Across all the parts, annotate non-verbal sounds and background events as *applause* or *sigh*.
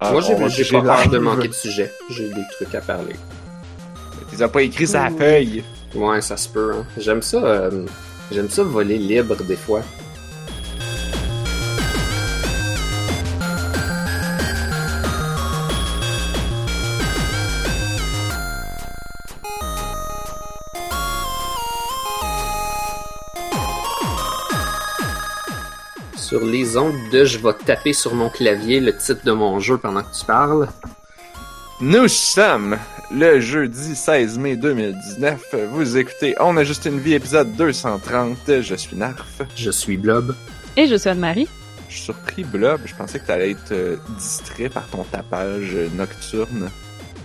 Ah, Moi, j'ai pas peur de manquer de sujet. J'ai des trucs à parler. Tu les as pas écrit sur la feuille? Ouais, ça se peut. Hein. J'aime ça. euh, J'aime ça voler libre des fois. Sur les ondes de je vais taper sur mon clavier le titre de mon jeu pendant que tu parles. Nous sommes le jeudi 16 mai 2019. Vous écoutez On a juste une vie, épisode 230. Je suis Narf. Je suis Blob. Et je suis Anne-Marie. Je suis surpris, Blob. Je pensais que t'allais être euh, distrait par ton tapage nocturne.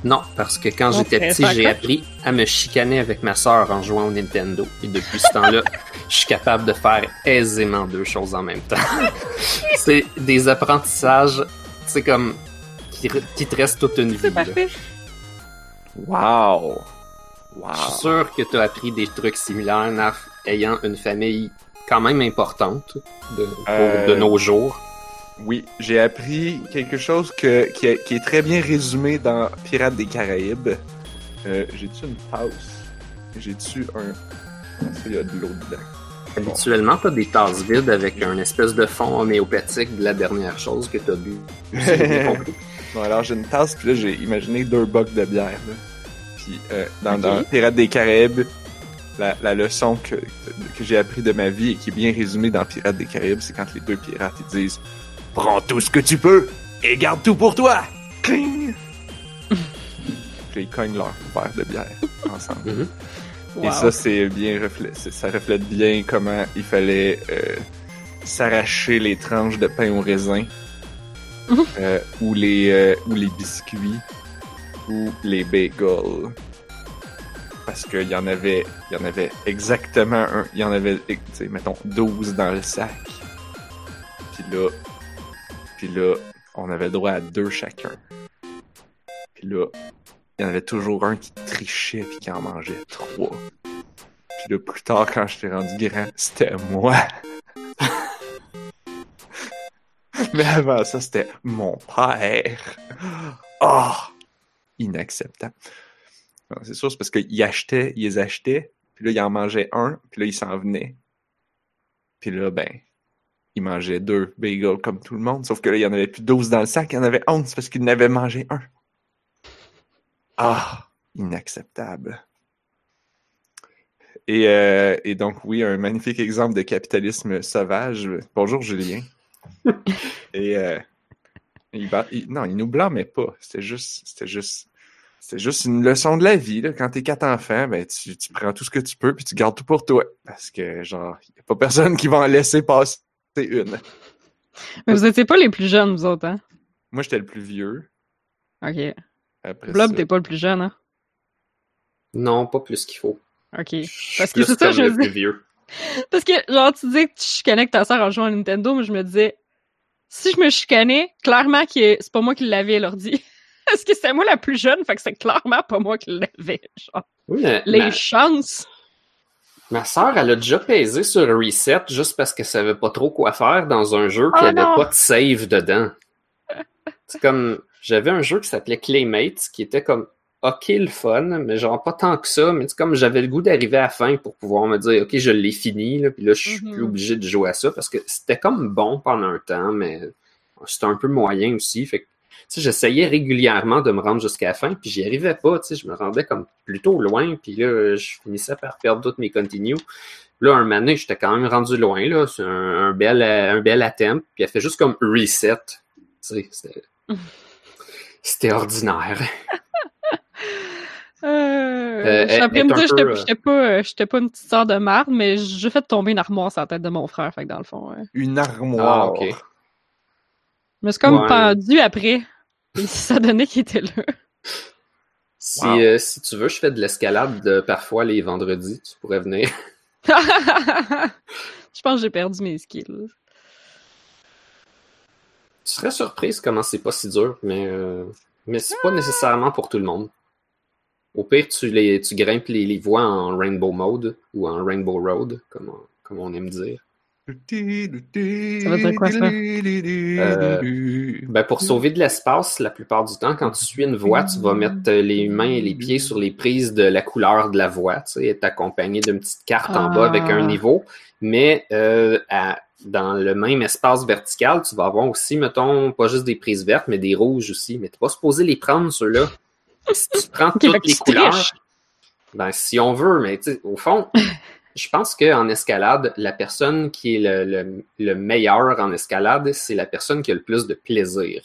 Non, parce que quand j'étais petit, j'ai appris à me chicaner avec ma sœur en jouant au Nintendo. Et depuis ce temps-là, *laughs* je suis capable de faire aisément deux choses en même temps. *laughs* c'est des apprentissages, c'est comme qui, te restent toute une vie. C'est là. parfait. Wow! Wow! Je suis sûr que tu as appris des trucs similaires, Naf, ayant une famille quand même importante de, pour- Euh, de nos jours. Oui, j'ai appris quelque chose que, qui, est, qui est très bien résumé dans Pirates des Caraïbes. Euh, J'ai-tu une tasse? J'ai-tu un... Qu'il y a de l'eau dedans? Habituellement, t'as des tasses vides avec un espèce de fond homéopathique de la dernière chose que t'as bu. *laughs* Bon, alors j'ai une tasse, puis là j'ai imaginé deux bocs de bière. là. Puis euh, dans Pirates des Caraïbes, la, la leçon que, que j'ai appris de ma vie et qui est bien résumée dans Pirates des Caraïbes, c'est quand les deux pirates ils disent Prends tout ce que tu peux et garde tout pour toi! Cling! ils cognent leur verre de bière ensemble. Mhm. Et Wow. ça, c'est bien reflète, ça reflète bien comment il fallait euh, s'arracher les tranches de pain au raisin, Mhm. euh, ou les euh, ou les biscuits, ou les bagels. Parce qu'il y en avait, il y en avait exactement un, il y en avait, tu sais, mettons, 12 dans le sac. Puis là, puis là, on avait droit à deux chacun. Puis là, il y en avait toujours un qui trichait puis qui en mangeait trois. Puis là, plus tard, quand j'étais rendu grand, c'était moi. *laughs* Mais avant ça, c'était mon père. Ah! Inacceptable. C'est sûr, c'est parce qu'il achetait, il les achetait, puis là, il en mangeait un, puis là, il s'en venait. Puis là, ben, il mangeait deux bagels comme tout le monde, sauf que là, il y en avait plus 12 dans le sac, il y en avait 11 parce qu'il n'avait mangé un. Ah, inacceptable. Et, euh, et donc, oui, un magnifique exemple de capitalisme sauvage. Bonjour, Julien. *laughs* et euh, il, il- non, il nous blâmait pas. C'était juste, c'était juste, c'était juste une leçon de la vie. Là. Quand t'es quatre enfants, ben, tu, tu prends tout ce que tu peux puis tu gardes tout pour toi. Parce que, genre, y a pas personne qui va en laisser passer une. Mais vous étiez pas les plus jeunes, vous autres, hein? Moi, j'étais le plus vieux. Ok. Après Blob, t'es pas le plus jeune, hein? Non, pas plus qu'il faut. Ok. Parce que c'est ça, je le dis. plus vieux. *laughs* Parce que, genre, tu disais que tu chicanais avec ta soeur en jouant à Nintendo, mais je me disais, si je me chicanais, clairement que c'est pas moi qui l'avais, l'ordi. *laughs* Parce que c'était moi la plus jeune, fait que c'est clairement pas moi qui l'avais, genre. Oui, mais Les chances! Ma soeur, elle a déjà pesé sur reset juste parce qu'elle savait pas trop quoi faire dans un jeu qui Oh avait non! pas de save dedans. C'est comme, j'avais un jeu qui s'appelait Claymates, qui était comme ok le fun, mais genre pas tant que ça, mais c'est comme j'avais le goût d'arriver à la fin pour pouvoir me dire ok je l'ai fini, là, puis là je suis plus obligé de jouer à ça parce que c'était comme bon pendant un temps, mais c'était un peu moyen aussi, fait que sais, j'essayais régulièrement de me rendre jusqu'à la fin, puis j'y arrivais pas, tu sais, je me rendais comme plutôt loin, puis là, je finissais par perdre toutes mes continues. Là, un moment donné, j'étais quand même rendu loin, là, c'est un, un bel, un bel attempt, puis elle fait juste comme reset. Tu sais, c'était... *laughs* C'était ordinaire. Euh, Euh, je après me dire, j'étais peu, euh, j'étais pas, euh, j'étais pas une petite sœur de marde, mais j'ai fait tomber une armoire sur la tête de mon frère, fait que dans le fond, ouais. Une armoire. Ah, ok. Je me suis comme Ouais. pendu après. Et ça donnait qu'il était là. Si, Wow. euh, si tu veux, je fais de l'escalade euh, parfois les vendredis. Tu pourrais venir. *laughs* je pense que j'ai perdu mes skills. Tu serais surprise comment c'est pas si dur, mais, euh, mais c'est pas nécessairement pour tout le monde. Au pire, tu, les, tu grimpes les, les voies en Rainbow Mode ou en Rainbow Road, comme on, comme on aime dire. Ça veut dire quoi, ça? Ben, pour sauver de l'espace, la plupart du temps, quand tu suis une voie, tu vas mettre les mains et les pieds sur les prises de la couleur de la voie, tu sais, être accompagné d'une petite carte en bas avec un Ah. niveau. Mais euh, à- dans le même espace vertical, tu vas avoir aussi, mettons, pas juste des prises vertes, mais des rouges aussi. Mais tu pas supposé les prendre, ceux-là. Si tu prends *laughs* toutes les couleurs, ben, si on veut, mais au fond, *laughs* je pense qu'en escalade, la personne qui est le, le- le meilleur en escalade, c'est la personne qui a le plus de plaisir.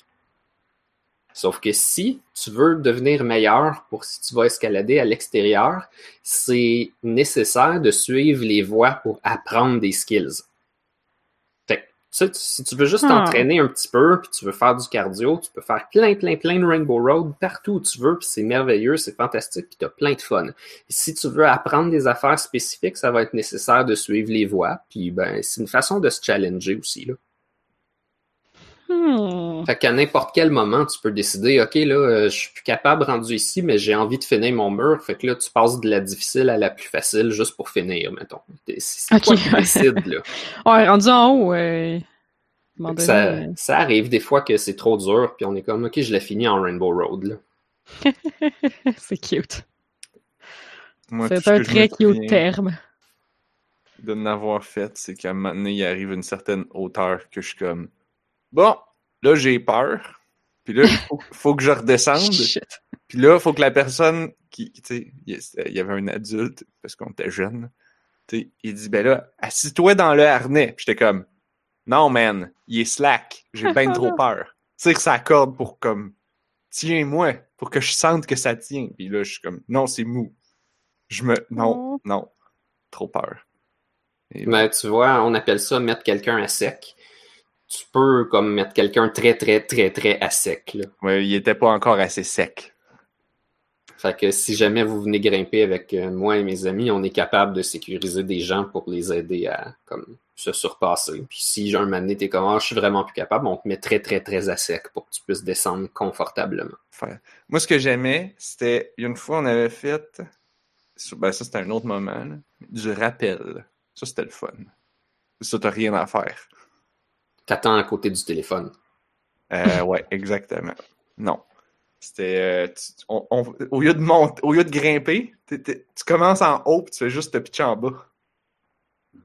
Sauf que si tu veux devenir meilleur pour si tu vas escalader à l'extérieur, c'est nécessaire de suivre les voies pour apprendre des skills. Tu sais, si tu veux juste Ah. t'entraîner un petit peu, puis tu veux faire du cardio, tu peux faire plein, plein, plein de Rainbow Road partout où tu veux, puis c'est merveilleux, c'est fantastique, puis tu as plein de fun. Si tu veux apprendre des affaires spécifiques, ça va être nécessaire de suivre les voies, puis ben, c'est une façon de se challenger aussi. Là. Hmm. Fait qu'à n'importe quel moment, tu peux décider, OK, là, euh, je suis plus capable rendu ici, mais j'ai envie de finir mon mur. Fait que là, tu passes de la difficile à la plus facile juste pour finir, mettons. C'est c'est Ok. toi qui décides, là? *laughs* Ouais, rendu en haut, euh, ça, ça arrive des fois que c'est trop dur, puis on est comme, OK, je l'ai fini en Rainbow Road, là. *laughs* c'est cute. C'est ce un très cute terme. de n'avoir fait, c'est qu'à un moment donné, il arrive une certaine hauteur que je suis comme Bon, là j'ai peur. Puis là, il faut, faut que je redescende. *laughs* Shit. Puis là, il faut que la personne qui, tu sais, il y- avait un adulte, parce qu'on était jeunes, tu sais, il dit, ben là, assis-toi dans le harnais. Puis j'étais comme, non, man, il est slack. J'ai bien trop *laughs* peur. Tire sa corde pour comme, tiens-moi, pour que je sente que ça tient. Puis là, je suis comme, non, c'est mou. Je me, non, Oh. non, trop peur. Et Mais tu vois, on appelle ça mettre quelqu'un à sec. Tu peux comme mettre quelqu'un très, très, très, très à sec, là. ouais, il était pas encore assez sec. Fait que si jamais vous venez grimper avec euh, moi et mes amis, on est capable de sécuriser des gens pour les aider à comme se surpasser. Puis si un moment donné, t'es comme Ah, je suis vraiment plus capable, on te met très très très à sec pour que tu puisses descendre confortablement. Moi, ce que j'aimais, c'était, une fois, on avait fait, ben ça, c'était un autre moment, là, du rappel. Ça, c'était le fun. Ça, t'as rien à faire. T'attends à côté du téléphone. Euh, ouais, exactement. Non. C'était, euh, au lieu de monter, au lieu de grimper, tu commences en haut, puis tu fais juste te pitcher en bas. Puis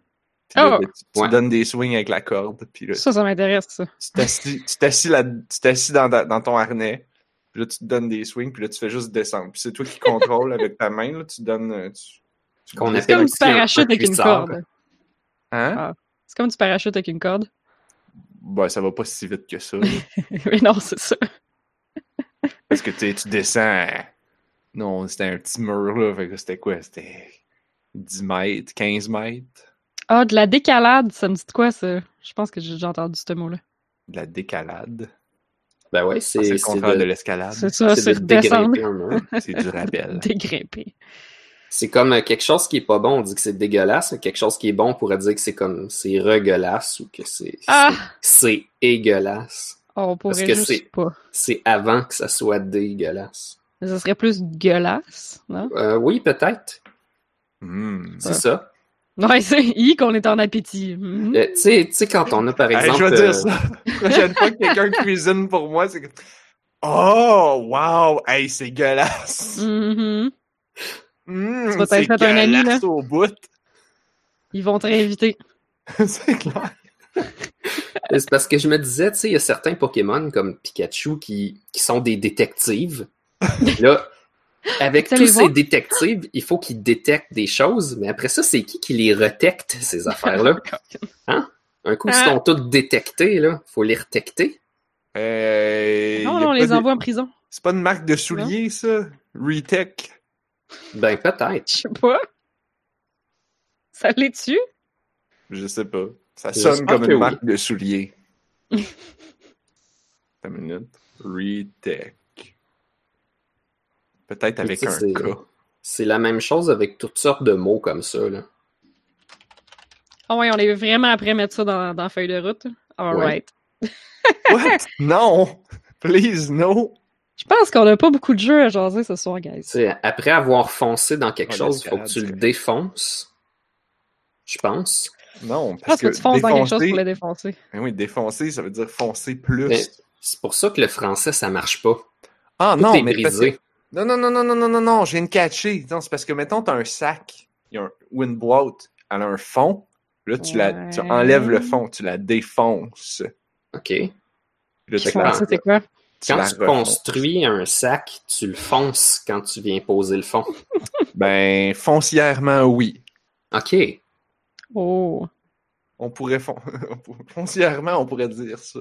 là, Oh. ben, tu, tu Ouais. donnes des swings avec la corde, puis là, Ça, ça m'intéresse, ça. tu t'assis, dans, dans ton harnais, puis là, tu te donnes des swings, puis là, tu fais juste descendre. Puis c'est toi qui contrôles avec ta main, là, tu donnes, euh, tu, Qu'on comme du parachute un avec une corde. Hein? C'est comme du parachute avec une corde. Ben, ça va pas si vite que ça. Mais *laughs* non, c'est ça. *laughs* Parce que, tu sais, tu descends, non, c'était un petit mur, là, fait que c'était quoi? C'était 10 mètres, 15 mètres? Ah, de la décalade, ça me dit de quoi, ça? Je pense que j'ai déjà entendu ce mot-là. De la décalade? Ben ouais, Ah, C'est c'est le contraire de, de, l'escalade. C'est ça, c'est de redescendre. dégrimper. C'est du rappel. *laughs* Dégrimper. C'est comme euh, quelque chose qui est pas bon, on dit que c'est dégueulasse. mais Quelque chose qui est bon, on pourrait dire que c'est comme c'est regueulasse ou que c'est Ah! c'est dégueulasse. Oh, on pourrait Parce que juste c'est- pas. C'est avant que ça soit dégueulasse. Mais ça serait plus gueulasse, non? Euh, oui, peut-être. Hmm. C'est ça. Ouais, c'est I qu'on est en appétit. Mhm. Euh, tu sais, tu sais, quand on a par Hey, exemple. je vais dire ça. *laughs* La prochaine fois que quelqu'un *laughs* cuisine pour moi, c'est que. Oh, wow! Hey, c'est gueulasse! Mhm. Mmh, Tu vas peut-être faire un ami, au bout. Ils vont te réinviter. *laughs* c'est clair. C'est parce que je me disais, tu sais, il y a certains Pokémon comme Pikachu qui, qui sont des détectives. *laughs* Là, avec tous ces détectives, il faut qu'ils détectent des choses, mais après ça, c'est qui qui les retecte, ces affaires-là? *laughs* Un coup, ils Ah. sont tous détectés, là. Faut les retecter. Euh, non, y a non, on les de- envoie en prison. C'est pas une marque de souliers, ça? Retech. Ben, peut-être. Je sais pas. Ça l'est-tu? Je sais pas. Ça sonne comme une oui. marque de souliers. *laughs* Une minute. Retech. Peut-être avec Ça, un c'est- K. C'est la même chose avec toutes sortes de mots comme ça, là. Ah ouais, on est vraiment après mettre ça dans, dans la feuille de route. Alright. What? *laughs* non! Please, no! Je pense qu'on a pas beaucoup de jeux à jaser ce soir, guys. Tu sais, après avoir foncé dans quelque chose, il faut que tu le défonces. Je pense. Non, Je parce pense que, tu fonces dans quelque chose pour le défoncer. Ben oui, défoncer, ça veut dire foncer plus. Mais c'est pour ça que le français, ça marche pas. Ah Tout non, mais parce brisé. que- Non, non, non, non, non, non, non, non, je viens de catcher. Non, c'est parce que, mettons, t'as un sac, il y a un, ou une boîte, elle a un fond. Là, tu, la, tu enlèves le fond, tu la défonces. OK. Là, tu que Ça, c'est quoi? Quand tu construis un sac, tu le fonces quand tu viens poser le fond. *laughs* Ben, foncièrement, oui. OK. Oh. On pourrait fon- *laughs* foncièrement, on pourrait dire ça.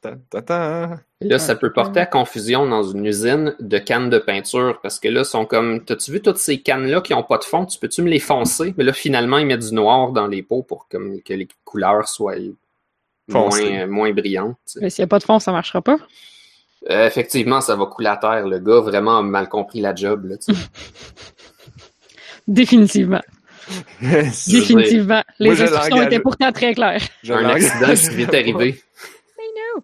Ta- ta- ta. Et Là, ça peut porter à confusion dans une usine de cannes de peinture parce que là, sont comme. T'as-tu vu toutes ces cannes-là qui ont pas de fond? Tu peux-tu me les foncer? Mais là, finalement, ils mettent du noir dans les pots pour comme, que les couleurs soient. Moins, moins brillantes. tu sais. Mais s'il n'y a pas de fond, ça marchera pas? Euh, effectivement, ça va couler à terre. Le gars vraiment a mal compris la job. Là. *laughs* Définitivement. *laughs* Définitivement. Les moi, instructions étaient pourtant très claires. Je un accident qui vient *laughs* non.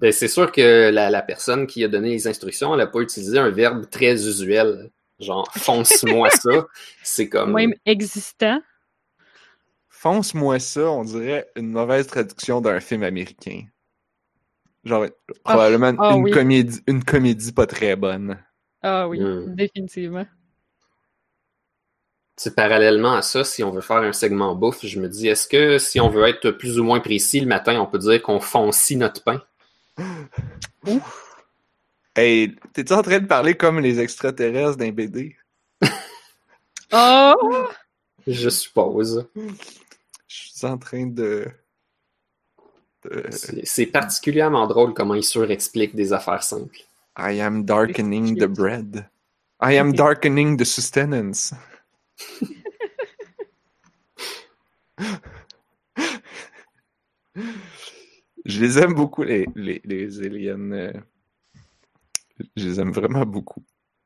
Ben, c'est sûr que la, la personne qui a donné les instructions, elle n'a pas utilisé un verbe très usuel. Genre, fonce-moi ça. C'est comme. Même existant. Fonce-moi ça, on dirait une mauvaise traduction d'un film américain. Genre, probablement ah une, oui. comédie, une comédie pas très bonne. Ah oui, Hmm. définitivement. C'est parallèlement à ça, si on veut faire un segment bouffe, je me dis, est-ce que si on veut être plus ou moins précis le matin, on peut dire qu'on foncie notre pain? *laughs* Hey, t'es-tu en train de parler comme les extraterrestres d'un BD? *laughs* Oh! Je suppose. Suis en train de... de- C'est particulièrement drôle comment il surexplique des affaires simples. I am darkening the bread. I am darkening the sustenance. *laughs* Je les aime beaucoup, les, les, les aliens. euh, Je les aime vraiment beaucoup.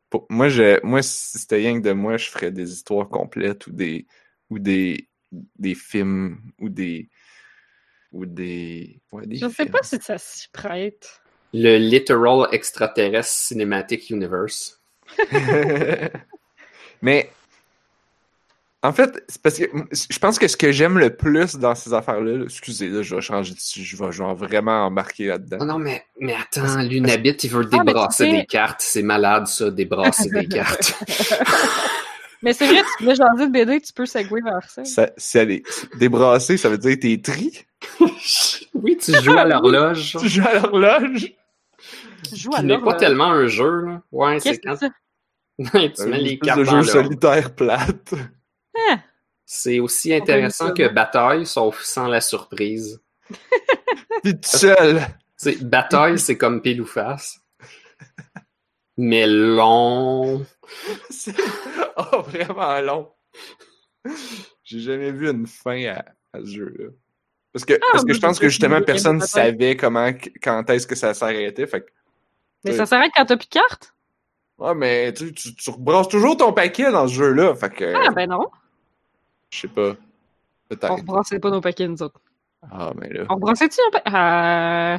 Pour- moi, je, moi, si c'était rien que de moi, je ferais des histoires complètes ou des, ou des, des films ou des, ou des, ouais, des Je sais films. pas si ça s'y prête. Le Literal Extraterrestre Cinematic Universe. *laughs* Mais en fait, c'est parce que je pense que ce que j'aime le plus dans ces affaires-là, là, excusez, là, je vais changer de je vais genre vraiment embarquer Oh là-dedans. non, mais, mais attends, l'Unabit, il veut Ah, débrasser tu sais- des cartes. C'est malade, ça, débrasser des cartes. *laughs* *laughs* Mais c'est vrai, tu voulais jaser de BD, tu peux segway vers ça. Ça, c'est aller débrasser, ça veut dire t'es tri. *laughs* oui, tu joues à l'horloge. Tu joues à l'horloge? Tu joues à n'est l'or, pas tellement un jeu, là. Ouais, c'est quand c'est *laughs* tu mets Un les cartes de dans jeu solitaire plate. Ah, C'est aussi intéressant que non? bataille, sauf sans la surprise. *laughs* Puis tout seul. C'est bataille, c'est comme pile ou face. Mais long. *laughs* Oh, vraiment long. J'ai jamais vu une fin à, à ce jeu-là. Parce que, parce que je pense que justement personne of savait comment quand est-ce que ça s'arrêtait. Fait que, Mais ça s'arrête quand t'as plus de carte? ouais, mais tu, tu, tu rebrasses toujours ton paquet dans ce jeu-là. Fait que, Ah, ben non. je sais pas. On Peut-être. rebrassait pas nos paquets, nous autres. Ah, mais là. On rebrassait-tu un paquet? Euh...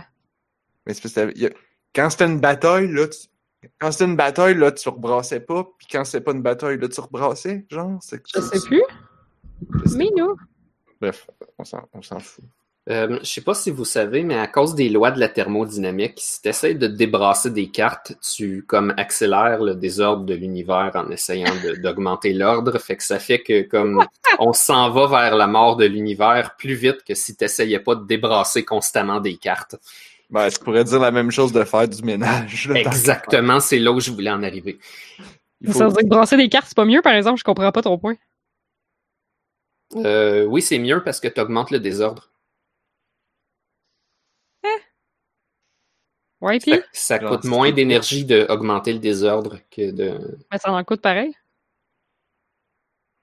Mais c'est parce que quand c'était une bataille, là, tu... quand c'était une bataille, là, tu rebrassais pas. Puis quand c'était pas une bataille, là, tu rebrassais. Genre, c'est Je sais plus. Mais nous. Bref, on s'en, on s'en fout. Euh, je sais pas si vous savez, mais à cause des lois de la thermodynamique, si tu essaies de débrasser des cartes, tu comme accélères le désordre de l'univers en essayant de- *laughs* d'augmenter l'ordre. Fait que ça fait que comme *laughs* on s'en va vers la mort de l'univers plus vite que si tu essayais pas de débrasser constamment des cartes. Ben, je pourrais dire la même chose de faire du ménage. là. Exactement, c'est là où je voulais en arriver. Il Ça veut dire que brasser des cartes, c'est pas mieux, par exemple? Je comprends pas ton point. Euh, oui, c'est mieux parce que tu augmentes le désordre. Ouais, pis? Ça, ça coûte moins d'énergie d'augmenter le désordre que de. Mais ça en coûte pareil.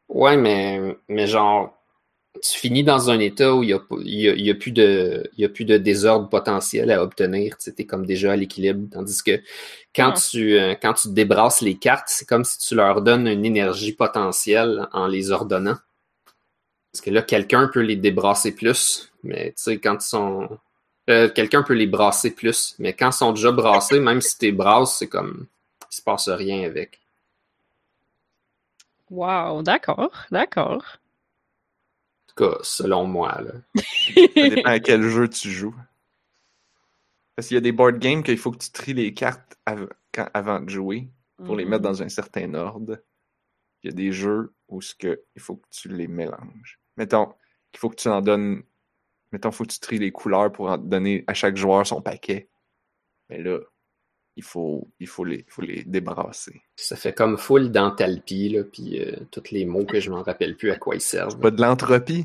Ouais, mais, mais genre, tu finis dans un état où il n'y a, y a, il y a plus de, il y a plus de désordre potentiel à obtenir. Tu es comme déjà à l'équilibre. Tandis que quand, Ah. tu, euh, quand tu débrasses les cartes, c'est comme si tu leur donnes une énergie potentielle en les ordonnant. Parce que là, quelqu'un peut les débrasser plus, mais tu sais, quand ils sont. euh, quelqu'un peut les brasser plus, mais quand ils sont déjà brassés, même si tu les brasses, c'est comme. Il se passe rien avec. Wow, d'accord, d'accord. Cas, selon moi. Là. Ça dépend à quel jeu tu joues. Parce qu'il y a des board games qu'il faut que tu tries les cartes av- quand- avant de jouer pour les mettre dans un certain ordre. Il y a des jeux où ce que, il faut que tu les mélanges. Mettons, il faut que tu en donnes. Mettons, il faut que tu tries les couleurs pour en donner à chaque joueur son paquet. Mais là, il faut, il faut, les, il faut les débrasser. Ça fait comme full d'entalpie, là, puis euh, tous les mots que je m'en rappelle plus à quoi ils servent. Pas de l'entropie,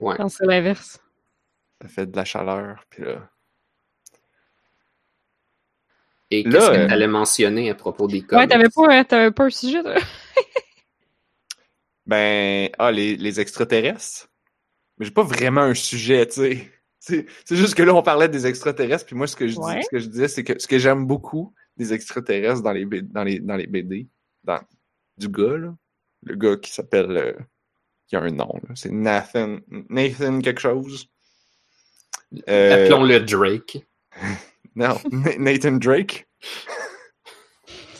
Ouais. Non, c'est l'inverse. ça fait de la chaleur. Puis là, Et Là, qu'est-ce que euh, tu allais mentionner à propos des comics? Ouais, t'avais pas, euh, t'avais pas un sujet, toi? Ben, ah, les, les extraterrestres? Mais j'ai pas vraiment un sujet, tu sais. C'est c'est juste que là, on parlait des extraterrestres, puis moi, ce que je, dis- Ouais. ce que je disais, c'est que ce que j'aime beaucoup des extraterrestres dans les, B- dans les, dans les BD, dans, du gars, là, le gars qui s'appelle, euh, qui a un nom, là, c'est Nathan, Nathan quelque chose. Euh, Appelons-le Drake. *laughs* non, Na- Nathan Drake.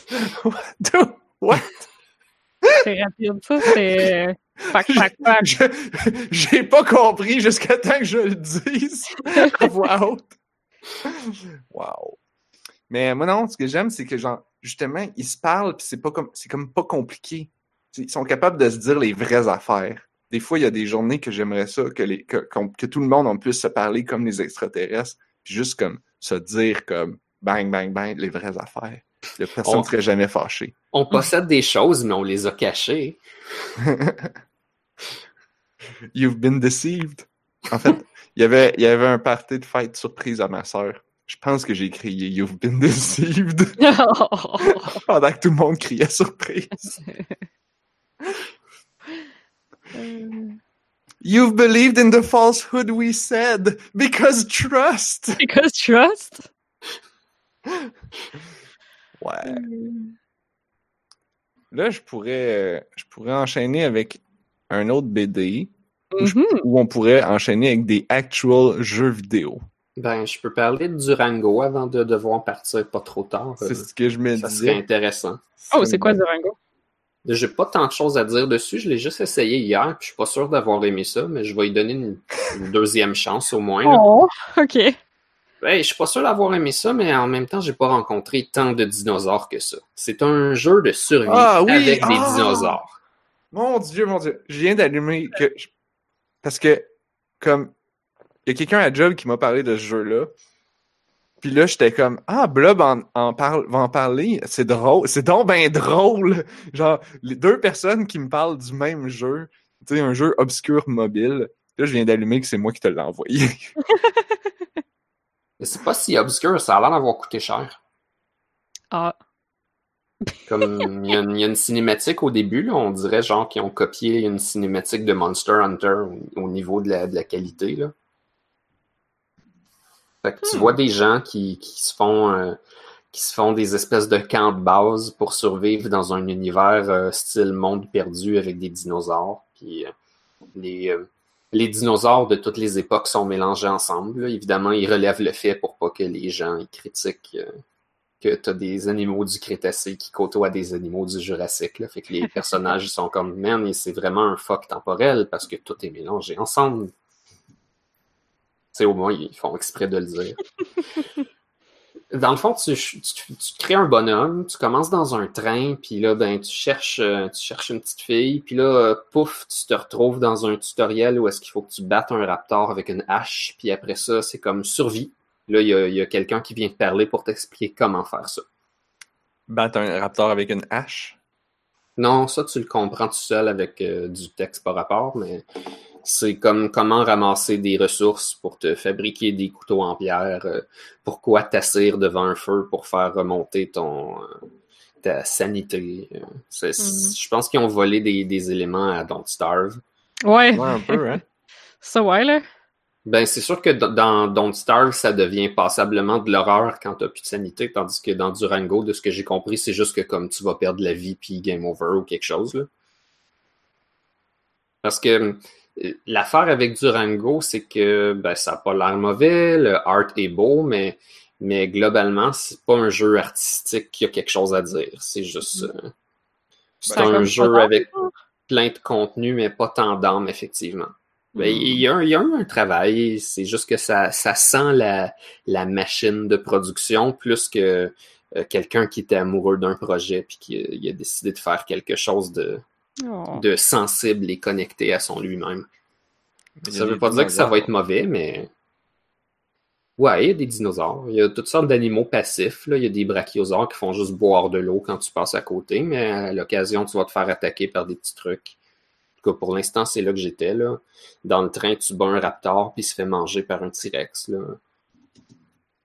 *laughs* What? What? C'est rapide, ça. C'est. Fac, fac, *laughs* fac. Je- J'ai pas compris jusqu'à temps que je le dise *laughs* à voix haute. Wow. Mais moi non, ce que j'aime, c'est que genre, justement, ils se parlent puis c'est pas comme c'est comme pas compliqué. Ils sont capables de se dire les vraies affaires. Des fois, il y a des journées que j'aimerais ça, que, les, que, tout le monde on puisse se parler comme les extraterrestres, puis juste comme se dire comme bang, bang, bang, les vraies affaires. La personne On- ne serait jamais fâchée. On possède des choses, mais on les a cachées. *laughs* You've been deceived. En fait, il y avait, il y avait un party de fête surprise à ma sœur. Je pense que j'ai crié You've been deceived *laughs* *laughs* pendant que tout le monde criait surprise. You've believed in the falsehood we said because trust. Because trust? Ouais. Là, je pourrais, euh, je pourrais enchaîner avec un autre BD Mhm. ou on pourrait enchaîner avec des actual jeux vidéo. Ben, je peux parler de Durango avant de devoir partir pas trop tard. C'est Euh, ce que je me ça serait disais. intéressant. Oh, c'est quoi Durango? J'ai pas tant de choses à dire dessus. Je l'ai juste essayé hier, puis je suis pas sûr d'avoir aimé ça, mais je vais y donner une, une deuxième chance au moins. là. Oh, ok. Ouais, je suis pas sûr d'avoir aimé ça, mais en même temps, j'ai pas rencontré tant de dinosaures que ça. C'est un jeu de survie Ah oui! avec des Ah! dinosaures. Mon Dieu, mon Dieu. Je viens d'allumer que. Parce que, comme. Il y a quelqu'un à Job qui m'a parlé de ce jeu-là. Puis là, j'étais comme Ah, Blob en, en parle, va en parler. C'est drôle. C'est donc ben drôle. Genre, les deux personnes qui me parlent du même jeu. Tu sais, un jeu obscur mobile. Là, je viens d'allumer que c'est moi qui te l'ai envoyé. *laughs* Mais c'est pas si obscur, ça a l'air d'avoir coûté cher. Ah. Comme *laughs* il y, a une- il y a une cinématique au début, là, on dirait genre qu'ils ont copié une cinématique de Monster Hunter au, au niveau de la, de la qualité. Là. Fait que tu Hmm. vois des gens qui, qui se font euh, qui se font des espèces de camps de base pour survivre dans un univers euh, style monde perdu avec des dinosaures. Puis euh, les, les dinosaures de toutes les époques sont mélangés ensemble. là. Évidemment, ils relèvent le fait pour pas que les gens ils critiquent euh, que tu as des animaux du Crétacé qui côtoient des animaux du Jurassique. Là. Fait que les *laughs* personnages sont comme man, et c'est vraiment un fuck temporel parce que tout est mélangé ensemble. C'est au moins, ils font exprès de le dire. *laughs* Dans le fond, tu, tu- tu crées un bonhomme, tu commences dans un train, puis là, ben, tu cherches, euh, tu cherches une petite fille, puis là, euh, pouf, tu te retrouves dans un tutoriel où est-ce qu'il faut que tu battes un raptor avec une hache, puis après ça, c'est comme survie. Là, il y a, il y a quelqu'un qui vient te parler pour t'expliquer comment faire ça. Battre un raptor avec une hache? Non, ça, tu le comprends tout seul avec euh, du texte par rapport, mais c'est comme comment ramasser des ressources pour te fabriquer des couteaux en pierre, euh, pourquoi t'assir devant un feu pour faire remonter ton euh, ta sanité. euh. C'est- Mhm. Je pense qu'ils ont volé des, des éléments à Don't Starve. Ouais. Ouais, un peu, hein. *laughs* Ça, ouais, là. Ben, c'est sûr que dans Don't Starve, ça devient passablement de l'horreur quand t'as plus de sanité, tandis que dans Durango, de ce que j'ai compris, c'est juste que comme tu vas perdre la vie puis game over ou quelque chose, là. Parce que euh, l'affaire avec Durango, c'est que ben, ça n'a pas l'air mauvais, le art est beau, mais, mais globalement, c'est pas un jeu artistique qui a quelque chose à dire. C'est juste. euh, c'est Ça a un jeu avec plein de contenu, mais pas tant d'âme, effectivement. Ben, il, y a un, il y a un travail, c'est juste que ça, ça sent la, la machine de production plus que euh, quelqu'un qui était amoureux d'un projet puis qui euh, il a décidé de faire quelque chose de, Oh. de sensible et connecté à son lui-même. Ça veut pas dire que ça va être dinosaures. mauvais, mais. Ouais, il y a des dinosaures. Il y a toutes sortes d'animaux passifs. Là. Il y a des brachiosaures qui font juste boire de l'eau quand tu passes à côté, mais à l'occasion, tu vas te faire attaquer par des petits trucs. En tout cas, pour l'instant, c'est là que j'étais. Là. Dans le train, tu bats un raptor puis il se fait manger par un T-Rex. Là.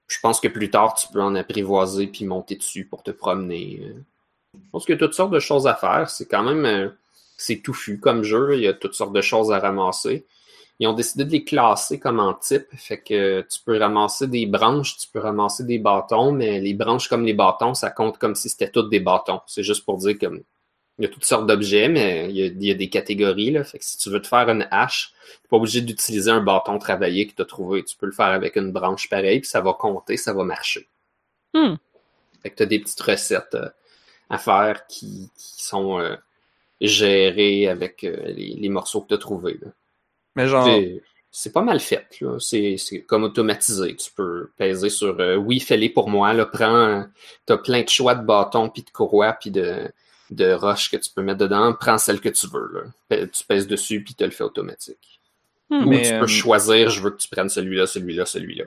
Je pense que plus tard, tu peux en apprivoiser puis monter dessus pour te promener. Je pense qu'il y a toutes sortes de choses à faire. C'est quand même. euh, c'est touffu comme jeu. Il y a toutes sortes de choses à ramasser. Ils ont décidé de les classer comme en type. Fait que tu peux ramasser des branches, tu peux ramasser des bâtons, mais les branches comme les bâtons, ça compte comme si c'était toutes des bâtons. C'est juste pour dire que il y a toutes sortes d'objets, mais il y, a, il y a des catégories. Là. Fait que si tu veux te faire une hache, tu pas obligé d'utiliser un bâton travaillé que tu as trouvé. Tu peux le faire avec une branche pareille, puis ça va compter, ça va marcher. Hmm. Fait que tu as des petites recettes euh, à faire qui, qui sont euh, gérées avec euh, les, les morceaux que tu as trouvés. là. Mais genre, C'est- pas mal fait. là. C'est c'est comme automatisé. Tu peux peser sur euh, oui, fais-les pour moi. Là, prends, t'as plein de choix de bâtons, puis de courroies, puis de, de roches que tu peux mettre dedans. Prends celle que tu veux. Là. Tu pèses dessus, puis tu le fais automatique. Hmm. Ou Mais, tu euh, peux choisir, je veux que tu prennes celui-là, celui-là, celui-là.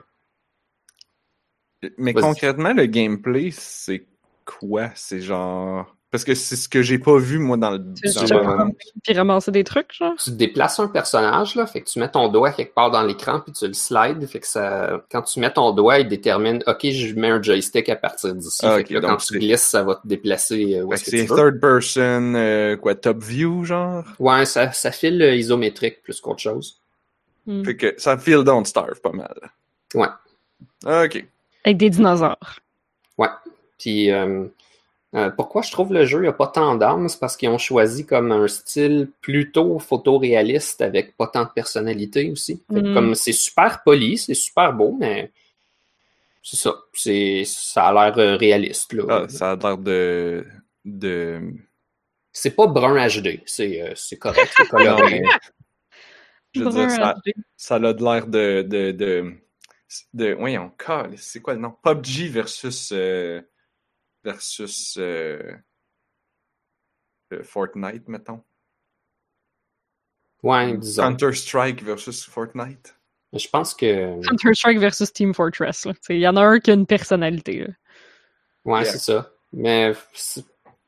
mais concrètement, le gameplay, c'est quoi? C'est genre. Parce que c'est ce que j'ai pas vu, moi, dans le. Tu dans le- puis ramasser des trucs, genre? Tu déplaces un personnage, là, fait que tu mets ton doigt quelque part dans l'écran, puis tu le slides. Fait que ça, quand tu mets ton doigt, il détermine, OK, je mets un joystick à partir d'ici. Ah, fait que là, quand tu glisses, ça va te déplacer euh, où Fait que c'est third person, euh, quoi, top view, genre? Ouais, ça, ça file euh, isométrique plus qu'autre chose. Hmm. Fait que ça feel don't starve pas mal. Ouais. Ok. Avec des dinosaures. Puis euh, euh, pourquoi je trouve le jeu a pas tant d'armes, c'est parce qu'ils ont choisi comme un style plutôt photoréaliste avec pas tant de personnalité aussi. Fait que Mm. Comme c'est super poli, c'est super beau, mais c'est ça. C'est ça a l'air euh, réaliste là. Ah, ça a l'air de. de. C'est pas brun HD, c'est euh, c'est correct, c'est *laughs* coloré. Je veux Brun dire, ça, ça a l'air de. de, de, de voyons, c'est quoi le nom? PUBG versus. euh, versus. euh, euh, Fortnite, mettons. Ouais, disons. Counter-Strike versus Fortnite. Je pense que Counter-Strike versus Team Fortress. Il y en a un qui a une personnalité. là. ouais, Yeah. c'est ça. Mais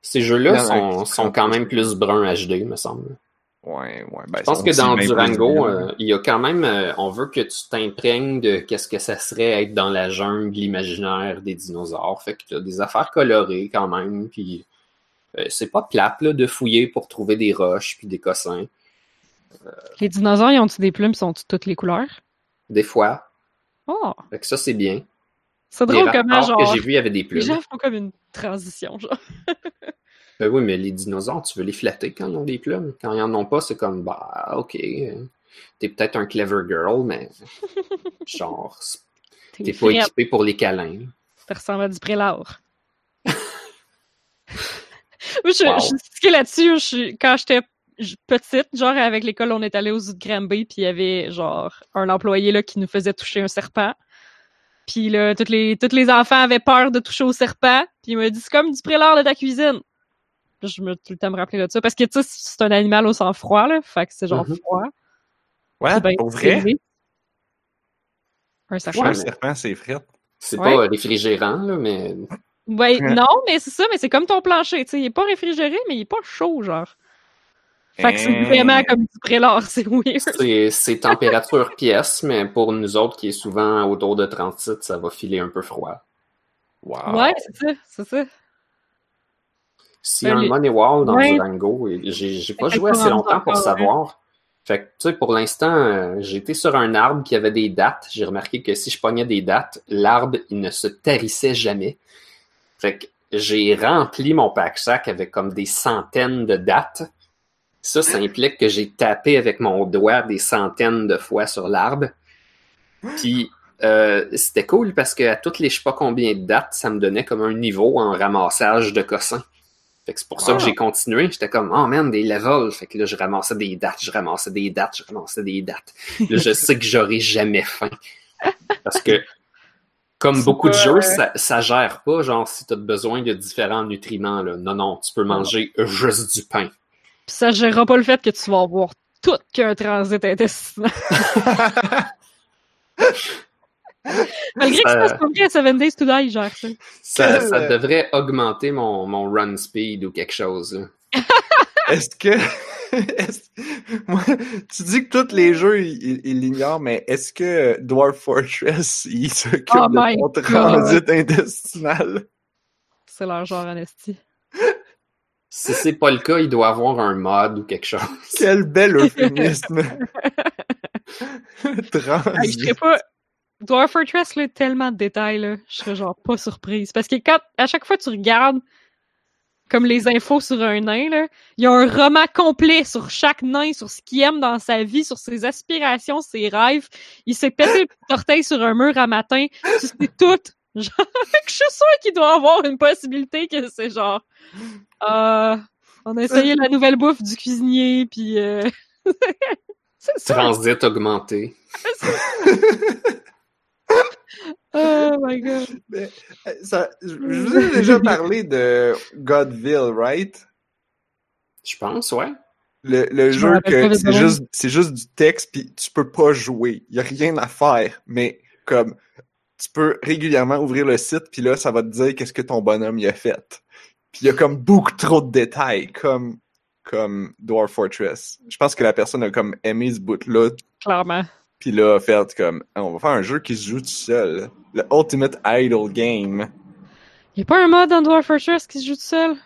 ces jeux-là sont, sont quand même plus brun HD, me semble. Ouais, ouais. Ben, Je pense que dans Durango, euh, il y a quand même, euh, on veut que tu t'imprègnes de qu'est-ce que ça serait être dans la jungle imaginaire des dinosaures. Fait que tu as des affaires colorées quand même, puis euh, c'est pas plate là, de fouiller pour trouver des roches puis des cossins. Les dinosaures, ils ont-tu des plumes? Sont ils toutes les couleurs? Des fois, Oh! fait que ça c'est bien. C'est Les drôle comment, que genre, j'ai vus, il y avait des les plumes. gens font comme une transition, genre. *laughs* Ben oui, mais les dinosaures, tu veux les flatter quand ils ont des plumes? Quand ils en ont pas, c'est comme, bah, ok, t'es peut-être un clever girl, mais *laughs* genre, T'es pas équipé pour les câlins. Ça ressemble à du prélard. *laughs* Moi, je, Wow. je là-dessus. je Quand j'étais petite, genre, avec l'école, on est allé aux zoo de Granby, puis il y avait, genre, un employé, là, qui nous faisait toucher un serpent. Puis là, tous les, tous les enfants avaient peur de toucher au serpent. Puis il m'a dit, c'est comme du prélard de ta cuisine. Puis je me tout le temps me rappeler de ça. Parce que, tu sais, c'est un animal au sang froid, là. Fait que c'est genre Mhm. froid. Ouais, ben, pour vrai? Un serpent. Un serpent, c'est frette. C'est Ouais. pas euh, réfrigérant, là, mais Ouais, Ouais. non, mais c'est ça, mais c'est comme ton plancher, tu sais, il est pas réfrigéré, mais il est pas chaud, genre. Fait que c'est Hein. vraiment comme du prélard, *laughs* c'est weird. c'est c'est température *laughs* pièce, mais pour nous autres qui est souvent autour de 37, ça va filer un peu froid. Wow. Ouais, c'est ça, c'est ça. S'il y a un Money Wall dans Ouais. Durango, j'ai pas joué assez longtemps pour savoir. Fait que, tu sais, pour l'instant, euh, été sur un arbre qui avait des dates. J'ai remarqué que si je pognais des dates, l'arbre, il ne se tarissait jamais. Fait que j'ai rempli mon pack-sac avec comme des centaines de dates. Ça, ça implique que j'ai tapé avec mon doigt des centaines de fois sur l'arbre. Puis, euh, c'était cool parce que à toutes les je sais pas combien de dates, ça me donnait comme un niveau en ramassage de cossins. Fait que c'est pour ça Ah. que j'ai continué. J'étais comme, oh man, des levels. Fait que là, je ramassais des dates, je ramassais des dates, je ramassais des dates. Là, je sais que j'aurai jamais faim. Parce que, comme beaucoup de jeux, euh, ça, ça gère pas, genre, si t'as besoin de différents nutriments, là. Non, non, tu peux manger juste du pain. Puis ça gérera pas le fait que tu vas avoir tout qu'un transit intestinal. *laughs* *laughs* Malgré que Ça- c'est pas vrai, Seven Days to Die, il gère ça. Ça, Quel- ça devrait augmenter mon, mon run speed ou quelque chose. *laughs* Est-ce que. *laughs* Moi, tu dis que tous les jeux, ils il, il l'ignorent, mais est-ce que Dwarf Fortress, il s'occupe Oh de ton transit intestinal? C'est leur genre honesty. Si c'est pas le cas, il doit avoir un mod ou quelque chose. Quel bel euphémisme! Hey, je transit. serais pas. Dwarf Fortress, là, tellement de détails, là. Je serais genre pas surprise. Parce que quand, à chaque fois, tu regardes comme les infos sur un nain, là, il y a un roman complet sur chaque nain, sur ce qu'il aime dans sa vie, sur ses aspirations, ses rêves. Il s'est pété le orteil sur un mur à matin. Tu sais tout. *laughs* Genre, que je suis sûre qu'il doit avoir une possibilité que c'est genre, euh, on a essayé la nouvelle bouffe du cuisinier, puis euh... *laughs* Transit augmenté. *laughs* *laughs* Oh my god. Mais, euh, ça- je je vous ai déjà *laughs* parlé de Godville, right? Je pense, ouais. Le, le Je jeu que c'est juste, c'est juste du texte puis tu peux pas jouer. Il y a rien à faire. Mais comme tu peux régulièrement ouvrir le site puis là ça va te dire qu'est-ce que ton bonhomme y a fait. Puis il y a comme beaucoup trop de détails comme comme Dwarf Fortress. Je pense que la personne a comme aimé ce bout là Clairement. Puis là fait comme Ah, on va faire un jeu qui se joue tout seul. Le Ultimate Idle Game. Il a pas un mode dans Dwarf Fortress qui se joue tout seul? *laughs*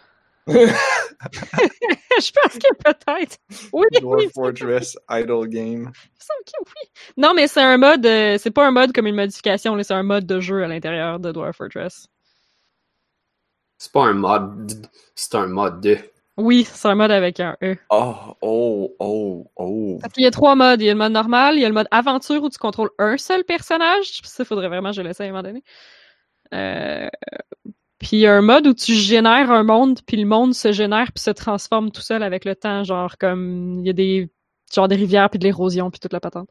*laughs* Je pense que peut-être. Oui, Dwarf oui, Fortress Idle Game. il me semble que oui. Non, mais c'est un mode, euh, c'est pas un mode comme une modification, c'est un mode de jeu à l'intérieur de Dwarf Fortress. C'est pas un mod, c'est un mod 2. Oui, c'est un mode avec un E. Oh, oh, oh, oh. Parce qu'il y a trois modes. Il y a le mode normal, il y a le mode aventure où tu contrôles un seul personnage. Ça, faudrait vraiment que je l'essaie à un moment donné. Euh... Puis il y a un mode où tu génères un monde, puis le monde se génère puis se transforme tout seul avec le temps. Genre comme il y a des genre des rivières puis de l'érosion puis toute la patente.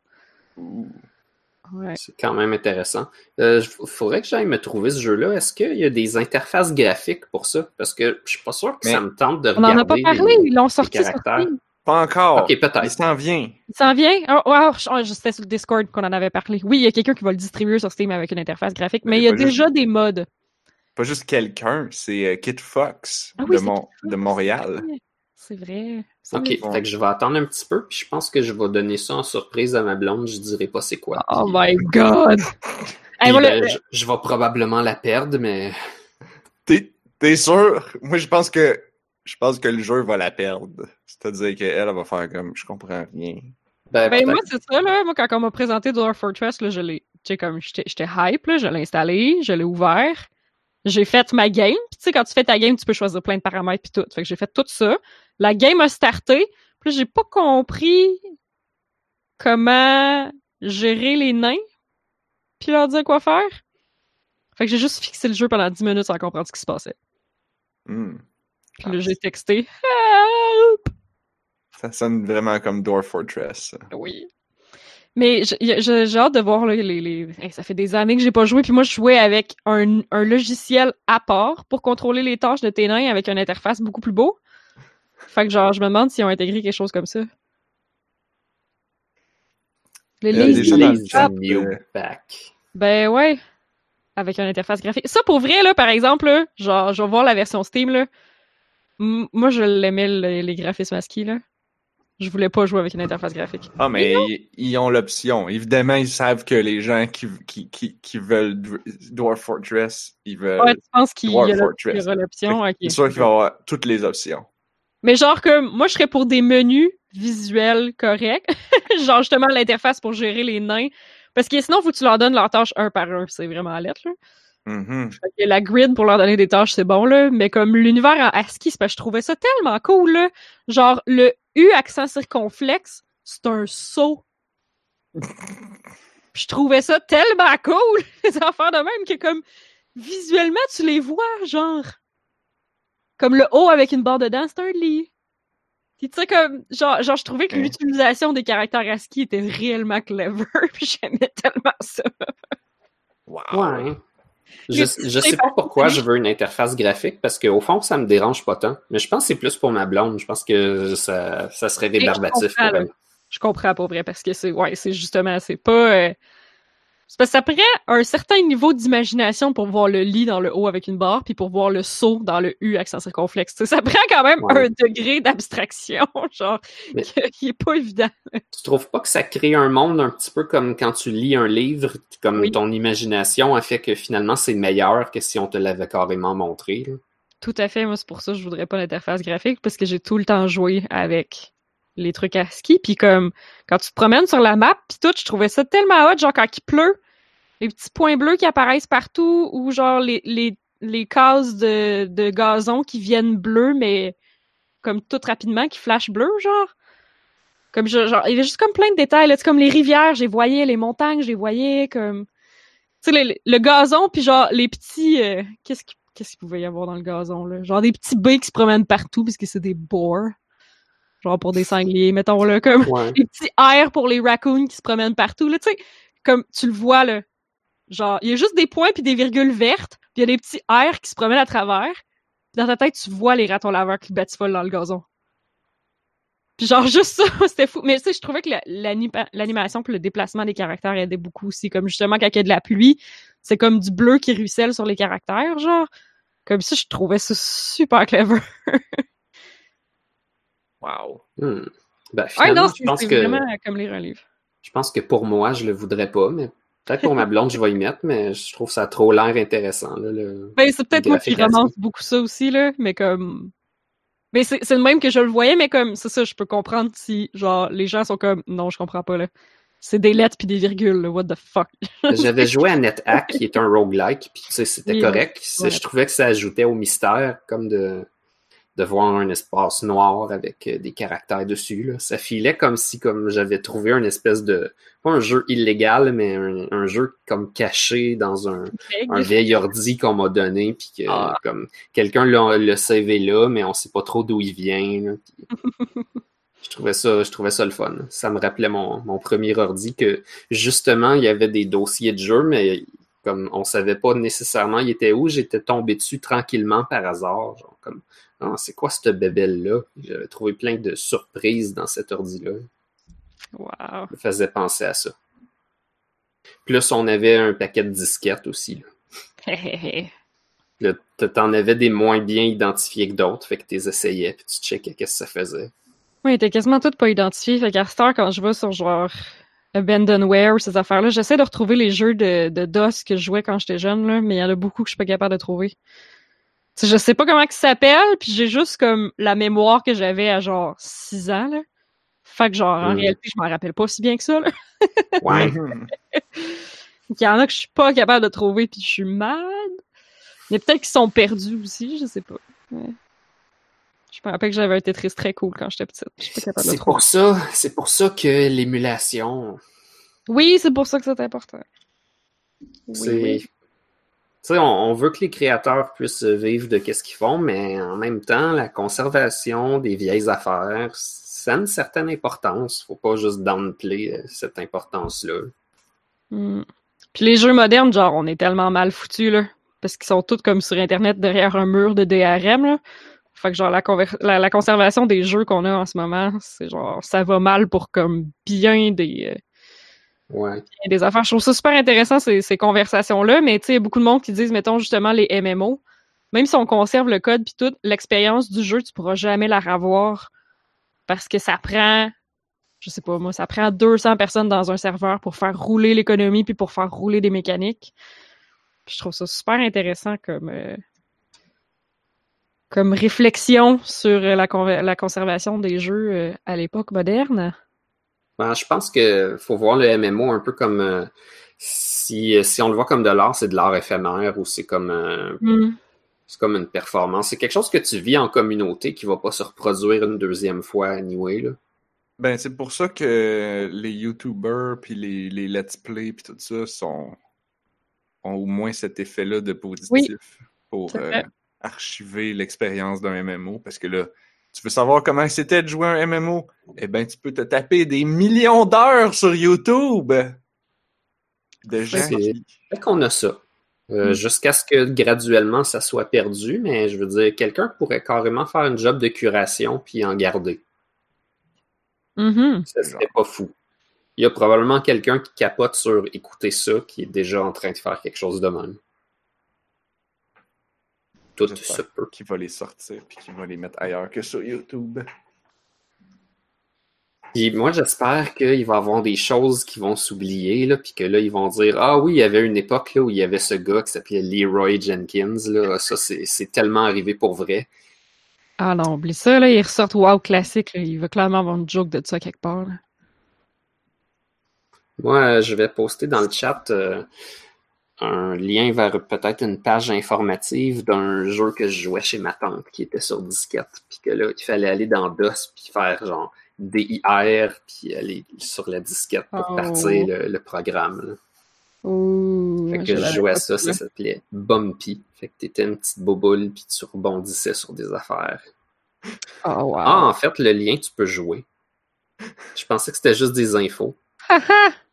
Ouais. C'est quand même intéressant. Euh, j- faudrait que j'aille me trouver ce jeu-là. Est-ce qu'il y a des interfaces graphiques pour ça? Parce que je suis pas sûr que Mais ça me tente de On regarder. a pas parlé, les- ils l'ont sorti sur caractères. Steam. Pas encore. Ok, peut-être. Il s'en vient. Il s'en vient? Oh, oh, je- oh, c'était sur le Discord qu'on en avait parlé. Oui, il y a quelqu'un qui va le distribuer sur Steam avec une interface graphique, mais Mais il y a juste- déjà des modes. Pas juste quelqu'un, c'est euh, Kit Fox Ah oui, de, c'est Mon- Kit Fox. de Montréal. C'est vrai. Ok, vrai. fait que je vais attendre un petit peu, puis je pense que je vais donner ça en surprise à ma blonde. Je dirai pas c'est quoi. Oh Puis- my god! puis, Hey, voilà, ben, je, je vais probablement la perdre, mais T'es t'es sûr? Moi, je pense que je pense que le jeu va la perdre. C'est-à-dire qu'elle elle va faire comme je comprends rien. ben, Ben, moi, c'est ça, là. Moi, quand on m'a présenté Dwarf Fortress, là, je l'ai, comme, j'étais j'étais hype, là. Je l'ai installé, je l'ai ouvert. J'ai fait ma game. Puis, tu sais, quand tu fais ta game, tu peux choisir plein de paramètres puis tout. Fait que j'ai fait tout ça. La game a starté. Puis, j'ai pas compris comment gérer les nains puis leur dire quoi faire. Fait que j'ai juste fixé le jeu pendant 10 minutes sans comprendre ce qui se passait. Hmm. Puis là, j'ai texté Help! Ça sonne vraiment comme Dwarf Fortress. Oui. Mais j'ai hâte de voir là, les, les... hey, ça fait des années que j'ai pas joué, puis moi je jouais avec un, un logiciel à part pour contrôler les tâches de tes nains avec une interface beaucoup plus beau. Fait que genre je me demande s'ils ont intégré quelque chose comme ça. Le lazy New euh, back. Ben ouais. Avec une interface graphique. Ça pour vrai là, par exemple, là, genre je vais voir la version Steam là. M- moi je l'aimais le- les graphismes ASCII là. Je voulais pas jouer avec une interface graphique. Ah, mais ils, ils ont l'option. Évidemment, ils savent que les gens qui, qui, qui, qui veulent Dw- Dwarf Fortress, ils veulent. Ouais, tu penses qu'il y, Dwarf a l'option? ok. C'est sûr qu'il va y avoir toutes les options. Mais genre que moi, je serais pour des menus visuels corrects. *laughs* genre justement l'interface pour gérer les nains. Parce que sinon, faut que tu leur donnes leurs tâches un par un. C'est vraiment à lettre, là. Que la grid pour leur donner des tâches, c'est bon, là. Mais comme l'univers en ASCII, parce que je trouvais ça tellement cool, là. Genre, le U accent circonflexe, c'est un saut. *laughs* Puis je trouvais ça tellement cool, *laughs* les affaires de même, que comme, visuellement, tu les vois, genre. comme le haut avec une barre dedans, c'est un lit. Puis tu sais, comme, genre, genre, je trouvais que l'utilisation des caractères ASCII était réellement clever, *laughs* puis j'aimais tellement ça. Wow. Ouais. Je, je sais pas pourquoi je veux une interface graphique, parce qu'au fond, ça me dérange pas tant. Mais je pense que c'est plus pour ma blonde. Je pense que ça, ça serait rébarbatif comprends, pour là. elle. Je comprends pas vrai, parce que c'est, ouais, c'est justement, c'est pas, euh, c'est parce que ça prend un certain niveau d'imagination pour voir le lit dans le haut avec une barre, puis pour voir le saut dans le U accent circonflexe. Ça prend quand même Ouais. un degré d'abstraction, *laughs* genre, Mais- qui- qui est pas évident. Tu trouves pas que ça crée un monde un petit peu comme quand tu lis un livre, comme Oui. ton imagination a fait que finalement c'est meilleur que si on te l'avait carrément montré. là? Tout à fait. Moi, c'est pour ça que je voudrais pas d'interface graphique parce que j'ai tout le temps joué avec les trucs à ski. Puis comme quand tu te promènes sur la map, puis tout, je trouvais ça tellement hot, genre quand il pleut, les petits points bleus qui apparaissent partout ou genre les, les, les cases de, de gazon qui viennent bleus, mais comme tout rapidement, qui flashent bleu, genre. Comme genre, il y avait juste comme plein de détails, sais, comme les rivières, les voyais, les montagnes, les voyais, comme tu sais, le, gazon, puis genre, les petits... euh, Qu'est-ce qui- qu'est-ce qu'il pouvait y avoir dans le gazon, là? Genre des petits baies qui se promènent partout, parce que c'est des boars. Genre pour des sangliers, mettons, là, comme Ouais. des petits airs pour les raccoons qui se promènent partout, là, tu sais. Comme, tu le vois, là. Genre, il y a juste des points puis des virgules vertes, puis il y a des petits airs qui se promènent à travers. Dans ta tête, tu vois les ratons laveurs qui batifolent dans le gazon. Puis genre, juste ça, *laughs* c'était fou. Mais tu sais, je trouvais que la- l'anima- l'animation puis le déplacement des caractères aidait beaucoup aussi. Comme justement, quand il y a de la pluie, c'est comme du bleu qui ruisselle sur les caractères, genre. Comme ça, je trouvais ça super clever. *laughs* Wow. Hmm. Ben, Ouais, finalement, non, je c'est pense que vraiment comme lire un livre. je pense que pour moi, je le voudrais pas, mais peut-être pour ma blonde, je vais y mettre, mais je trouve ça a trop l'air intéressant. Là, le... Ben, c'est peut-être moi qui romance beaucoup ça aussi, là, mais comme... Mais c'est c'est le même que je le voyais, mais comme, c'est ça, je peux comprendre si, genre, les gens sont comme, non, je comprends pas, là. C'est des lettres puis des virgules, là, what the fuck? J'avais joué à NetHack, *laughs* qui est un roguelike, puis tu sais, c'était correct. Ouais. Je trouvais que ça ajoutait au mystère, comme de, de voir un espace noir avec euh, des caractères dessus. Là. Ça filait comme si comme j'avais trouvé un espèce de... Pas un jeu illégal, mais un, un jeu comme caché dans un, un vieil ordi qu'on m'a donné, puis que Ah. comme quelqu'un l'a l'a sauvé là, mais on sait pas trop d'où il vient. là, *laughs* je trouvais ça, je trouvais ça le fun. Ça me rappelait mon, mon premier ordi que justement il y avait des dossiers de jeux, mais comme on savait pas nécessairement il était où, j'étais tombé dessus tranquillement par hasard, genre comme ah, c'est quoi cette bébelle là J'avais trouvé plein de surprises dans cet ordi là Wow. me faisait penser à ça. Plus on avait un paquet de disquettes aussi. Là. *laughs* T'en avais des moins bien identifiés que d'autres, fait que tu les essayais, puis tu checkais qu'est-ce que ça faisait. Oui, t'es quasiment toutes pas identifiées. Fait qu'à quand je vais sur genre Abandonware ou ces affaires-là, j'essaie de retrouver les jeux de, de DOS que je jouais quand j'étais jeune, là, mais il y en a beaucoup que je suis pas capable de trouver. Tu sais, je sais pas comment ils s'appellent, puis j'ai juste comme la mémoire que j'avais à genre 6 ans, là. Fait que genre, en Mm. réalité, je m'en rappelle pas si bien que ça, là. *laughs* Ouais. *laughs* Il y en a que je suis pas capable de trouver, puis je suis mal. Mais peut-être qu'ils sont perdus aussi, je sais pas. Ouais. Je me rappelle que j'avais un Tetris très cool quand j'étais petite. C'est pour ça, c'est pour ça que l'émulation, Oui, c'est pour ça que c'est important. Oui, oui. Tu sais, on, on veut que les créateurs puissent vivre de qu'est-ce qu'ils font, mais en même temps, la conservation des vieilles affaires, ça a une certaine importance. Faut pas juste downplay euh, cette importance-là. Hmm. Puis les jeux modernes, genre, on est tellement mal foutus, là. Parce qu'ils sont tous comme sur Internet derrière un mur de DRM, là. Fait que genre, la, la, la conservation des jeux qu'on a en ce moment, c'est genre, ça va mal pour comme bien des, euh, Ouais. bien des affaires. Je trouve ça super intéressant, ces, ces conversations-là, mais tu sais, il y a beaucoup de monde qui disent, mettons, justement, les MMO. Même si on conserve le code puis tout, l'expérience du jeu, tu pourras jamais la revoir parce que ça prend, je sais pas moi, ça prend 200 personnes dans un serveur pour faire rouler l'économie puis pour faire rouler des mécaniques. Puis je trouve ça super intéressant comme euh, comme réflexion sur euh, la, la conservation des jeux euh, à l'époque moderne? Ben, je pense que faut voir le MMO un peu comme euh, si, si on le voit comme de l'art, c'est de l'art éphémère ou c'est comme euh, Hmm. c'est comme une performance. C'est quelque chose que tu vis en communauté qui va pas se reproduire une deuxième fois anyway. Là. Ben, c'est pour ça que les YouTubers puis les, les Let's Play puis tout ça sont ont au moins cet effet-là de positif pour euh. Archiver l'expérience d'un MMO parce que là, tu veux savoir comment c'était de jouer un MMO? Eh ben, tu peux te taper des millions d'heures sur YouTube de gens c'est- qui... Qu'on a ça. Euh, Mm. Jusqu'à ce que graduellement ça soit perdu, mais je veux dire, quelqu'un pourrait carrément faire une job de curation puis en garder. Ça serait pas fou. Il y a probablement quelqu'un qui capote sur écouter ça qui est déjà en train de faire quelque chose de même. Tout se peut. qui va les sortir puis qui va les mettre ailleurs que sur YouTube. Puis moi, j'espère qu'il va y avoir des choses qui vont s'oublier, là, puis que là, ils vont dire Ah oui, il y avait une époque là, où il y avait ce gars qui s'appelait Leroy Jenkins. Là. Ça, c'est c'est tellement arrivé pour vrai. Ah non, oublie ça, là, il ressort WoW classique, là. il va clairement avoir une joke de ça quelque part. là. Moi, je vais poster dans le chat euh, un lien vers peut-être une page informative d'un jeu que je jouais chez ma tante qui était sur disquette. Puis que là, il fallait aller dans DOS puis faire genre DIR puis aller sur la disquette pour Oh. partir le, le programme. là. Ouh, Fait que je jouais à ça, ça s'appelait Bumpy. Fait que t'étais une petite boboule puis tu rebondissais sur des affaires. Oh, wow. Ah, en fait, le lien, tu peux jouer. Je pensais que c'était juste des infos! *laughs*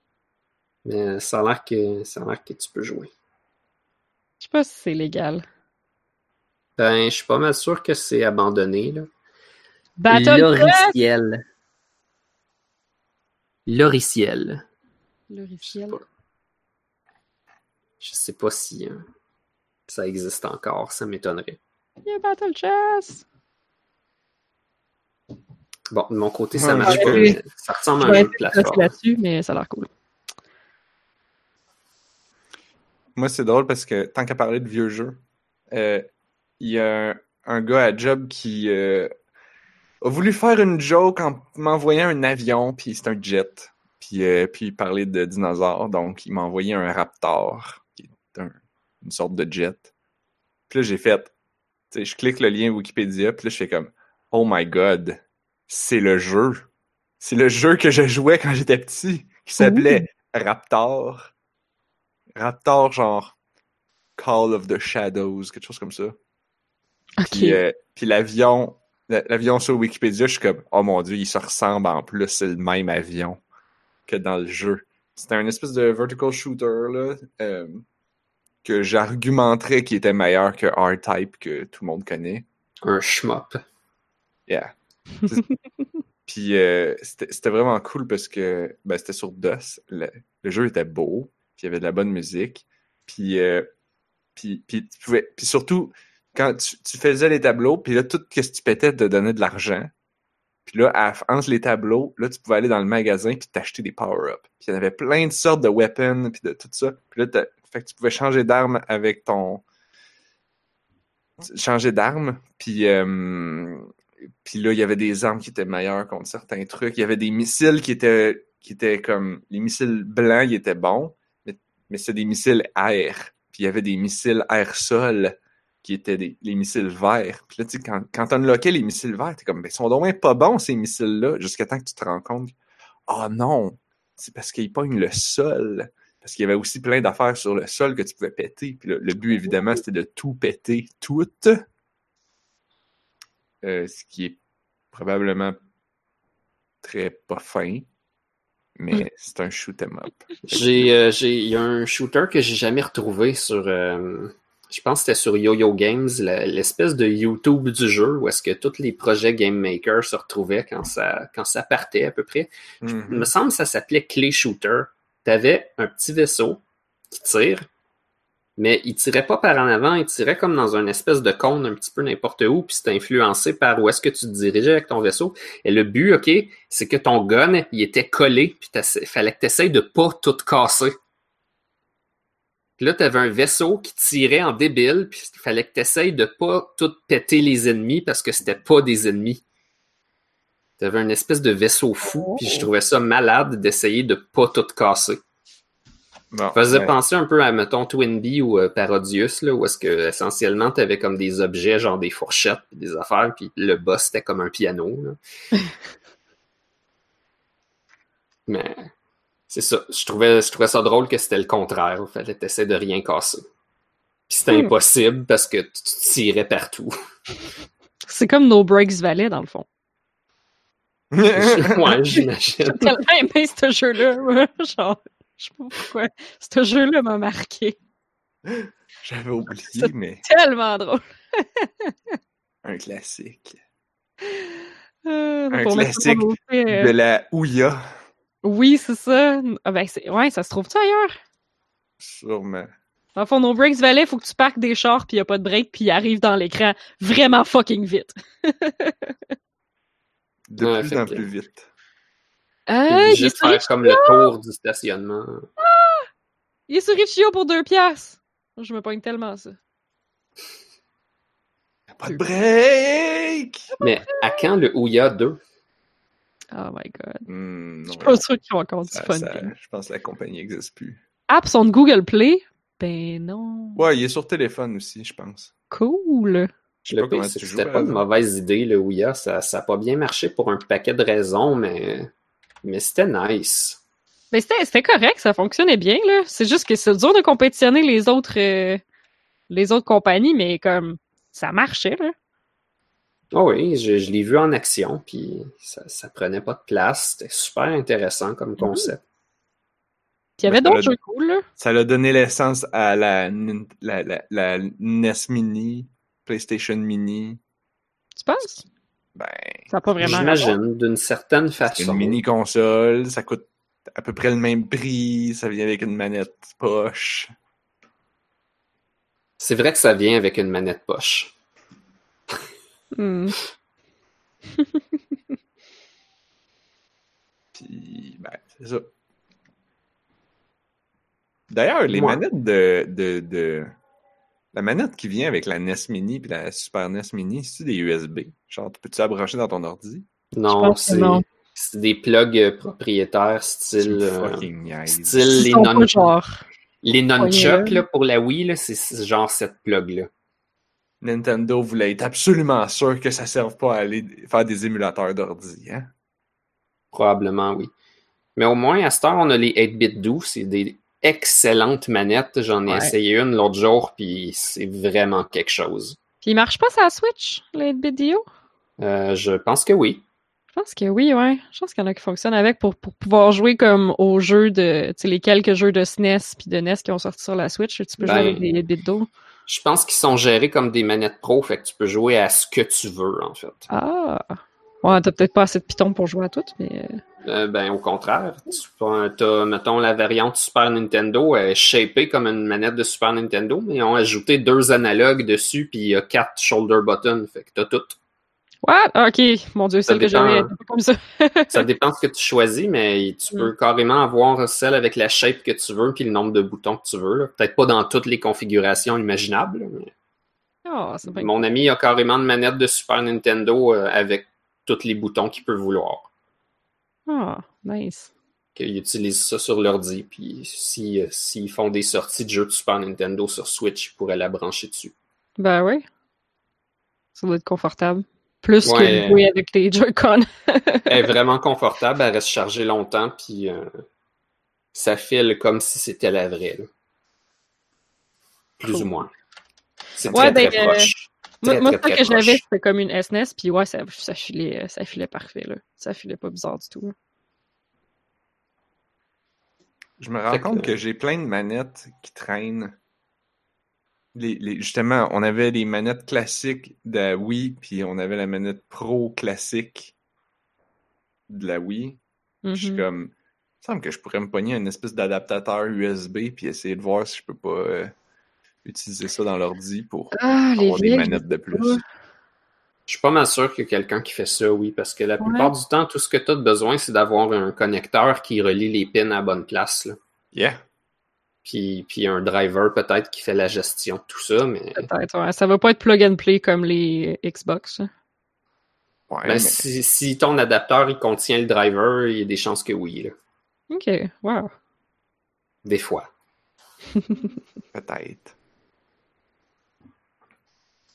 mais ça a l'air que ça a l'air que tu peux jouer. Je sais pas si c'est légal. Ben, je suis pas mal sûr que c'est abandonné, là. Battle! Loriciel. Loriciel. Loriciel. Je sais pas. Je sais pas si euh, ça existe encore, ça m'étonnerait. Il y a Battle Chess! Bon, de mon côté, ça Ouais, marche je pas. mais Ça ressemble à un vais jeu de être plateforme. là-dessus, mais ça a l'air cool. Moi, c'est drôle parce que tant qu'à parler de vieux jeux, euh, il y a un, un gars à job qui euh, a voulu faire une joke en m'envoyant un avion, puis c'est un jet, puis, euh, puis il parlait de dinosaures, donc il m'a envoyé un Raptor, qui est un- une sorte de jet. Puis là, j'ai fait, tu sais, je clique le lien Wikipédia, puis là, je fais comme, oh my god, c'est le jeu. C'est le jeu que je jouais quand j'étais petit, qui s'appelait Raptor. Raptor, genre Call of the Shadows, quelque chose comme ça. Ok. Puis, euh, puis l'avion, la- l'avion sur Wikipédia, je suis comme, oh mon dieu, il se ressemble en plus, c'est le même avion que dans le jeu. C'était un espèce de vertical shooter, là, euh, que j'argumenterais qui était meilleur que R-Type, que tout le monde connaît. Un shmup. Yeah. *laughs* Puis euh, c'était c'était vraiment cool parce que ben, c'était sur DOS. Le, le jeu était beau, puis il y avait de la bonne musique. Puis, euh, puis, puis, tu pouvais, puis surtout, quand tu, tu faisais les tableaux, puis là, tout ce que tu pétais te donnait de l'argent. Puis là, à- entre les tableaux, là, tu pouvais aller dans le magasin puis t'acheter des power-ups. Puis il y en avait plein de sortes de weapons, puis de tout ça. Puis là, t'as- fait que tu pouvais changer d'arme avec ton... Changer d'arme, puis... euh, puis là, il y avait des armes qui étaient meilleures contre certains trucs. Il y avait des missiles qui étaient, qui étaient comme... Les missiles blancs, ils étaient bons, mais, c'était des missiles air. Puis il y avait des missiles air-sol qui étaient des, les missiles verts. Puis là, tu sais, quand, quand unlockais les missiles verts, t'es comme, ben, ils sont donc pas bons, ces missiles-là, jusqu'à temps que tu te rends compte ah non, c'est parce qu'ils pognent le sol. Parce qu'il y avait aussi plein d'affaires sur le sol que tu pouvais péter. Puis le, le but, évidemment, c'était de tout péter, tout. Euh, ce qui est probablement très pas fin, mais c'est un shoot 'em up. J'ai, euh, j'ai, il y a un shooter que j'ai jamais retrouvé sur, euh, je pense que c'était sur YoYo Games, l'espèce de YouTube du jeu où est-ce que tous les projets Game Maker se retrouvaient quand ça, quand ça partait à peu près. Il Mhm. me semble que ça s'appelait Clay Shooter. T'avais un petit vaisseau qui tire, mais il tirait pas par en avant, il tirait comme dans une espèce de cône un petit peu n'importe où, puis c'était influencé par où est-ce que tu te dirigeais avec ton vaisseau. Et le but, OK, c'est que ton gun, il était collé, puis il fallait que tu essayes de pas tout casser. Puis là, tu avais un vaisseau qui tirait en débile, puis il fallait que tu essayes de pas tout péter les ennemis parce que c'était pas des ennemis. Tu avais une espèce de vaisseau fou, puis je trouvais ça malade d'essayer de pas tout casser. Bon, Ça faisait ben, penser un peu à, mettons, Twinbee ou euh, Parodius, là, où est-ce que, essentiellement, tu avais comme des objets, genre des fourchettes, puis des affaires, puis le boss, c'était comme un piano. là. *laughs* Mais c'est ça. Je trouvais, je trouvais ça drôle que c'était le contraire. Il fallait essayer de rien casser. Puis c'était Hmm. impossible parce que tu tirais partout. C'est comme No Breaks Valley, dans le fond. *laughs* ouais, j'imagine. J'ai tellement aimé ce jeu-là. *laughs* Genre, je sais pas pourquoi. Ce jeu-là m'a marqué. J'avais oublié, C'est- mais Tellement drôle. *laughs* un classique. Euh, Un classique nos faits, euh, De la Ouya, Oui, c'est ça. Ah ben, c'est... Ouais, ça se trouve-tu ailleurs? sûrement. Dans le fond, No Breaks Valley, faut que tu parques des chars, puis y a pas de break, puis il arrive dans l'écran vraiment fucking vite. *laughs* De Ouais, plus en plus vite. Euh, de sur faire comme le tour du stationnement. il est sur Itch.io pour deux piastres. Je me pogne tellement ça. Pas de break! Mais à quand le Ouya 2? Oh my god. Hmm, Je suis pas sûre qu'ils ont encore du fun. je pense que la compagnie n'existe plus. Apps on Google Play? Ben non. Ouais, il est sur téléphone aussi, je pense. Cool. Je sais Le pas pire, comment tu joues. c'était pas une mauvaise idée, le Ouya. Ça n'a pas bien marché pour un paquet de raisons, mais, mais c'était nice. Ben c'était, c'était correct, ça fonctionnait bien, là. C'est juste que c'est dur de compétitionner les autres, euh, les autres compagnies, mais comme, ça marchait, là. Oh oui, je, je l'ai vu en action, puis ça, ça prenait pas de place. C'était super intéressant comme concept. Puis il y avait d'autres jeux cool, là. Ça a donné l'essence à la, la, la, la NES Mini, PlayStation Mini. Tu penses? Ben, Ça pas vraiment. J'imagine, d'une certaine c'est façon. une mini console, ça coûte à peu près le même prix, ça vient avec une manette poche. C'est vrai que ça vient avec une manette poche. Hmm. *laughs* Puis, ben, c'est ça. D'ailleurs, les Ouais. manettes de, de, de. La manette qui vient avec la NES Mini puis la Super NES Mini, c'est des USB. Genre, tu peux-tu la brancher dans ton ordi? Non, c'est des plugs euh, propriétaires style, euh, fucking niaises. style les, non, genre. les nunchucks là, pour la Wii, là, c'est genre cette plug-là. Nintendo voulait être absolument sûr que ça serve pas à aller faire des émulateurs d'ordi, hein? Probablement, oui. Mais au moins, à cette heure, on a les 8-bit doux. C'est des excellentes manettes. J'en ai Ouais. essayé une l'autre jour, puis c'est vraiment quelque chose. Puis il marche pas sa Switch, le 8-bit Dio? Euh, je pense que oui. Je pense que oui, ouais. Je pense qu'il y en a qui fonctionnent avec pour, pour pouvoir jouer comme aux jeux de, tu sais, les quelques jeux de SNES puis de NES qui ont sorti sur la Switch. Tu peux jouer Ben, avec des 8-bit Do. Je pense qu'ils sont gérés comme des manettes pro, fait que tu peux jouer à ce que tu veux, en fait. Ah! Ouais, t'as peut-être pas assez de Python pour jouer à toutes, mais... euh, ben, au contraire. Tu as, mettons, la variante Super Nintendo, est shapée comme une manette de Super Nintendo, mais ils ont ajouté deux analogues dessus, puis il y a quatre shoulder buttons, fait que t'as tout. What? Ah, ok, mon dieu, celle que j'avais comme ça. *laughs* Ça dépend de ce que tu choisis, mais tu peux carrément avoir celle avec la shape que tu veux, puis le nombre de boutons que tu veux. Peut-être pas dans toutes les configurations imaginables, mais bien. mon ami a carrément une manette de Super Nintendo euh, avec tous les boutons qu'il peut vouloir. Ah, nice. Qu'ils utilisent ça sur l'ordi, puis si, euh, s'ils font des sorties de jeux de Super Nintendo sur Switch, ils pourraient la brancher dessus. Ben oui. Ça doit être confortable. Plus que Ouais. de jouer avec les Joy-Con. Elle est *laughs* vraiment confortable, elle reste chargée longtemps, puis euh, ça file comme si c'était la vraie. là. Plus Cool. ou moins. C'est Ouais, très, ben, très euh, proche. Moi, Très, moi très, ça très que j'avais, c'était comme une SNES, puis ouais, ça, ça, filait, ça filait parfait, là. Ça filait pas bizarre du tout. là. Je me rends que- compte que j'ai plein de manettes qui traînent. Les, les- justement, on avait les manettes classiques de la Wii, puis on avait la manette pro classique de la Wii. Je suis Mhm. comme. Il me semble que je pourrais me pogner une espèce d'adaptateur USB puis essayer de voir si je peux pas euh, utiliser ça dans l'ordi pour Ah, les avoir des manettes de plus. pas. Je suis pas mal sûr qu'il y a quelqu'un qui fait ça, oui, parce que la plupart du temps, tout ce que tu as besoin, c'est d'avoir un connecteur qui relie les pins à la bonne place. là. Yeah. Puis, puis un driver peut-être qui fait la gestion de tout ça, mais Peut-être, ouais. Ça va pas être plug and play comme les Xbox. hein. Ouais, ben, mais si, si ton adapteur il contient le driver, il y a des chances que oui, là. Ok, wow. des fois. *laughs* peut-être.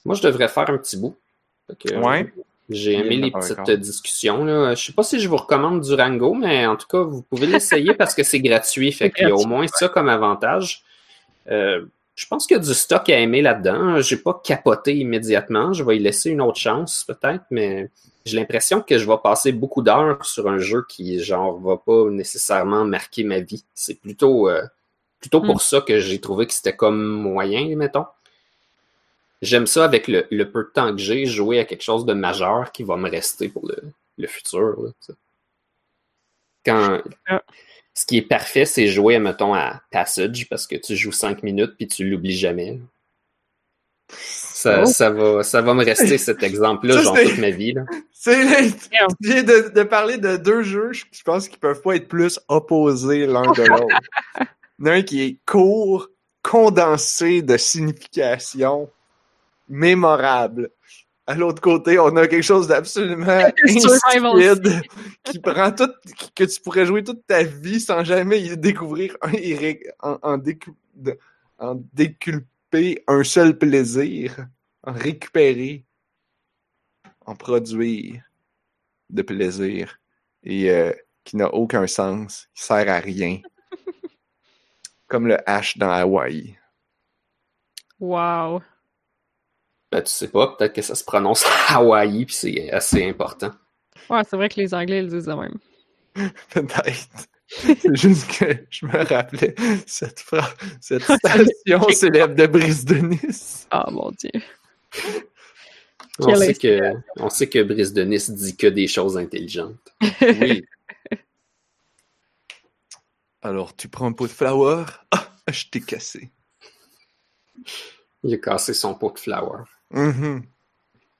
Moi, je devrais faire un petit bout. Que, euh, Ouais. J'ai aimé les petites discussions. Là. Je sais pas si je vous recommande Durango, mais en tout cas, vous pouvez l'essayer parce que c'est gratuit. Fait qu'il y a au moins ça comme avantage. Euh, Je pense qu'il y a du stock à aimer là-dedans. J'ai pas capoté immédiatement. Je vais y laisser une autre chance, peut-être, mais j'ai l'impression que je vais passer beaucoup d'heures sur un jeu qui, genre, va pas nécessairement marquer ma vie. C'est plutôt, euh, plutôt pour Mm. ça que j'ai trouvé que c'était comme moyen, mettons. J'aime ça avec le, le peu de temps que j'ai, jouer à quelque chose de majeur qui va me rester pour le, le futur. là. Quand, ce qui est parfait, c'est jouer, mettons, à Passage, parce que tu joues 5 minutes puis tu l'oublies jamais. Ça, Oh. ça, va, ça va me rester *laughs* cet exemple-là, genre toute ma vie. Là. *laughs* Viens de, de parler de deux jeux, je je pense qu'ils peuvent pas être plus opposés l'un de l'autre. *laughs* Il y en a un qui est court, condensé de signification, mémorable. À l'autre côté, on a quelque chose d'absolument *laughs* insipide qui prend tout, que tu pourrais jouer toute ta vie sans jamais y découvrir un, en, en, décu- de- en déculper un seul plaisir, en récupérer, en produire de plaisir et euh, qui n'a aucun sens, qui sert à rien. *laughs* Comme le H dans Hawaï. Wow. Ben, tu sais pas, peut-être que ça se prononce Hawaii, puis c'est assez important. Ouais, c'est vrai que les Anglais le disent de même. *laughs* Peut-être. C'est juste que je me rappelais cette, fra- cette *laughs* station célèbre de Brise de Nice. Ah mon dieu. On sait, que, on sait que Brice de Nice dit que des choses intelligentes. Oui. *laughs* Alors, tu prends un pot de flower? Ah, je t'ai cassé. Il a cassé son pot de flower. Mhm.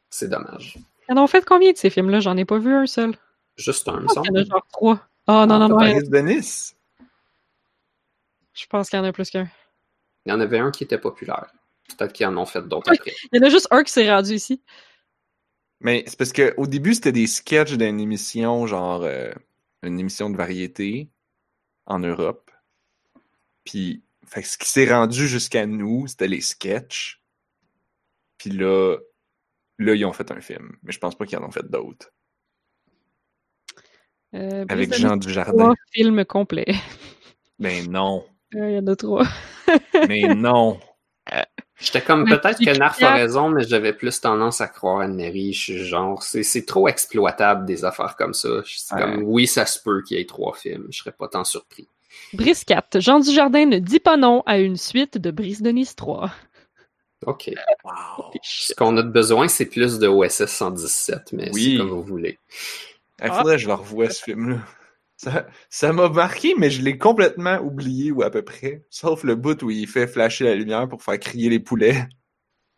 C'est dommage. Ils en ont fait combien de ces films-là? J'en ai pas vu un seul. Juste un, me Je pense qu'il y en a genre trois. Ah non, Ah, non, non. il y en a- Brise de Nice? Je pense qu'il y en a plus qu'un. Il y en avait un qui était populaire. Peut-être qu'ils en ont fait d'autres après. Il y en a juste un qui s'est rendu ici. Mais c'est parce qu'au début, c'était des sketchs d'une émission, genre euh, une émission de variété en Europe. Puis, fait ce qui s'est rendu jusqu'à nous, c'était les sketchs. Puis là, là, ils ont fait un film. Mais je pense pas qu'ils en ont fait d'autres. Euh, Avec Jean Dujardin. trois films complets. Ben non. *laughs* Euh, Il y en a trois. *laughs* Mais non. J'étais comme, Mais peut-être que Narf a raison, mais j'avais plus tendance à croire à Neri. Je suis genre, c'est c'est trop exploitable des affaires comme ça. C'est Ouais. comme, oui, ça se peut qu'il y ait trois films. Je serais pas tant surpris. Brise 4. Jean Dujardin ne dit pas non à une suite de Brise de Nice 3. OK. Wow. Ce qu'on a de besoin, c'est plus de OSS 117, mais Oui. c'est comme vous voulez. Il faudrait que je le revoie, ce film-là. Ça, ça m'a marqué, mais je l'ai complètement oublié, ou à peu près. Sauf le bout où il fait flasher la lumière pour faire crier les poulets.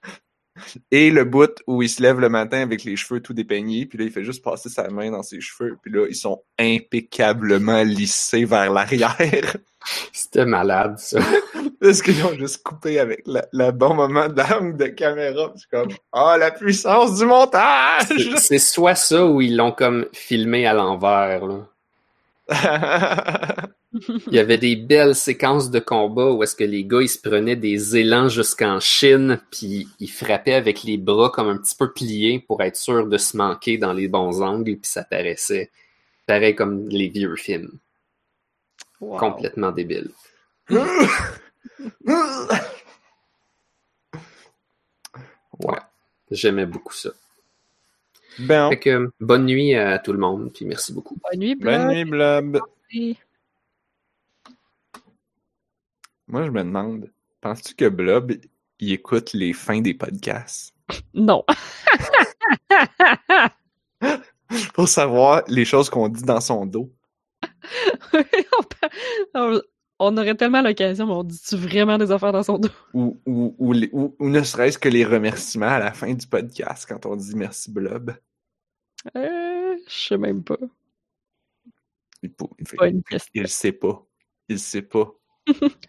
*laughs* Et le bout où il se lève le matin avec les cheveux tout dépeignés, puis là, il fait juste passer sa main dans ses cheveux, puis là, ils sont impeccablement lissés vers l'arrière. *laughs* C'était malade, ça. *laughs* Parce qu'ils ont juste coupé avec le, le bon moment d'angle de caméra. C'est comme, ah, la puissance du montage! C'est- C'est soit ça ou ils l'ont comme filmé à l'envers. là. *laughs* Il y avait des belles séquences de combat où est-ce que les gars ils se prenaient des élans jusqu'en Chine puis ils frappaient avec les bras comme un petit peu pliés pour être sûr de se manquer dans les bons angles puis ça paraissait pareil comme les vieux films Wow. complètement débile. *laughs* Ouais, j'aimais beaucoup ça. Bon. Fait que bonne nuit à tout le monde puis merci beaucoup. Bonne nuit, Bonne Blob. nuit, Blob. Moi, je me demande, penses-tu que Blob, il écoute les fins des podcasts? Non. *laughs* pour savoir les choses qu'on dit dans son dos? *laughs* on, peut- on- aurait tellement l'occasion, mais on dit-tu vraiment des affaires dans son dos? Ou, ou, ou, les- ou- ou ne serait-ce que les remerciements à la fin du podcast quand on dit merci Blob. Euh, je sais même pas. Il, il fait- Pas il sait pas. Il sait *laughs* pas.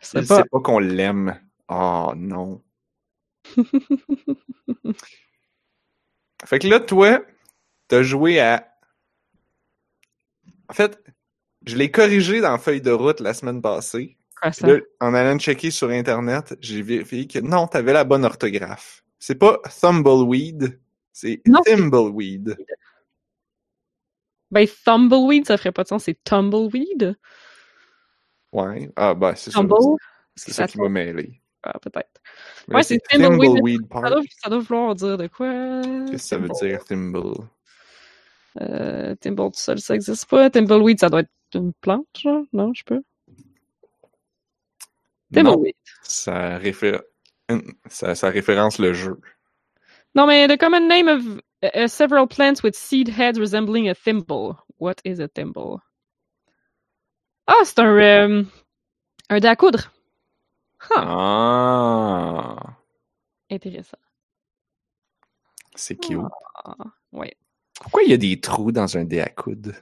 Sait pas qu'on l'aime. Oh non. *laughs* fait que là, toi, t'as joué à. En fait, je l'ai corrigé dans la feuille de route la semaine passée. Quoi, Puis ça? là, en allant checker sur Internet, j'ai vérifié que non, t'avais la bonne orthographe. C'est pas Thumbleweed, c'est. Thimbleweed. Ben, Tumbleweed, ça ferait pas de sens, c'est Tumbleweed? Ouais. Ah, bah, c'est ça. C'est ça qui m'a mêlé. Ah, peut-être. Ouais, c'est Thimbleweed. Ça Park. doit, ça doit vouloir dire de quoi? Qu'est-ce que ça veut dire, Thimble? Euh, Thimble tout seul, ça existe pas. Thimbleweed, ça doit être une plante, genre? Non, je. Non, Thimbleweed. ça, réfé- ça, ça référence le jeu. Non, mais the common name of uh, several plants with seed heads resembling a thimble. What is a thimble? Ah, c'est un, euh, un dé à coudre. Huh, Ah, intéressant. c'est cute. Ah, ouais. Pourquoi il y a des trous dans un dé à coudre?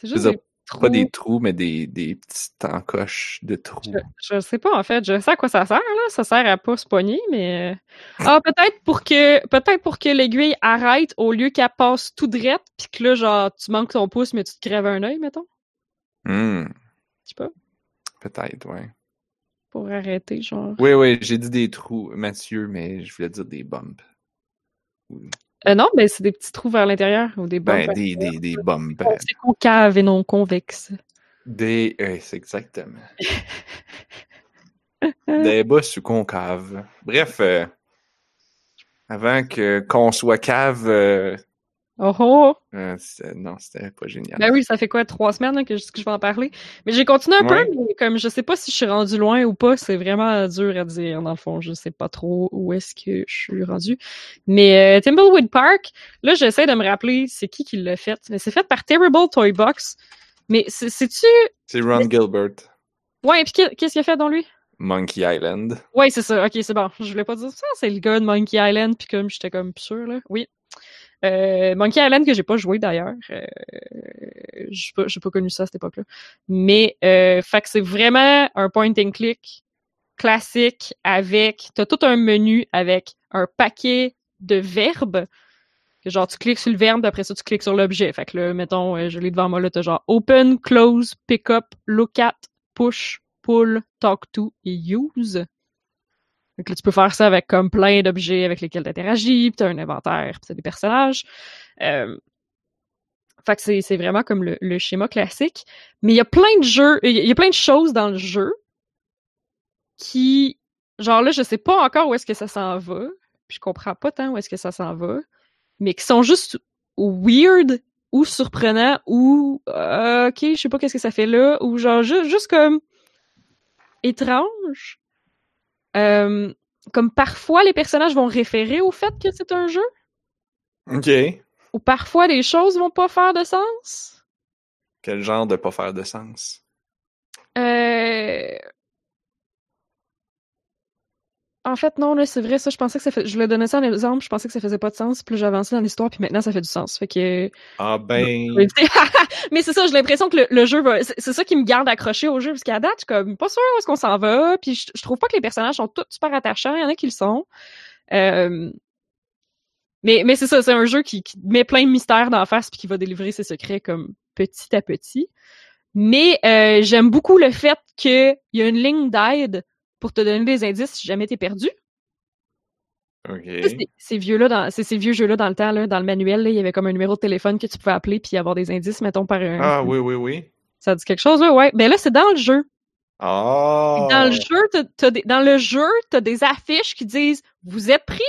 C'est juste veux des dire, trous. Pas des trous, mais des, des petites encoches de trous. Je, je sais pas, en fait. Je sais à quoi ça sert, là. Ça sert à pas se pogner, mais... euh, Ah, peut-être pour que peut-être pour que l'aiguille arrête au lieu qu'elle passe tout drette, puis que là, genre, tu manques ton pouce, mais tu te crèves un œil, mettons. Hmm, Je sais pas. Peut-être, ouais. Pour arrêter, genre. Oui, oui, j'ai dit des trous, Mathieu, mais je voulais dire des bumps. Euh, non, ben c'est des petits trous vers l'intérieur ou des Ben, bumps. des, des, des bumps. C'est concave et non convexe. Des. c'est exactement. *laughs* des bosses ou concaves. Bref, euh, avant que qu'on soit cave, euh, Oh oh! euh, c'était- non, c'était pas génial. Ben oui, ça fait quoi, trois semaines là, que, je, que je vais en parler? Mais j'ai continué un Ouais. peu, mais comme je sais pas si je suis rendu loin ou pas, c'est vraiment dur à dire, dans le fond. Je sais pas trop où est-ce que je suis rendu. Mais euh, Thimbleweed Park, là, j'essaie de me rappeler c'est qui qui l'a fait. Mais c'est fait par Terrible Toy Box. Mais c'est- c'est-tu... C'est Ron Gilbert, Ouais, puis qu'est- qu'est-ce qu'il a fait dans lui? Monkey Island. Ouais, c'est ça. Ok, c'est bon. Je voulais pas dire ça. C'est le gars de Monkey Island, puis comme j'étais comme sûr là. Oui. Euh, Monkey Island que j'ai pas joué d'ailleurs. Euh, j'ai pas, pas connu ça à cette époque-là. Mais euh, fait que c'est vraiment un point and click classique avec. T'as tout un menu avec un paquet de verbes. Genre tu cliques sur le verbe, après ça tu cliques sur l'objet. Fait que là, mettons, euh, je l'ai devant moi là, t'as genre open, close, pick up, look at, push, pull, talk to et use. Donc là, tu peux faire ça avec comme plein d'objets avec lesquels tu interagis, puis t'as un inventaire, puis t'as des personnages. Euh, Fait que c'est, vraiment comme le, le schéma classique. Mais il y a plein de jeux, il y a- plein de choses dans le jeu qui, genre là, je sais pas encore où est-ce que ça s'en va, puis je comprends pas tant où est-ce que ça s'en va, mais qui sont juste weird ou surprenants ou euh, ok, je sais pas qu'est-ce que ça fait là, ou genre ju- juste comme étrange. Euh, comme parfois les personnages vont référer au fait que c'est un jeu, Ok. ou parfois les choses vont pas faire de sens? Quel genre de pas faire de sens? Euh... En fait, non, là, c'est vrai, ça, je pensais que ça fait... Je voulais donner ça en exemple, je pensais que ça faisait pas de sens, puis j'ai avancé dans l'histoire, puis maintenant, ça fait du sens. Fait que... Ah ben. *laughs* Mais c'est ça, j'ai l'impression que le, le jeu va... C'est ça qui me garde accroché au jeu, parce qu'à date, je suis comme pas sûre où est-ce qu'on s'en va, puis je, je trouve pas que les personnages sont tous super attachants, il y en a qui le sont. Euh... Mais, mais c'est ça, c'est un jeu qui, qui met plein de mystères d'en face, puis qui va délivrer ses secrets comme petit à petit. Mais euh, j'aime beaucoup le fait qu'il y a une ligne d'aide pour te donner des indices si jamais t'es perdu. Ok. Tu sais, Ces, ces vieux-là, ces vieux jeux-là dans le temps, là, dans le manuel, là, il y avait comme un numéro de téléphone que tu pouvais appeler puis avoir des indices, mettons, par un. Ah oui, oui, oui. Ça dit quelque chose, là? Ouais. Ben là, c'est dans le jeu. Ah! Dans le jeu, t'as, t'as des, dans le jeu, t'as des affiches qui disent Vous êtes pris,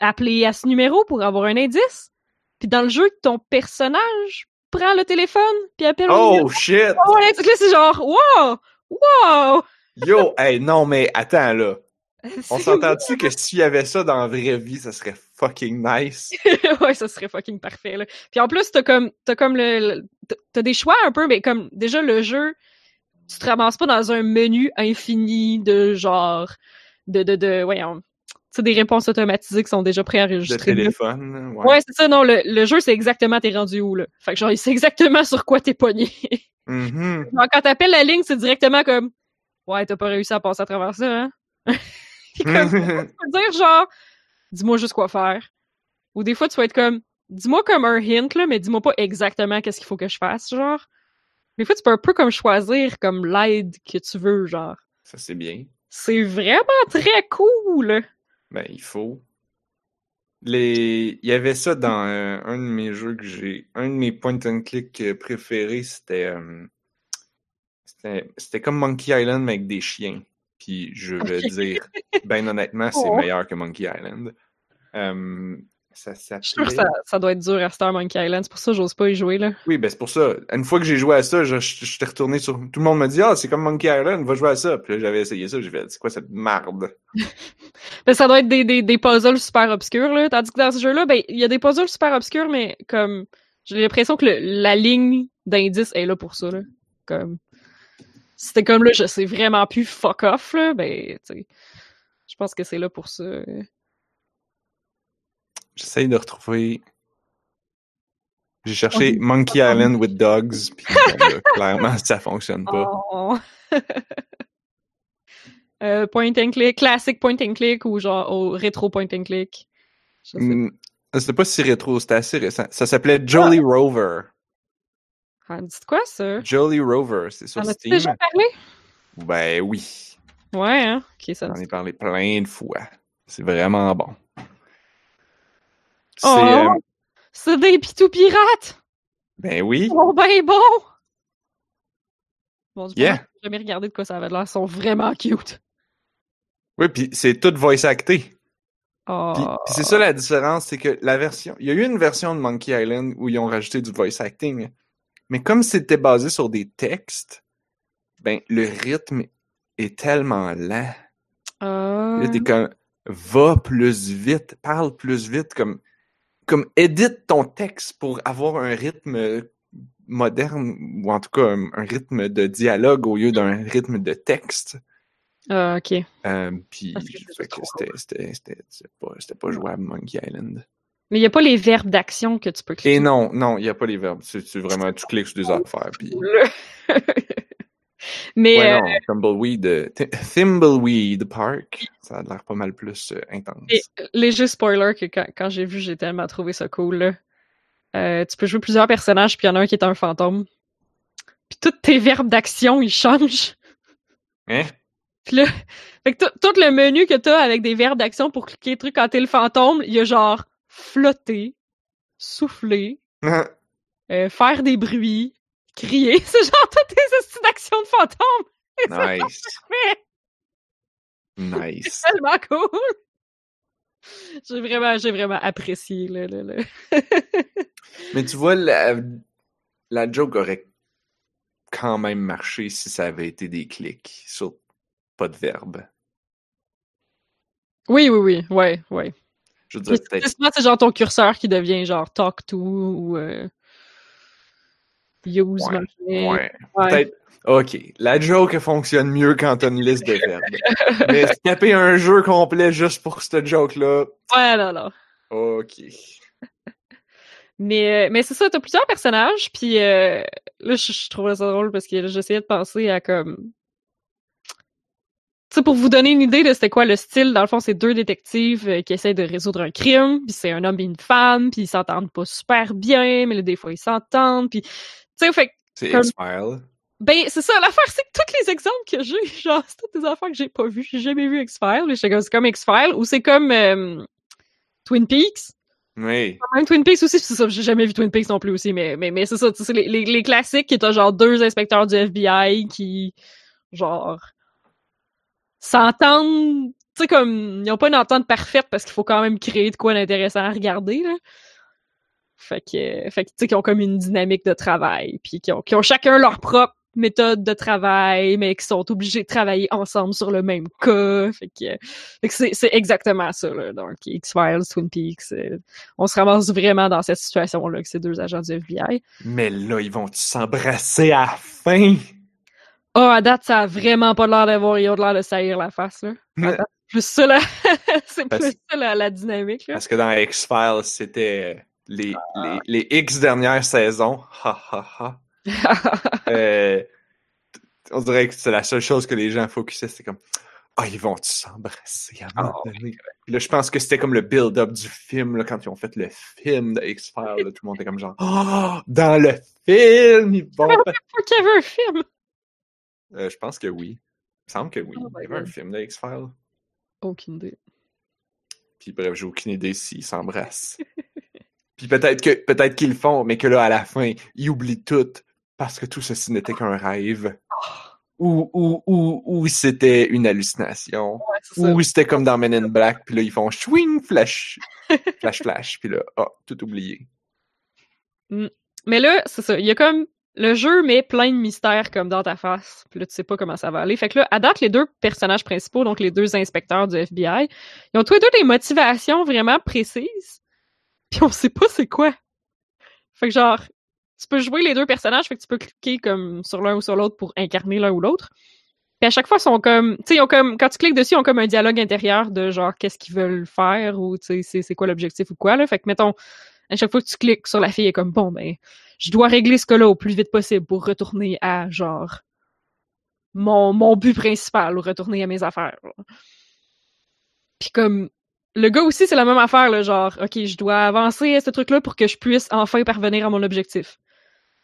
appelez à ce numéro pour avoir un indice. Puis dans le jeu, ton personnage prend le téléphone puis appelle au. Oh shit! Oh, là, c'est genre Wow! Wow! Yo, hey, non, mais attends là. *laughs* On C'est- s'entend-tu que s'il y avait ça dans la vraie vie, ça serait fucking nice? *laughs* ouais, ça serait fucking parfait, là. Puis en plus, t'as comme, t'as comme le, le- t'as- des choix un peu, mais comme, déjà, le jeu, tu te ramasses pas dans un menu infini de genre, de, de, de, voyons, tu sais, des réponses automatisées qui sont déjà préenregistrées. là. téléphone. Ouais. Ouais, c'est ça, non, le, le jeu, c'est exactement t'es rendu où, là. Fait que genre, il sait exactement sur quoi t'es pogné. Mhm. genre, quand t'appelles la ligne, c'est directement comme, ouais, t'as pas réussi à passer à travers ça, hein? *laughs* Puis comme, *laughs* tu peux dire genre, dis-moi juste quoi faire. Ou des fois, tu vas être comme, dis-moi comme un hint, là, mais dis-moi pas exactement qu'est-ce qu'il faut que je fasse, genre. Des fois, tu peux un peu comme choisir comme l'aide que tu veux, genre. ça, c'est bien. C'est vraiment très cool! Ben, il faut. Les... Il y avait ça dans euh, un de mes jeux que j'ai. Un de mes point and click préférés, c'était. euh, C'était comme Monkey Island, mais avec des chiens. Puis je vais dire, *laughs* ben honnêtement, c'est Oh. meilleur que Monkey Island. Euh, ça Je suis sûre que ça, ça doit être dur à Star Monkey Island. C'est pour ça que j'ose pas y jouer, là. Oui, ben c'est pour ça. Une fois que j'ai joué à ça, je, je, j'étais retourné sur... Tout le monde m'a dit « Ah, c'est comme Monkey Island, va jouer à ça. » Puis là, j'avais essayé ça, j'ai fait « C'est quoi cette marde? Mais *laughs* ça doit être des, des, des puzzles super obscurs, là. Tandis que dans ce jeu-là, ben, il y a des puzzles super obscurs, mais comme, j'ai l'impression que le- la ligne d'indice est là pour ça, là. Comme, c'était comme là, je sais vraiment plus fuck off, là, ben, tu sais. Je pense que c'est là pour ça. » J'essaye de retrouver... J'ai cherché Oh, Monkey Island with Dogs, puis *laughs* clairement, ça fonctionne pas. Oh. Euh, point and click, classic point and click ou genre au rétro point and click? Sais Hmm, C'était pas si rétro, c'était assez récent. Ça s'appait Jolly Rover. Pas. Ah, Dites quoi ça? Jolly Rover, c'est sur En as-tu Steam. déjà parlé? Ben oui, Ouais, hein? Ok, ça. j'en ai parlé plein de fois. C'est vraiment bon. C'est... Oh! euh, C'est des pitous pirates! ben oui, Oh ben bon! Bon, du coup, Yeah. j'ai jamais regardé de quoi ça avait l'air. Ils sont vraiment cute. oui, puis c'est tout voice acté. Oh. Puis, puis c'est ça la différence, c'est que la version... Il y a eu une version de Monkey Island où ils ont rajouté du voice acting, mais comme c'était basé sur des textes, ben le rythme est tellement lent. Euh, Là, t'es comme, va plus vite, parle plus vite, comme, comme, édite ton texte pour avoir un rythme moderne, ou en tout cas, un, un rythme de dialogue au lieu d'un rythme de texte. euh, ok. Euh, puis, c'était, c'était, c'était, c'était pas, c'était pas jouable, Monkey Island. Mais il n'y a pas les verbes d'action que tu peux cliquer. Et non, non, il n'y a pas les verbes. C'est, vraiment, tu cliques sur des affaires, puis... *laughs* Mais Ouais, euh, non, Thimbleweed, euh, Thi- Thimbleweed Park, ça a l'air pas mal plus euh, intense. Et léger spoiler que quand, quand j'ai vu, j'ai tellement trouvé ça cool. Là. Euh, tu peux jouer plusieurs personnages, puis il y en a un qui est un fantôme. Puis tous tes verbes d'action, ils changent. Hein? Puis là, fait que tout- le menu que t'as avec des verbes d'action pour cliquer des trucs quand t'es le fantôme, il y a genre flotter, souffler, *laughs* euh, faire des bruits, crier. *laughs* *laughs* C'est genre toutes tes astuces d'action de fantôme. Et c'est nice, nice. C'est tellement cool. J'ai vraiment, j'ai vraiment apprécié Mais tu vois, la, la joke aurait quand même marché si ça avait été des clics sur pas de verbe. Oui, oui, oui, ouais, ouais. Je peut-être. c'est souvent, c'est genre ton curseur qui devient genre talk to ou euh, use Ouais. Ouais. Ouais. Peut-être. Ok, la joke fonctionne mieux quand t'as une liste de verbes. *laughs* Mais taper un jeu complet juste pour cette joke-là, Ouais, non, non. ok. Mais, euh, mais c'est ça, t'as plusieurs personnages, puis euh, là, je, je trouvais ça drôle parce que j'essayais de penser à comme... Sais, pour vous donner une idée de c'était quoi le style, dans le fond, c'est deux détectives euh, qui essaient de résoudre un crime, puis c'est un homme et une femme, puis ils s'entendent pas super bien, mais là, des fois, ils s'entendent, puis... Tu sais, fait C'est Comme- X-Files. Ben, c'est ça, l'affaire, c'est que tous les exemples que j'ai, *laughs* genre, c'est toutes des affaires que j'ai pas vues. J'ai jamais vu X-Files. C'est comme X-Files, ou c'est comme euh, Twin Peaks. Oui. Même Twin Peaks aussi, c'est ça, j'ai jamais vu Twin Peaks non plus aussi, mais, mais, mais c'est ça, tu sais, c'est les, les, les classiques qui étaient genre deux inspecteurs du FBI qui, genre, s'entendent, tu sais, comme, ils ont pas une entente parfaite parce qu'il faut quand même créer de quoi d'intéressant à regarder, là. Fait que, fait que tu sais, qui ont comme une dynamique de travail, puis qui ont, qui ont chacun leur propre méthode de travail, mais qui sont obligés de travailler ensemble sur le même cas. Fait que, fait que c'est, exactement ça, là. Donc, X-Files, Twin Peaks, euh, on se ramasse vraiment dans cette situation-là, que c'est deux agents du FBI. Mais là, ils vont s'embrasser à la fin? Ah, à date, ça a vraiment pas l'air d'avoir, ont l'air de saillir la face, là. Date, plus ça, là. *laughs* c'est plus ça, la, la dynamique, là. Parce que dans X-Files, c'était les, les, les X dernières saisons. Ha ha ha. *laughs* Euh, on dirait que c'est la seule chose que les gens focusaient, c'était comme Ah, ils vont s'embrasser à un moment donné. Puis là, je pense que c'était comme le build-up du film, là, quand ils ont fait le film de X-Files, tout le monde était comme genre Oh, dans le film, ils vont. Faut qu'il y avait un film. Euh, je pense que oui. Il me semble que oui. Oh Il y avait un film de X-Files. Aucune idée. Puis bref, j'ai aucune idée s'ils s'embrassent. *laughs* Puis peut-être que peut-être qu'ils le font, mais que là, à la fin, ils oublient tout parce que tout ceci n'était qu'un rêve. ou, ou, ou, ou c'était une hallucination, Ouais, ou c'était comme dans Men in *laughs* Black, puis là, ils font swing, flash, flash, flash, puis là, ah, tout oublié. Mais là, c'est ça. Il y a comme. Le jeu met plein de mystères comme dans ta face. Puis là, tu sais pas comment ça va aller. Fait que là, à date, les deux personnages principaux, donc les deux inspecteurs du FBI, ils ont tous les deux des motivations vraiment précises. Puis on sait pas c'est quoi. Fait que genre, tu peux jouer les deux personnages, fait que tu peux cliquer comme sur l'un ou sur l'autre pour incarner l'un ou l'autre. Puis à chaque fois, ils sont comme, tu sais, comme, quand tu cliques dessus, ils ont comme un dialogue intérieur de genre qu'est-ce qu'ils veulent faire ou tu sais, c'est quoi l'objectif ou quoi là. Fait que mettons, à chaque fois que tu cliques sur la fille, elle est comme bon ben, je dois régler ce cas-là au plus vite possible pour retourner à genre mon mon but principal ou retourner à mes affaires. Puis comme le gars aussi, c'est la même affaire, là, genre, OK, je dois avancer à ce truc-là pour que je puisse enfin parvenir à mon objectif.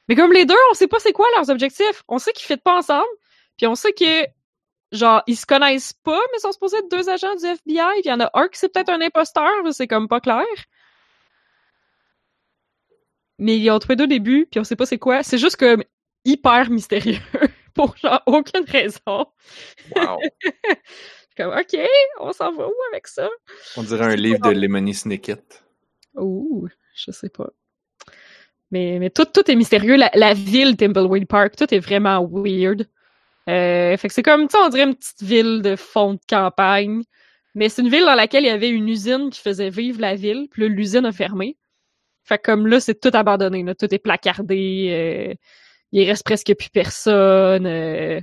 Mais comme les deux, on sait pas c'est quoi leurs objectifs. On sait qu'ils ne pas ensemble, puis on sait que, genre, ils se connaissent pas, mais sont supposés être deux agents du FBI, puis il y en a un qui c'est peut-être un imposteur, c'est comme pas clair. Mais ils ont trouvé deux débuts, puis on sait pas c'est quoi. C'est juste comme hyper mystérieux, *laughs* pour genre aucune raison. Wow. *laughs* Comme, OK, on s'en va où avec ça? On dirait un livre de Lemony Snicket. Ouh, je sais pas. Mais, mais tout, tout est mystérieux. La, la ville Thimbleweed Park, tout est vraiment weird. Euh, fait que c'est comme, tu sais, on dirait une petite ville de fond de campagne. Mais c'est une ville dans laquelle il y avait une usine qui faisait vivre la ville. Puis là, l'usine a fermé. Fait comme là, c'est tout abandonné. Là. Tout est placardé. euh, il reste presque plus personne. euh,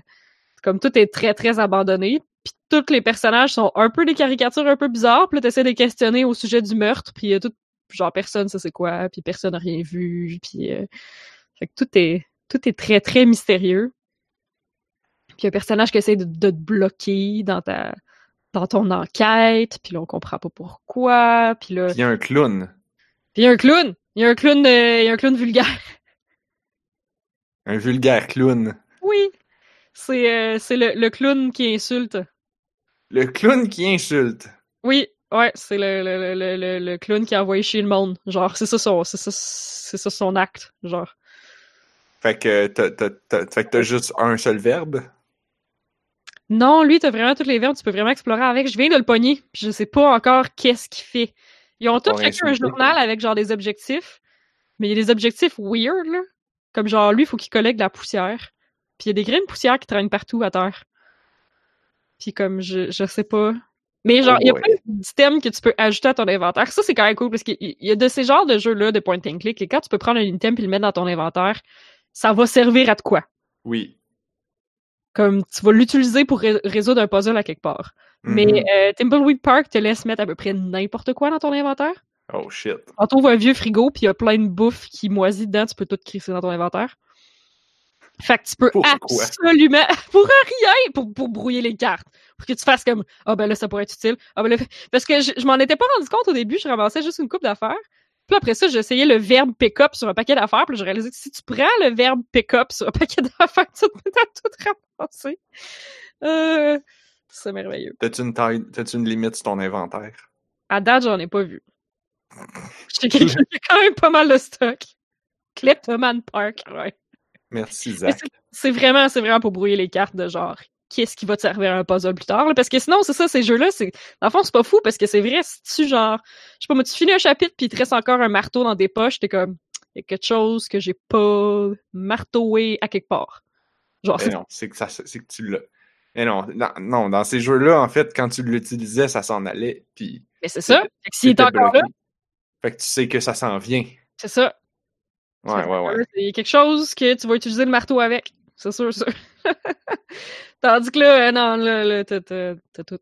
comme tout est très, très abandonné. Puis tous les personnages sont un peu des caricatures un peu bizarres. Puis là, t'essaies de les questionner au sujet du meurtre. Puis il y a tout genre personne ça c'est quoi, puis personne n'a rien vu, puis euh, fait que tout est tout est très très mystérieux. Puis il y a un personnage qui essaie de, de te bloquer dans ta dans ton enquête, puis là on comprend pas pourquoi, puis là Il y a un clown. Puis il y a un clown, il y a un clown euh, il y a un clown vulgaire. *laughs* Un vulgaire clown. Oui. C'est euh, le, le clown qui insulte. Le clown qui insulte. Oui, ouais, c'est le, le, le, le, le clown qui a envoyé chier le monde. Genre, c'est ça son c'est ça c'est ça son acte, genre. Fait que t'as, juste un seul verbe? Non, lui, t'as vraiment toutes les verbes, tu peux vraiment explorer avec. Je viens de le pogner, puis je sais pas encore qu'est-ce qu'il fait. Ils ont tous chacun un journal avec genre des objectifs, mais il y a des objectifs weird, là. Comme genre, lui, il faut qu'il collecte de la poussière. Puis il y a des grains de poussière qui traînent partout à terre. Puis comme, je, je sais pas. Mais genre, Oh il y a boy. plein d'items que tu peux ajouter à ton inventaire. Ça, c'est quand même cool, parce qu'il y a de ces genres de jeux-là, de point and click, et quand tu peux prendre un item puis le mettre dans ton inventaire, ça va servir à de quoi? Oui. Comme, tu vas l'utiliser pour ré- résoudre un puzzle à quelque part. Mais Mhm. euh, Thimbleweed Park te laisse mettre à peu près n'importe quoi dans ton inventair. Oh shit. On trouve un vieux frigo, puis il y a plein de bouffe qui moisit dedans, tu peux tout crisser dans ton inventaire. Fait que tu peux Pourquoi? absolument... *laughs* Pour rien! Pour, pour brouiller les cartes. Pour que tu fasses comme « Ah ben là, ça pourrait être utile. Ah ben là... » Parce que je, je m'en étais pas rendu compte au début, je ramassais juste une coupe d'affaires. Puis après ça, j'essayais le verbe pick-up sur un paquet d'affaires, puis j'ai réalisé que si tu prends le verbe pick-up sur un paquet d'affaires, *laughs* tu te mets à tout ramasser. Euh, c'est merveilleux. T'as-tu une taille, t'as-tu une limite sur ton inventaire? À date, j'en ai pas vu. *laughs* J'ai j'ai quand même pas mal de stock. Kleptoman Park, ouais. Merci, Zach. C'est vraiment, c'est vraiment pour brouiller les cartes de genre, qu'est-ce qui va te servir à un puzzle plus tard, là? Parce que sinon, c'est ça, ces jeux-là, c'est, dans le fond, c'est pas fou, parce que c'est vrai, si tu, genre, je sais pas, moi, tu finis un chapitre puis il te reste encore un marteau dans des poches, t'es comme, il y a quelque chose que j'ai pas marteaué à quelque part. Genre, Mais c'est non, c'est que, ça, c'est que tu l'as. Mais non, dans, non, dans ces jeux-là, en fait, quand tu l'utilisais, ça s'en allait, puis mais c'est ça. Fait que s'il est encore là. Fait que tu sais que ça s'en vient. c'est ça. Ouais, ouais, ouais. Y a quelque chose que tu vas utiliser le marteau avec. C'est sûr, sûr. *laughs* Tandis que là, euh, non, là, là t'as, tout.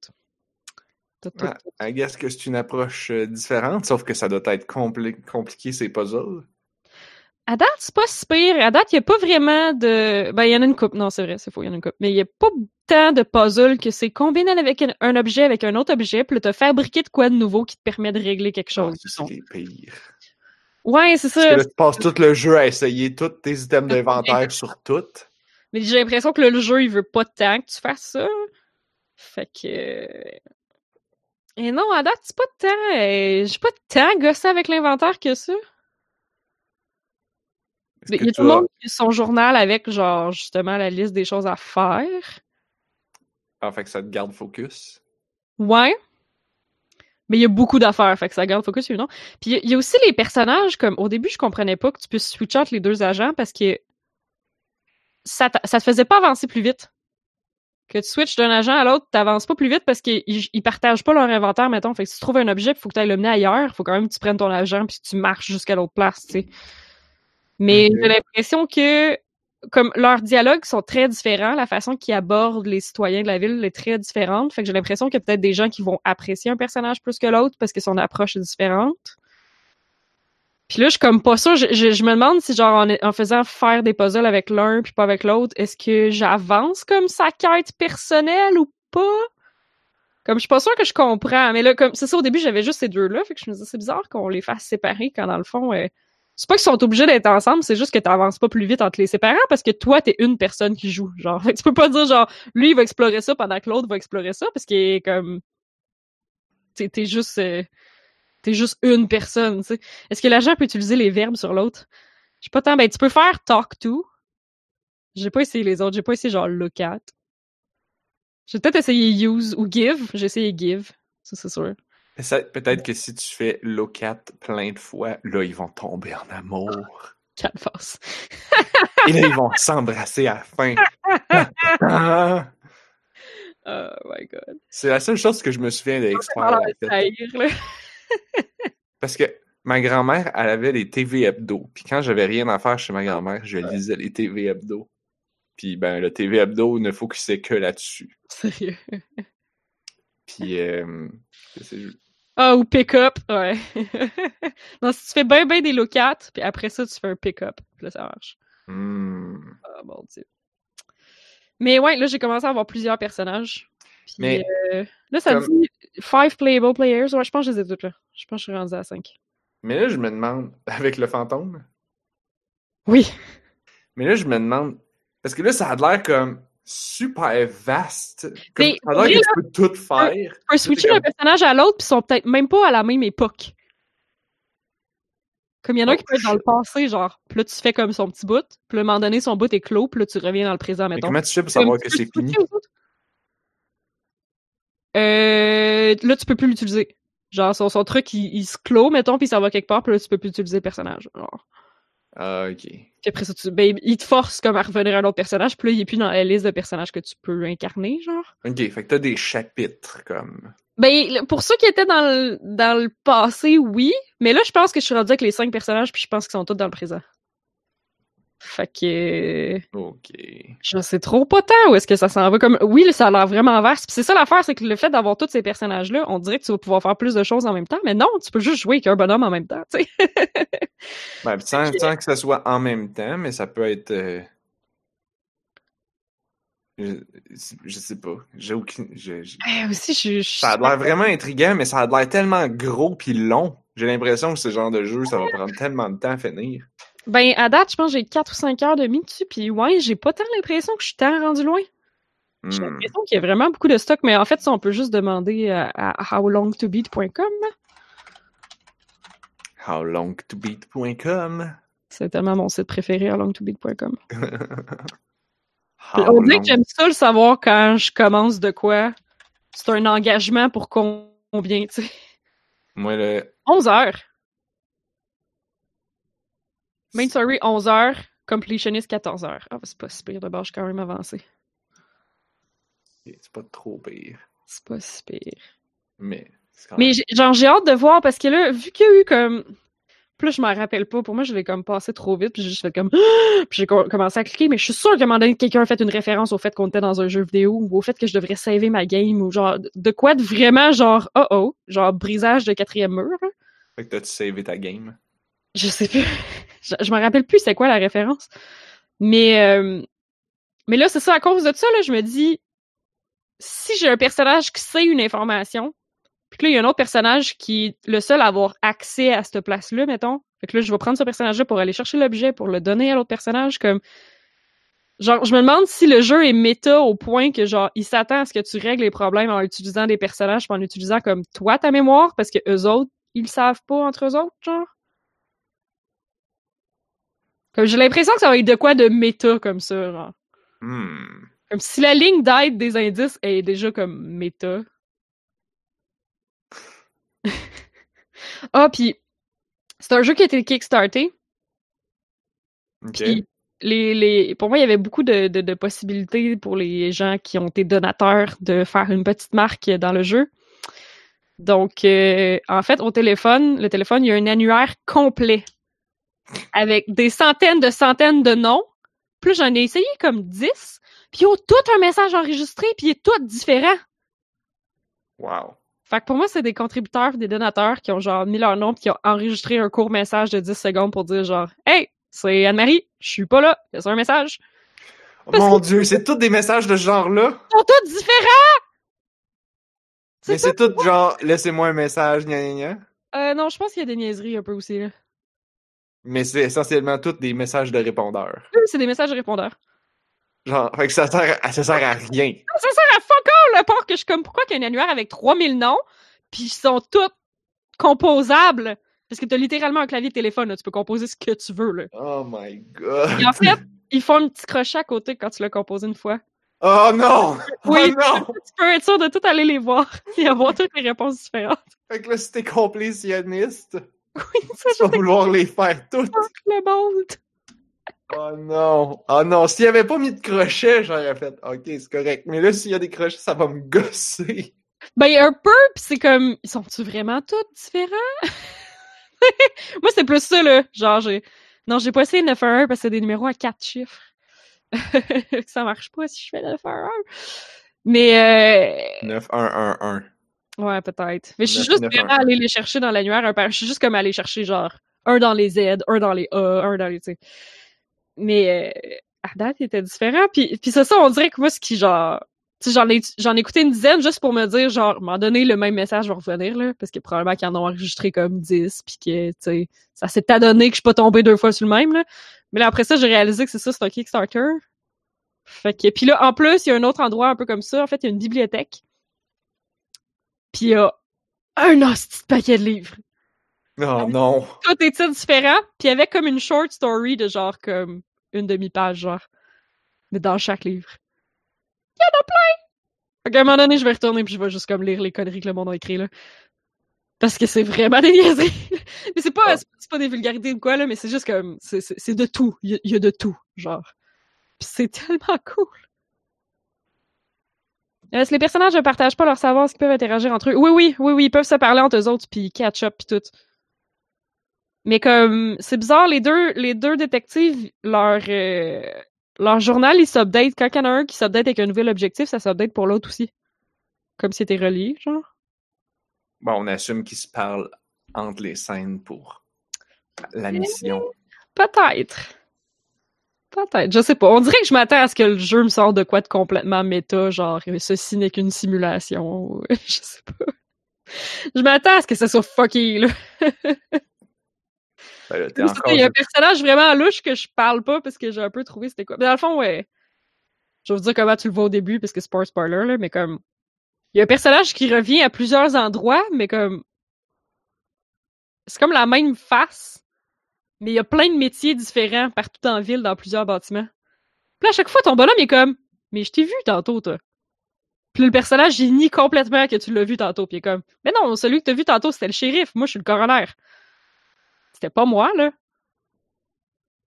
T'as tout. Ouais, I guess que c'est une approche euh, différente, sauf que ça doit être compli- compliqué, ces puzzles. À date, c'est pas si pire. À date, il n'y a pas vraiment de. Ben, il y en a une coupe. Non, c'est vrai, c'est faux, il y en a une coupe. Mais il n'y a pas tant de puzzles que c'est combiné avec un, un objet avec un autre objet, puis là, t'as fabriqué de quoi de nouveau qui te permet de régler quelque chose. ça, c'est les pires. Ouais, c'est Parce ça. que là, tu passes tout le jeu à essayer tous tes items *laughs* d'inventaire sur tout. Mais j'ai l'impression que le jeu, il veut pas tant que tu fasses ça. Fait que. Et non, à date, c'est pas tant. euh, J'ai pas tant gossé avec l'inventaire que ça. Il y a tout le monde qui a son journal avec, genre, justement, la liste des choses à faire. Ah, fait que ça te garde focus? Ouais. Mais il y a beaucoup d'affaires, fait que ça garde focus, non. Puis il y y, a aussi les personnages, comme au début, je comprenais pas que tu puisses switcher entre les deux agents parce que ça, ça te faisait pas avancer plus vite. Que tu switches d'un agent à l'autre, t'avances pas plus vite parce qu'ils ils partagent pas leur inventaire, mettons. Fait que si tu trouves un objet, il faut que tu ailles le mener ailleurs, faut quand même que tu prennes ton agent puis que tu marches jusqu'à l'autre place, tu sais. Mais j'ai l'impression que comme leurs dialogues sont très différents, la façon qu'ils abordent les citoyens de la ville est très différente. Fait que j'ai l'impression qu'il y a peut-être des gens qui vont apprécier un personnage plus que l'autre parce que son approche est différente. Puis là, je suis comme pas sûre. Je, je- me demande si, genre, en, faisant faire des puzzles avec l'un puis pas avec l'autre, est-ce que j'avance comme sa quête personnelle ou pas? Comme je suis pas sûre que je comprends. Mais là, comme c'est ça, au début, j'avais juste ces deux-là. Fait que je me disais, c'est bizarre qu'on les fasse séparer quand dans le fond. euh, c'est pas qu'ils sont obligés d'être ensemble, c'est juste que t'avances pas plus vite entre les séparants parce que toi, t'es une personne qui joue. Genre, *laughs* tu peux pas dire genre, lui, il va explorer ça pendant que l'autre va explorer ça parce qu'il est comme, t'es t'es juste, euh, t'es juste une personne, tu sais. Est-ce que l'agent peut utiliser les verbes sur l'autre? Je sais pas tant. Ben, tu peux faire talk to. J'ai pas essayé les autres. J'ai pas essayé genre look at. J'ai peut-être essayé use ou give. J'ai essayé give. Ça, c'est sûr. Peut-être que si tu fais look at plein de fois, là, ils vont tomber en amour. Quatre faces. Et là, ils vont *laughs* s'embrasser à la fin. Ah! Oh my god. C'est la seule chose que je me souviens Ça Parce que ma grand-mère, elle avait les TV hebdo. Puis quand j'avais rien à faire chez ma grand-mère, je lisais les TV hebdo. Puis ben, le TV hebdo ne focusait que là-dessus. Sérieux? Puis, euh, Ah, ou pick-up, ouais. *laughs* non, si tu fais bien, bien des look-at, puis après ça, tu fais un pick-up. Puis là, ça marche. Hmm. Ah, mon dieu. Mais ouais, là, j'ai commencé à avoir plusieurs personnages. Puis, Mais- euh, là, ça comme- dit five playable players. Ouais, je pense que je les ai toutes là. Je pense que je suis rendu à 5. Mais là, je me demande, *laughs* avec le fantôme, Oui. mais là, je me demande, parce que là, ça a l'air comme super vaste. Comme, Mais ça a l'air que tu peux tout faire. Tu peux switcher d'un personnage à l'autre, puis ils sont peut-être même pas à la même époque. Comme il y en a un Oh, qui peut être dans le passé, genre. Puis là, tu fais comme son petit bout. Puis là, à un moment donné, son bout est clos. Puis là, tu reviens dans le présent, Mais mettons. comment tu fais pour savoir que c'est fini? Euh, là, tu peux plus l'utiliser. Genre, son, son truc, il, il se clôt, mettons, puis s'en va quelque part, puis là, tu peux plus utiliser le personnage. Genre. Ah, ok. Puis après ça, tu, ben, il te force comme à revenir à un autre personnage, puis là, il est plus dans la liste de personnages que tu peux incarner, genre. Ok, fait que t'as des chapitres comme. Ben, pour ceux qui étaient dans le, dans le passé, oui. Mais là, je pense que je suis rendu avec les cinq personnages, puis je pense qu'ils sont tous dans le présent. Fait que... Ok. Je sais trop pas tant où est-ce que ça s'en va. Comme, oui, ça a l'air vraiment vaste. Puis c'est ça l'affaire, c'est que le fait d'avoir tous ces personnages-là, on dirait que tu vas pouvoir faire plus de choses en même temps. Mais non, tu peux juste jouer avec un bonhomme en même temps, tu sais. Ben, sans, *laughs* sans que ça soit en même temps, mais ça peut être. euh, Je, je sais pas. J'ai aucune. je- je- Eh, aussi, je, je- Ça a l'air vraiment intriguant, mais ça a l'air tellement gros puis long. J'ai l'impression que ce genre de jeu, ça va prendre tellement de temps à finir. Ben, à date, je pense que j'ai 4 ou 5 heures de mi dessus, puis ouais, j'ai pas tant l'impression que je suis tant rendu loin. J'ai Hmm. l'impression qu'il y a vraiment beaucoup de stock, mais en fait, ça, on peut juste demander à, à howlongtobeat.com. Howlongtobeat.com. C'est tellement mon site préféré, howlongtobeat.com. How *laughs* On dirait long- que j'aime ça le savoir quand je commence de quoi. C'est un engagement pour combien, tu sais? Moi, le. 11 heures. Main story, 11 heures. Completionist, 14 heures. Ah, c'est pas si pire de base, je suis quand même avancé. C'est pas trop pire. C'est pas si pire. Mais. quand Mais même- genre, j'ai hâte de voir parce que là, vu qu'il y a eu comme. Plus je m'en rappelle pas. Pour moi, je l'ai comme passé trop vite. Puis j'ai juste fait comme. *gasps* Puis j'ai co- commencé à cliquer. Mais je suis sûre qu'à un moment donné, quelqu'un a fait une référence au fait qu'on était dans un jeu vidéo ou au fait que je devrais saver ma game ou genre. De quoi de vraiment genre. Oh oh. Genre brisage de quatrième mur. hein. Fait que t'as-tu savé ta game? Je sais plus. je je me rappelle plus c'est quoi la référence. Mais. euh, Mais là, c'est ça. À cause de ça, là, je me dis. Si j'ai un personnage qui sait une information, puis que là, il y a un autre personnage qui est le seul à avoir accès à cette place-là, mettons. Fait que là, je vais prendre ce personnage-là pour aller chercher l'objet, pour le donner à l'autre personnage, comme... Genre, je me demande si le jeu est méta au point que, genre, il s'attend à ce que tu règles les problèmes en utilisant des personnages, puis en utilisant comme toi ta mémoire, parce que eux autres, ils le savent pas entre eux autres, genre. Comme j'ai l'impression que ça va être de quoi de méta comme ça, genre. Hmm. Comme si la ligne d'aide des indices est déjà comme méta. *laughs* ah, puis c'est un jeu qui a été kickstarté. Ok. Puis les, les, pour moi, il y avait beaucoup de, de, de possibilités pour les gens qui ont été donateurs de faire une petite marque dans le jeu. Donc, euh, en fait, au téléphone, le téléphone, il y a un annuaire complet avec des centaines de centaines de noms. Plus j'en ai essayé comme 10, puis ils ont tout un message enregistré, puis il est tout différent. Wow. Fait que pour moi, c'est des contributeurs, des donateurs qui ont genre mis leur nom puis qui ont enregistré un court message de 10 secondes pour dire genre Hey, c'est Anne-Marie, je suis pas là, c'est un message. Oh mon dieu, c'est tous des messages de ce genre-là. Ils sont tous différents! Mais c'est tout genre, laissez-moi un message, gna gna gna. Euh, non, je pense qu'il y a des niaiseries un peu aussi, là. Mais c'est essentiellement tous des messages de répondeurs. Oui, c'est des messages répondeurs. Genre, fait que ça sert à, ça sert à rien. Ça sert à fuck all, le part que je suis comme, pourquoi qu'il y a un annuaire avec 3000 noms, puis ils sont tous composables? Parce que t'as littéralement un clavier de téléphone, là, tu peux composer ce que tu veux, là. Oh my god. Et en fait, ils font un petit crochet à côté quand tu l'as composé une fois. Oh non! *laughs* Oui. Oh non! Tu peux être sûr de tout aller les voir *laughs* et avoir toutes les réponses différentes. Fait que là, si t'es complétionniste, Oui, ça, tu vas vouloir les faire toutes. je le monde. Oh non! Oh non! S'il avait pas mis de crochet, j'aurais fait OK, c'est correct. Mais là, s'il y a des crochets, ça va me gosser. Ben, un peu, pis c'est comme, ils sont-tu vraiment tous différents? *laughs* Moi, c'est plus ça, là. Genre, j'ai, non, j'ai pas essayé 911 parce que c'est des numéros à quatre chiffres. *laughs* ça marche pas si je fais 911. Mais, 9-1-1-1. Ouais, peut-être. Mais je suis juste vraiment un. allée les chercher dans l'annuaire un par- Je suis juste comme allée chercher, genre, un dans les Z, un dans les A, un dans les, tu sais. Mais, euh, à date, il était différent. Puis, puis c'est ça, on dirait que moi, ce qui, genre, tu sais, j'en ai, j'en ai écouté une dizaine juste pour me dire, genre, m'en donner le même message va revenir, là, parce que probablement qu'ils en ont enregistré comme 10, puis que, tu sais, ça s'est adonné que je suis pas tombée deux fois sur le même, là. Mais là, après ça, j'ai réalisé que c'est ça, c'est un Kickstarter. Fait que, puis là, en plus, il y a un autre endroit un peu comme ça. En fait, il y a une bibliothèque. Puis il y a un hostie de paquet de livres. Oh non! Tous des titres différents, puis avec comme une short story de genre comme une demi-page, genre. Mais dans chaque livre. Il y en a plein! Qu'à un moment donné, je vais retourner puis je vais juste comme lire les conneries que le monde a écrit, là. Parce que c'est vraiment *laughs* des niaiseries. mais c'est pas, Ah. c'est pas des vulgarités ou quoi, là, mais c'est juste comme, c'est- de tout. Il y, y a de tout, genre. Puis c'est tellement cool. Euh, les personnages ne partagent pas leur savoir, est-ce qu'ils peuvent interagir entre eux? Oui, oui, oui, oui, ils peuvent se parler entre eux autres, puis catch up, puis tout. Mais comme, c'est bizarre, les deux, les deux détectives, leur, euh, leur journal, ils s'update. Quand il y en a un qui s'update avec un nouvel objectif, ça s'update pour l'autre aussi. Comme si c'était relié, genre. Bon, on assume qu'ils se parlent entre les scènes pour la mission. Peut-être. Peut-être, je sais pas. On dirait que je m'attends à ce que le jeu me sorte de quoi de complètement méta, genre ceci n'est qu'une simulation. *laughs* je sais pas. Je m'attends à ce que ça soit fucky, là. *laughs* Ben là, encore... Il y a un personnage vraiment louche que je parle pas parce que j'ai un peu trouvé c'était quoi. Mais dans le fond, ouais. Je vais vous dire comment tu le vois au début parce que c'est pas un spoiler, là, mais comme. Il y a un personnage qui revient à plusieurs endroits, mais comme. C'est comme la même face, mais il y a plein de métiers différents partout en ville, dans plusieurs bâtiments. Puis là, à chaque fois, ton bonhomme est comme. Mais je t'ai vu tantôt, toi. Puis le personnage, il nie complètement que tu l'as vu tantôt. Puis il est comme. Mais non, celui que t'as vu tantôt, c'était le shérif. Moi, je suis le coroner. C'était pas moi, là.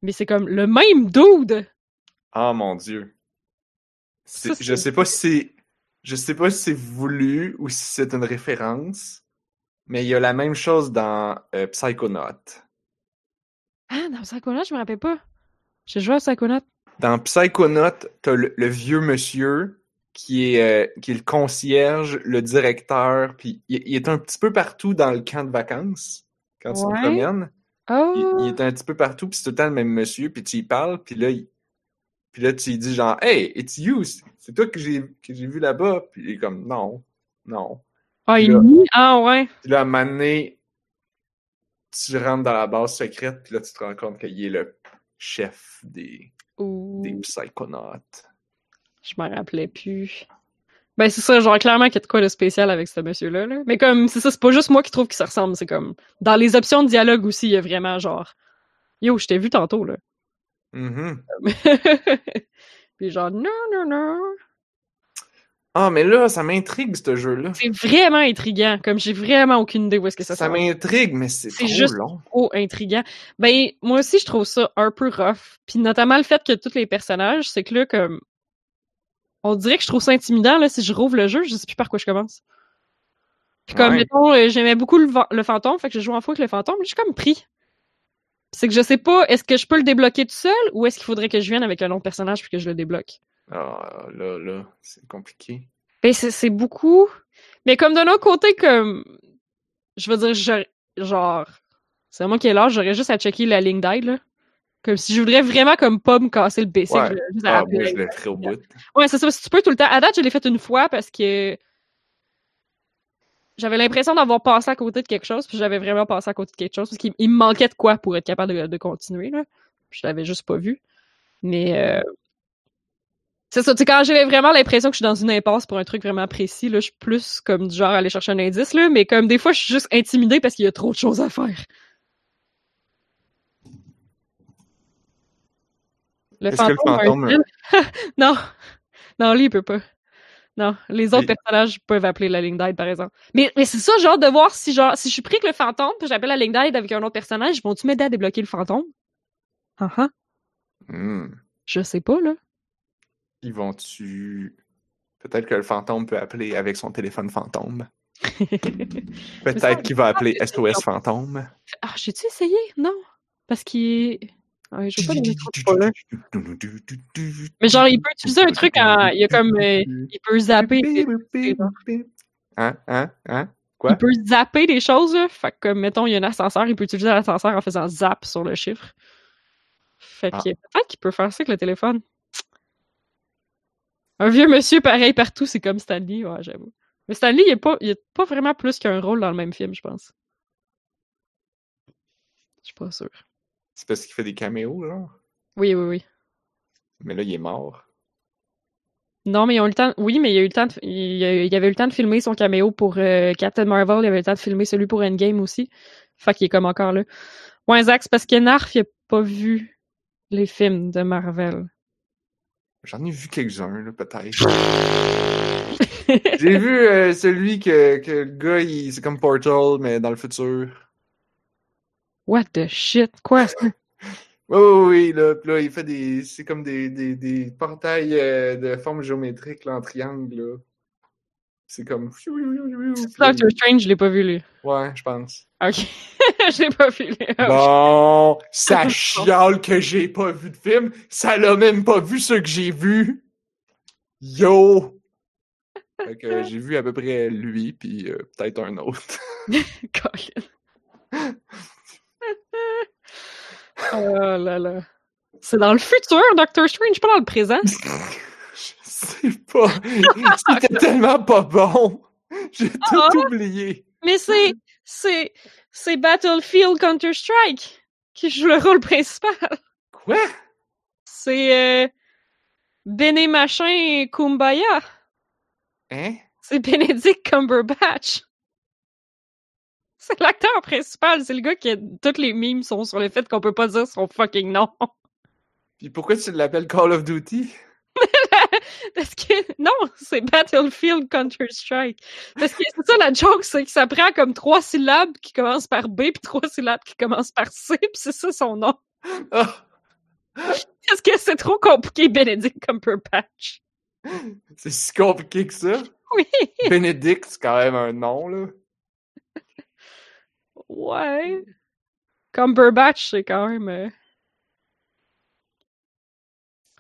Mais c'est comme le même dude. Oh mon dieu. Ça, je sais pas si c'est. Je sais pas si c'est voulu ou si c'est une référence, mais il y a la même chose dans euh, Psychonaut. Ah, dans Psychonaut, je me rappelle pas. J'ai joué à Psychonaut. Dans Psychonaut, t'as le, le vieux monsieur qui est, euh, qui est le concierge, le directeur, puis il, il est un petit peu partout dans le camp de vacances quand Ouais. te promènes. Oh! Il, il est un petit peu partout, puis c'est tout le temps le même monsieur, puis tu y parles, puis là, il- puis là, tu lui dis genre « Hey, it's you! C'est toi que j'ai que j'ai vu là-bas! » Puis il est comme « Non, non. Ah, il là- nie? Ah, ouais. Puis là, à un moment donné, tu rentres dans la base secrète, puis là, tu te rends compte qu'il est le chef des, Ouh, des psychonautes. je m'en rappelais plus. Ben, c'est ça, genre, clairement qu'il y a de quoi de spécial avec ce monsieur-là, là. Mais comme, c'est ça, c'est pas juste moi qui trouve qu'il se ressemble, c'est comme, dans les options de dialogue aussi, il y a vraiment genre, yo, je t'ai vu tantôt, là. Mhm. *laughs* Puis genre, non, non, non. Ah, mais là, ça m'intrigue, ce jeu-là. C'est vraiment intriguant. Comme j'ai vraiment aucune idée où est-ce que ça Ça, m'intrigue, mais c'est trop juste- long. trop intriguant. Ben, moi aussi, je trouve ça un peu rough. Puis notamment le fait que tous les personnages, c'est que là, comme. On dirait que je trouve ça intimidant, là, si je rouvre le jeu, je sais plus par quoi je commence. Puis comme, Ouais. mettons, euh, j'aimais beaucoup le, fantôme, fait que je joue en fou avec le fantôme, je suis comme pris. C'est que je sais pas, est-ce que je peux le débloquer tout seul ou est-ce qu'il faudrait que je vienne avec un autre personnage puis que je le débloque? Ah, là, là, c'est compliqué. Ben, c'est beaucoup. Mais comme d'un autre côté, comme. Je veux dire, je- genre. C'est moi qui ai l'âge, j'aurais juste à checker la ligne d'aide, là. Comme si je voudrais vraiment, comme, pas me casser le PC. Ouais. j'aurais juste à Ah, moi, je le ferai au bout. Ouais, c'est ça. Si tu peux tout le temps. À date, je l'ai fait une fois parce que. J'avais l'impression d'avoir passé à côté de quelque chose, puis j'avais vraiment passé à côté de quelque chose, parce qu'il il me manquait de quoi pour être capable de, de continuer, là. Je l'avais juste pas vu. Mais. euh, c'est ça, tu sais, quand j'ai vraiment l'impression que je suis dans une impasse pour un truc vraiment précis, là, je suis plus comme du genre à aller chercher un indice, là, mais comme des fois, je suis juste intimidée parce qu'il y a trop de choses à faire. Le Est-ce que le un fantôme- *laughs* non. Non, lui, il peut pas. Non, les autres personnages peuvent appeler la ligne d'aide, par exemple. Mais, mais c'est ça, genre, de voir si, genre, si je suis pris avec le fantôme, puis j'appelle la ligne d'aide avec un autre personnage, vont-tu m'aider à débloquer le fantôme? Ah ah. Hmm. Je sais pas, là. Ils vont-tu. Peut-être que le fantôme peut appeler avec son téléphone fantôme? *laughs* Peut-être qu'il va appeler SOS fantôme. Ah, j'ai-tu essayé? Non. Parce qu'il. Ouais, je veux pas de. Mais genre, il peut utiliser un truc en... Il y a comme... euh, il peut zapper... Hein? Hein? Hein? Quoi? Il peut zapper des choses, là. Fait que, mettons, il y a un ascenseur, il peut utiliser l'ascenseur en faisant zap sur le chiffre. Fait que Ah. peut-être qu'il peut faire ça avec le téléphone. Un vieux monsieur pareil partout, c'est comme Stanley, ouais, j'avoue. Mais Stanley, il est pas, il est pas vraiment plus qu'un rôle dans le même film, je pense. Je suis pas sûre. C'est parce qu'il fait des caméos, genre? Oui, oui, oui. Mais là, il est mort. Non, mais ils ont eu le temps. Oui, mais il y a eu le temps. De... Il y avait eu le temps de filmer son caméo pour euh, Captain Marvel. Il y avait eu le temps de filmer celui pour Endgame aussi. Fait qu'il est comme encore là. Ouais, Zach, c'est parce que Narf, il a pas vu les films de Marvel. J'en ai vu quelques-uns, là, peut-être. J'ai vu euh, celui que, que le gars, il- c'est comme Portal, mais dans le futur. What the shit? Quoi? ça? *laughs* Oui, oui, oui, là, pis là, il fait des. C'est comme des, des, des portails euh, de forme géométrique, là, en triangle, là. C'est comme. *laughs* Doctor Strange, je l'ai pas vu, lui. Ouais, je pense. Ok. *laughs* je l'ai pas vu, lui. Bon, ça *laughs* chiale que j'ai pas vu de film. Ça l'a même pas vu ce que j'ai vu. Yo! Fait que j'ai vu à peu près lui, puis euh, peut-être un autre. Colin. oh là là. C'est dans le futur, Doctor Strange, pas dans le présent. Sais pas. C'était tellement pas bon. J'ai tout Ah. oublié. Mais c'est, c'est, c'est Battlefield Counter-Strike qui joue le rôle principal. Quoi? C'est euh, Béné Machin et Kumbaya. Hein? C'est Benedict Cumberbatch. C'est l'acteur principal. C'est le gars qui a... Toutes les memes sont sur le fait qu'on peut pas dire son fucking nom. Puis pourquoi tu l'appelles Call of Duty? *laughs* Parce que non, c'est Battlefield Counter-Strike. Parce que c'est ça la joke, c'est que ça prend comme trois syllabes qui commencent par B puis trois syllabes qui commencent par C, puis c'est ça son nom. Ah! Parce que c'est trop compliqué, Benedict Cumberbatch. C'est si compliqué que ça. Oui. Benedict, c'est quand même un nom, là. Ouais. Cumberbatch, c'est quand même.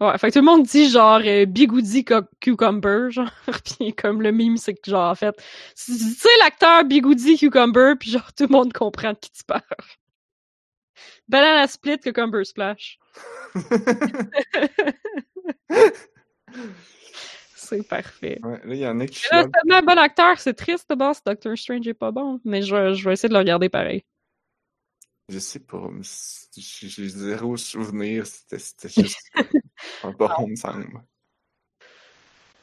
Ouais, fait que tout le monde dit genre euh, Bigoudi Cucumber, genre, *laughs* pis comme le mime, c'est que genre en fait, tu sais l'acteur Bigoudi Cucumber, puis genre tout le monde comprend de qui tu parles. Banana Split Cucumber Splash. *laughs* C'est parfait. Ouais, là, il y en a qui là, c'est tellement un bon acteur, c'est triste de base, Doctor Strange est pas bon, mais je, vais- je vais essayer de le regarder pareil. Je sais pas, j'ai zéro souvenir. C'était c'était *laughs* un bon, il me semble.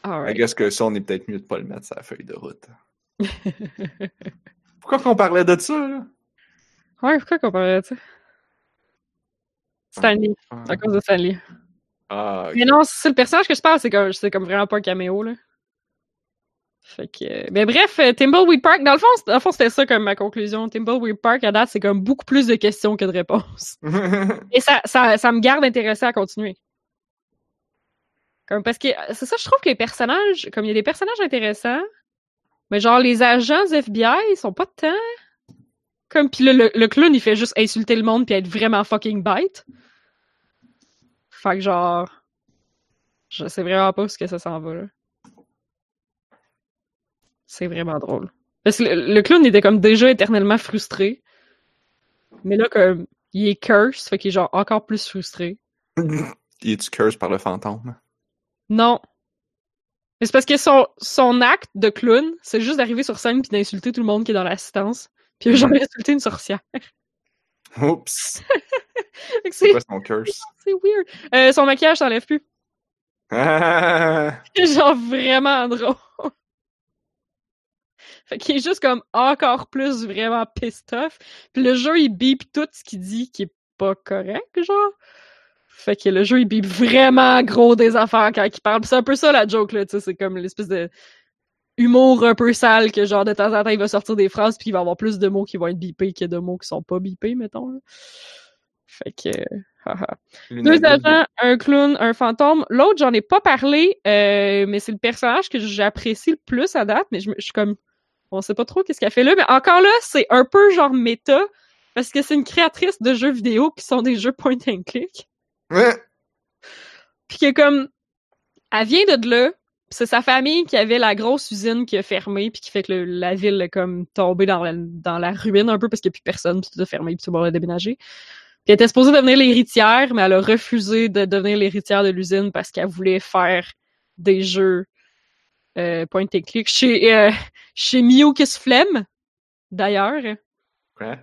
I guess que ça, on est peut-être mieux de pas le mettre sur la feuille de route. *laughs* Pourquoi qu'on parlait de ça, là? Ouais, pourquoi qu'on parlait de ça? Stanley. Ah, À cause de Stanley. ah. Mais non, c'est le personnage que je parle, c'est comme, comme vraiment pas un caméo, là. Fait que. Mais bref, euh, Thimbleweed Park, dans le fond, dans le fond, c'était ça comme ma conclusion. Thimbleweed Park, à date, c'est comme beaucoup plus de questions que de réponses. *laughs* Et ça, ça, ça me garde intéressé à continuer. Comme parce que c'est ça, je trouve que les personnages, comme il y a des personnages intéressants, mais genre les agents FBI, ils sont pas tant. Comme puis le, le clown, il fait juste insulter le monde puis être vraiment fucking bête. Fait que genre, je sais vraiment pas où ce que ça s'en va là. C'est vraiment drôle. Parce que le, clown était comme déjà éternellement frustré. Mais là, comme, il est curse, fait qu'il est genre encore plus frustré. *laughs* Il est-tu curse par le fantôme? Non. Mais c'est parce que son, son acte de clown, c'est juste d'arriver sur scène puis d'insulter tout le monde qui est dans l'assistance. Puis il a jamais insulté une sorcière. *laughs* Oups! C'est quoi son curse? *laughs* c'est weird. Euh, son maquillage s'enlève plus. Ah! *laughs* C'est genre vraiment drôle. Fait qu'il est juste comme encore plus vraiment pissed off. Puis le jeu, il bip tout ce qu'il dit qui est pas correct, genre. Fait que le jeu, il bip vraiment gros des affaires quand il parle. C'est un peu ça la joke, là, tu sais. C'est comme l'espèce de humour un peu sale que genre de temps en temps, il va sortir des phrases puis il va avoir plus de mots qui vont être bipés que de mots qui sont pas bipés, mettons. là. Fait que... haha. Deux agents, un clown, un fantôme. L'autre, j'en ai pas parlé, euh, mais c'est le personnage que j'apprécie le plus à date, mais je suis comme, on sait pas trop qu'est-ce qu'elle fait là, mais encore là, c'est un peu genre méta, parce que c'est une créatrice de jeux vidéo qui sont des jeux point and click. Ouais. Puis que comme, elle vient de là, c'est sa famille qui avait la grosse usine qui a fermé, puis qui fait que le- la ville est comme tombée dans la, dans la ruine un peu, parce qu'il n'y a plus personne, puis tout a fermé, puis tout le monde a déménagé. Puis elle était supposée devenir l'héritière, mais elle a refusé de devenir l'héritière de l'usine parce qu'elle voulait faire des jeux euh, point and click chez, euh, chez Lucasfilm, d'ailleurs. Ouais.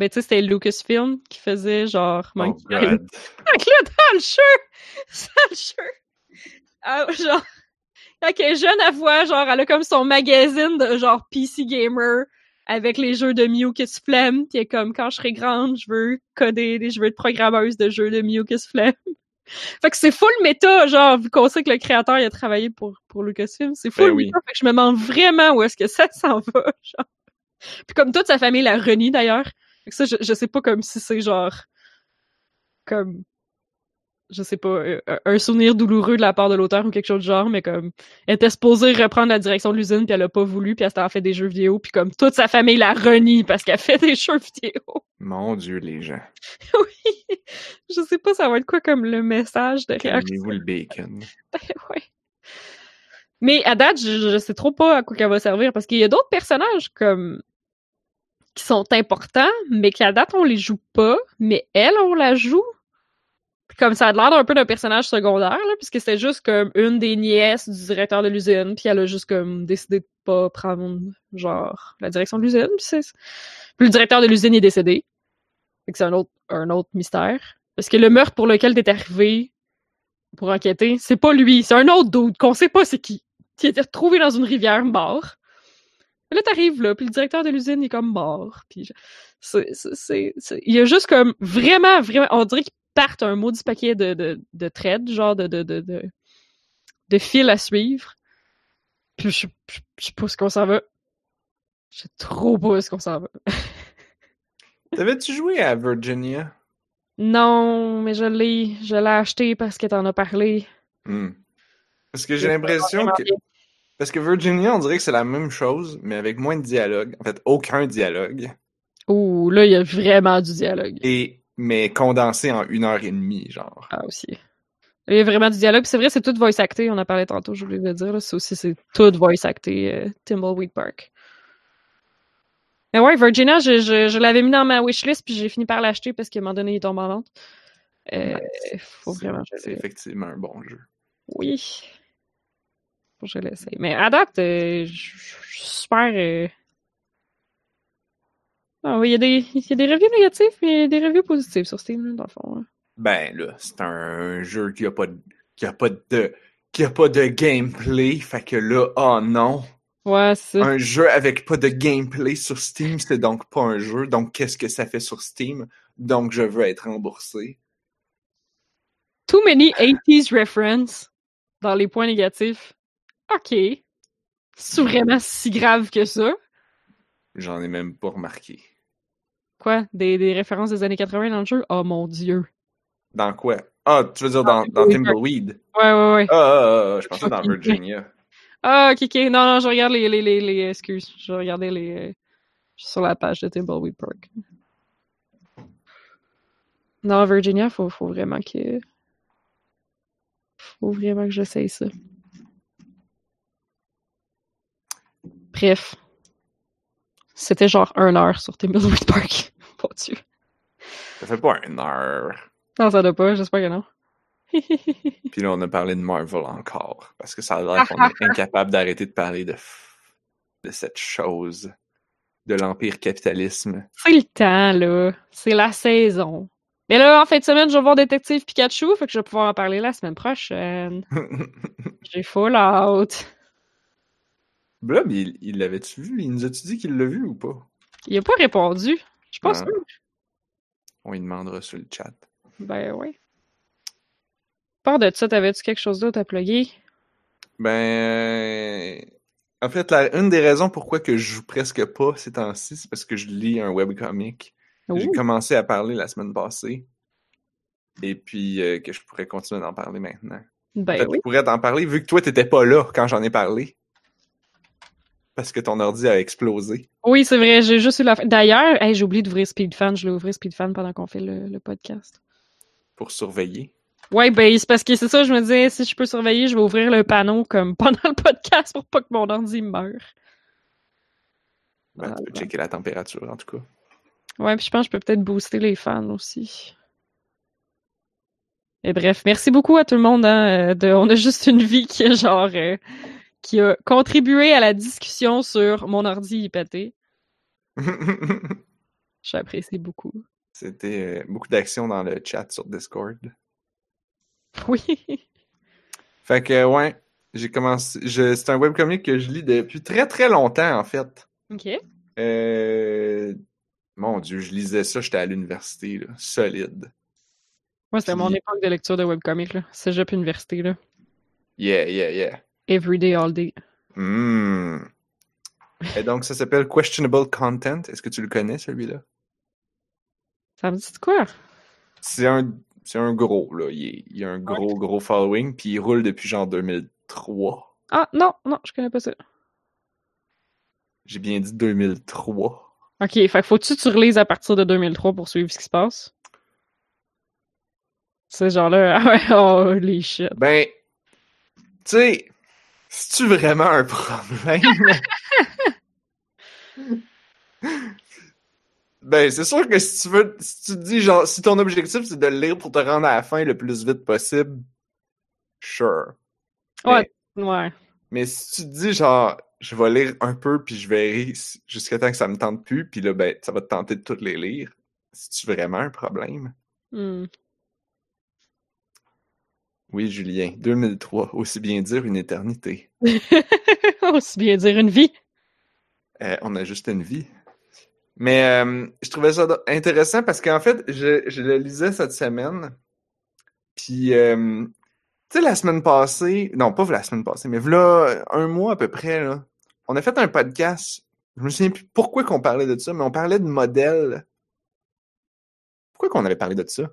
Ben, tu sais, c'était Lucasfilm qui faisait genre Oh god. *laughs* Que là, dans le jeu, *laughs* dans le jeu, ah, genre, quand elle est jeune, elle voit, genre, elle a comme son magazine de genre PC Gamer avec les jeux de Lucasfilm, pis elle est comme, quand je serai grande, je veux coder, des- je veux être programmeuse de jeux de Lucasfilm. *laughs* fait que c'est full méta, genre, vu qu'on sait que le créateur, il a travaillé pour, pour Lucasfilm, c'est full Ben oui. méta, fait que je me demande vraiment où est-ce que ça s'en va, genre. Puis comme toute sa famille la renie, d'ailleurs. Fait que ça, je, je sais pas comme si c'est genre, comme, je sais pas, euh, un, souvenir douloureux de la part de l'auteur ou quelque chose de genre, mais comme, elle était supposée reprendre la direction de l'usine, puis elle a pas voulu, puis elle s'est en fait des jeux vidéo, puis comme toute sa famille la renie parce qu'elle fait des *laughs* jeux vidéo. Mon dieu, les gens. *laughs* oui! Je sais pas, ça va être quoi comme le message derrière Calmez-vous le bacon. *laughs* ouais. Mais à date, je, je sais trop pas à quoi qu'elle va servir parce qu'il y a d'autres personnages comme qui sont importants, mais qu'à date on les joue pas, mais elle on la joue. Comme ça a l'air d'un peu d'un personnage secondaire là, puisque c'est juste comme une des nièces du directeur de l'usine, puis elle a juste comme décidé de pas prendre genre la direction de l'usine. Puis, puis le directeur de l'usine est décédé. Fait que c'est un autre un autre mystère. Parce que le meurtre pour lequel t'es arrivé pour enquêter, c'est pas lui, c'est un autre dude qu'on sait pas c'est qui, qui a été retrouvé dans une rivière mort. Et là, t'arrives là, puis le directeur de l'usine est comme mort. Puis je- c'est, c'est, c'est, c'est- il y a juste comme vraiment, vraiment, on dirait qu'ils partent un maudit paquet de, de, de threads, genre de, de, de, de, de fils à suivre. Puis je, je, je sais pas où ce qu'on s'en va. Je sais trop pas où est-ce qu'on s'en va. *laughs* T'avais-tu joué à Virginia? Non, mais je l'ai, je l'ai acheté parce que t'en as parlé. Hmm. Parce que j'ai l'impression que. Parce que Virginia, on dirait que c'est la même chose, mais avec moins de dialogue. En fait, aucun dialogue. Ouh, là, il y a vraiment du dialogue. Et, mais condensé en une heure et demie, genre. Ah, aussi. Il y a vraiment du dialogue. C'est vrai, c'est tout voice acté. On en parlait tantôt, je voulais le dire. là. C'est aussi, c'est tout voice acté, euh, Thimbleweed Park. Mais ouais, Virginia, je, je, je l'avais mis dans ma wishlist, puis j'ai fini par l'acheter parce qu'à un moment donné, il tombe en vente. Euh, faut C'est- vraiment C'est effectivement un bon jeu. Oui. Faut que je l'essaye. Mais à date, euh, je suis super... euh, Ah oui, il y, a des- il y a des reviews négatives, mais il y a des reviews positives sur Steam, dans le fond. hein. Ben là, c'est un jeu qui a pas de. qui a pas de. qui a pas de gameplay. Fait que là, oh non! Ouais, c'est. Un jeu avec pas de gameplay sur Steam, c'est donc pas un jeu. Donc qu'est-ce que ça fait sur Steam? Donc je veux être remboursé. Too many 80s reference dans les points négatifs. OK. C'est vraiment si grave que ça? J'en ai même pas remarqué. Quoi? Des, des références des années 80 dans le jeu? Oh mon dieu. Dans quoi? Ah, tu veux dire dans, dans Timbleweed? Ouais, ouais, ouais. Ah, ah, ah, je pensais dans Virginia. Ah, ok, ok. Non, non, je regarde les, les, les, les excuses. Je regardais les. euh, je suis sur la page de Timbleweed Park. Non, Virginia, faut, faut vraiment que. Faut vraiment que j'essaye ça. Bref. C'était genre une heure sur Timbleweed Park. *laughs* Mon dieu. Ça fait pas une heure. Non, ça doit pas, j'espère que non. *laughs* Puis là, on a parlé de Marvel encore. Parce que ça a l'air qu'on est *laughs* incapable d'arrêter de parler de, de cette chose. De l'empire capitalisme. C'est le temps, là. C'est la saison. Mais là, en fin de semaine, je vais voir Détective Pikachu, fait que je vais pouvoir en parler la semaine prochaine. J'ai full out. Blob, il il l'avait-tu vu? Il nous a-tu dit qu'il l'a vu ou pas? Il a pas répondu. Je pas Ah. sûre. On lui demandera sur le chat. Ben oui. Part de ça, t'avais-tu quelque chose d'autre à plugger? Ben. En fait, la- une des raisons pourquoi que je joue presque pas ces temps-ci, c'est parce que je lis un webcomic. J'ai commencé à parler la semaine passée. Et puis euh, que je pourrais continuer d'en parler maintenant. Ben que oui. je pourrais t'en parler vu que toi, t'étais pas là quand j'en ai parlé. Parce que ton ordi a explosé. Oui, c'est vrai, j'ai juste eu la. D'ailleurs, hey, j'ai oublié d'ouvrir Speedfan. Je l'ai ouvert Speedfan pendant qu'on fait le, le podcast. Pour surveiller. Ouais, ben c'est parce que c'est ça, je me disais, si je peux surveiller, je vais ouvrir le panneau comme *laughs* pendant le podcast pour pas que mon ordi meure. Ben, tu peux checker la température, en tout cas. Ouais, puis je pense que je peux peut-être booster les fans aussi. Et bref, merci beaucoup à tout le monde. Hein, euh, de, on a juste une vie qui est genre euh, qui a contribué à la discussion sur mon ordi pété. *laughs* J'apprécie beaucoup. C'était euh, beaucoup d'action dans le chat sur Discord. Oui. Fait que, ouais, j'ai commencé. C'est un webcomic que je lis depuis très très longtemps, en fait. OK. Euh, Mon Dieu, je lisais ça, j'étais à l'université, là. Solide. Moi, c'était mon époque de lecture de webcomic, là. Cégep Université, là. Yeah, yeah, yeah. Everyday, all day. Hmm. Et donc, ça s'appelle Questionable Content. Est-ce que tu le connais, celui-là? Ça me dit de quoi? C'est un, c'est un gros, là. Il, est- il a un gros, gros following, puis il roule depuis genre 2003. Ah, non, non, je connais pas ça. J'ai bien dit 2003. OK, fait que faut-tu que tu relises à partir de 2003 pour suivre ce qui se passe? C'est genre là, *laughs* ah ouais, oh, les shit. Ben, tu sais, c'est-tu vraiment un problème? *laughs* ben, c'est sûr que si tu veux, si tu te dis, genre, si ton objectif c'est de le lire pour te rendre à la fin le plus vite possible, sure. Ouais. Mais, Ouais. mais si tu te dis, genre, je vais lire un peu puis je verrai jusqu'à temps que ça me tente plus, puis là, ben, ça va te tenter de toutes les lire, c'est-tu vraiment un problème? Hmm. Oui, Julien, 2003, aussi bien dire une éternité. *laughs* Aussi bien dire une vie. Euh, on a juste une vie. Mais euh, je trouvais ça intéressant parce qu'en fait, je, je le lisais cette semaine. Puis, euh, tu sais, la semaine passée, non, pas la semaine passée, mais voilà un mois à peu près, là, on a fait un podcast. Je me souviens plus pourquoi qu'on parlait de ça, mais on parlait de modèles. Pourquoi qu'on avait parlé de ça?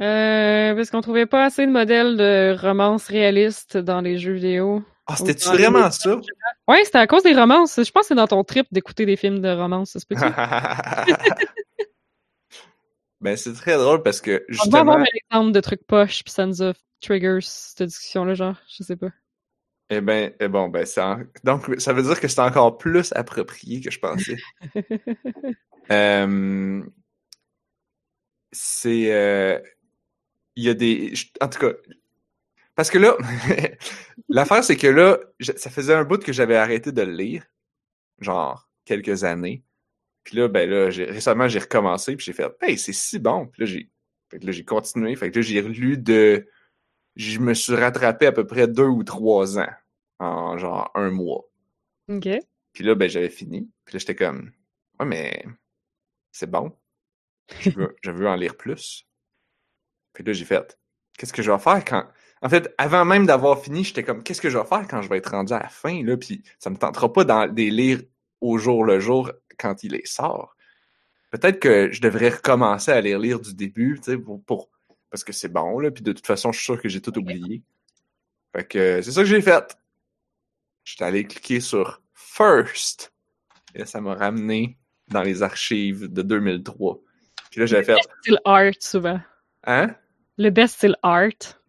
Euh, parce qu'on trouvait pas assez de modèles de romances réalistes dans les jeux vidéo. Ah, c'était-tu les- vraiment ça? Ouais, c'était à cause des romances. Je pense que c'est dans ton trip d'écouter des films de romance, ça se peut-tu? *laughs* ben, c'est très drôle parce que On va justement. avoir un exemple de trucs poches, puis ça nous a trigger cette discussion-là, genre, je sais pas. Eh ben, eh bon, ben, ça, donc, ça veut dire que c'est encore plus approprié que je pensais. *laughs* Euh, c'est, euh, il y a des, en tout cas, parce que là, *laughs* l'affaire c'est que là, ça faisait un bout que j'avais arrêté de le lire, genre quelques années. Puis là, ben là, récemment j'ai recommencé puis j'ai fait, hey, c'est si bon. Puis là j'ai, fait que là j'ai continué, fait que là j'ai relu de, je me suis rattrapé à peu près deux ou trois ans en genre un mois. Ok. Puis là, ben, j'avais fini. Puis là, j'étais comme, ouais, mais c'est bon. Je veux, je veux en lire plus. Puis là, j'ai fait, qu'est-ce que je vais faire quand. En fait, avant même d'avoir fini, j'étais comme, qu'est-ce que je vais faire quand je vais être rendu à la fin, là? Puis ça me tentera pas d'en des lire au jour le jour quand il les sort. Peut-être que je devrais recommencer à les lire du début, tu sais, pour, pour- parce que c'est bon, là. Puis de toute façon, je suis sûr que j'ai tout oublié. Fait que c'est ça que j'ai fait. J'étais allé cliquer sur First. Et là, ça m'a ramené dans les archives de 2003. Puis là, j'avais fait, art, souvent. hein? Le best style art.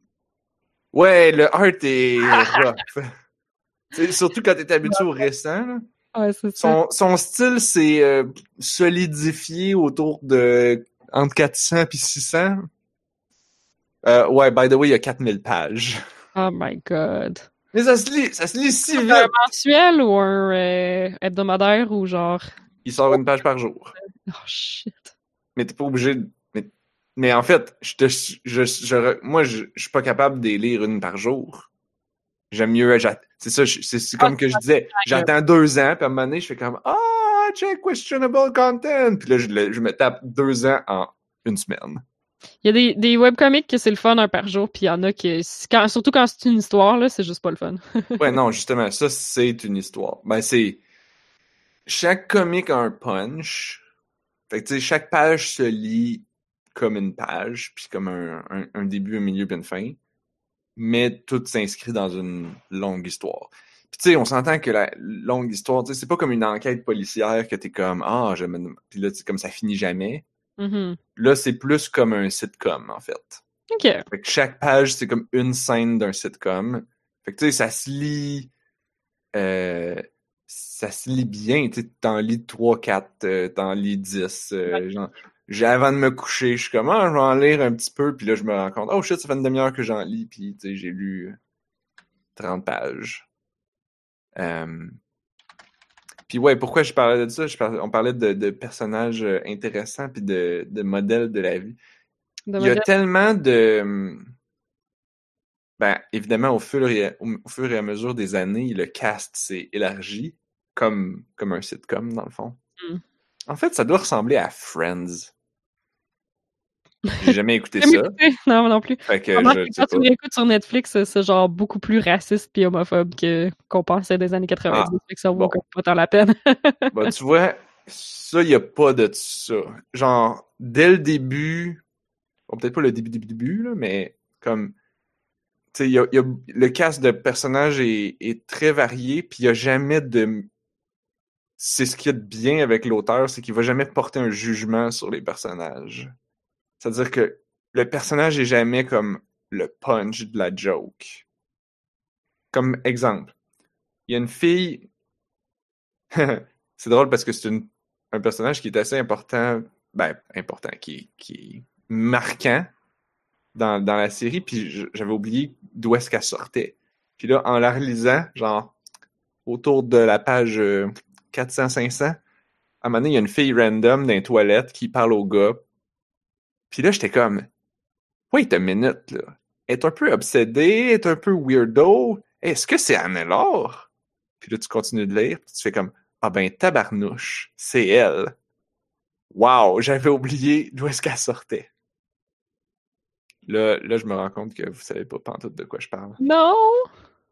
Ouais, le art est *laughs* rough. Surtout quand t'es habitué au récent. là. Ouais, c'est ça. Son, son style, c'est euh, solidifié autour de entre 400 puis 600. Euh, ouais, by the way, il y a 4000 pages. Oh my god. Mais ça se lit, ça se lit si C'est vite. un mensuel ou un euh, hebdomadaire ou genre? Il sort une page par jour. Oh shit. Mais t'es pas obligé de... Mais, en fait, je te, je, je, moi, je, je suis pas capable de les lire une par jour. J'aime mieux... j'a- C'est ça, c'est c'est comme que je disais, j'attends deux ans, puis à un moment donné, je fais comme « Ah, check questionable content! » Puis là, je, je me tape deux ans en une semaine. Il y a des, des webcomics que c'est le fun un par jour, puis il y en a qui. Quand, surtout quand c'est une histoire, là, c'est juste pas le fun. *laughs* Ouais, non, justement, ça, c'est une histoire. Ben, c'est... Chaque comic a un punch. Fait que, tu sais, chaque page se lit comme une page, puis comme un, un, un début, un milieu, puis une fin. Mais tout s'inscrit dans une longue histoire. Puis, tu sais, on s'entend que la longue histoire, tu sais, c'est pas comme une enquête policière que t'es comme, ah, je me... Puis là, comme ça finit jamais. Mhm. Là, c'est plus comme un sitcom, en fait. Ok. Fait que chaque page, c'est comme une scène d'un sitcom. Fait que tu sais, ça se lit. euh, ça se lit bien. Tu sais, t'en lis 3, 4, euh, t'en lis 10. euh, genre, j'ai- avant de me coucher, je suis comme, ah, je vais en lire un petit peu. Puis là, je me rends compte, oh shit, ça fait une demi-heure que j'en lis. Puis tu sais, j'ai lu 30 pages. Euh, Puis ouais, pourquoi je parlais de ça? Je parlais- on parlait de, de personnages euh, intéressants puis de, de modèles de la vie. De Il y a tellement de. Ben, évidemment, au fur, et à, au, au fur et à mesure des années, le cast s'est élargi, comme, comme un sitcom, dans le fond. Mm. En fait, ça doit ressembler à Friends. J'ai jamais écouté ça. écouté. Non, moi non plus. Fait que je quand tu l'écoutes sur Netflix, c'est- c'est genre beaucoup plus raciste puis homophobe que qu'on pensait des années 90. Ah, fait que ça vaut bon. pas tant la peine. Bah, tu vois, ça, il n'y a pas de ça. Genre, dès le début, bon, peut-être pas le début, début, début, là, mais comme, tu sais, y a, y a- le cast de personnages est, est très varié, puis il n'y a jamais de. C'est ce qu'il y a de bien avec l'auteur, c'est qu'il va jamais porter un jugement sur les personnages. C'est-à-dire que le personnage est jamais comme le punch de la joke. Comme exemple, il y a une fille. *laughs* c'est drôle parce que c'est un personnage qui est assez important, ben, important, qui, qui est marquant dans, dans la série, puis j'avais oublié d'où est-ce qu'elle sortait. Puis là, en la relisant, genre, autour de la page euh, 400-500, à un moment donné, il y a une fille random dans les toilettes qui parle au gars. Puis là, j'étais comme, wait a minute, là. Elle est un peu obsédée, elle est un peu weirdo? Est-ce que c'est Annelore? Puis là, tu continues de lire, puis tu fais comme, ah ben, tabarnouche, c'est elle. Wow, j'avais oublié d'où est-ce qu'elle sortait. Là, là, je me rends compte que vous savez pas pantoute de quoi je parle. non!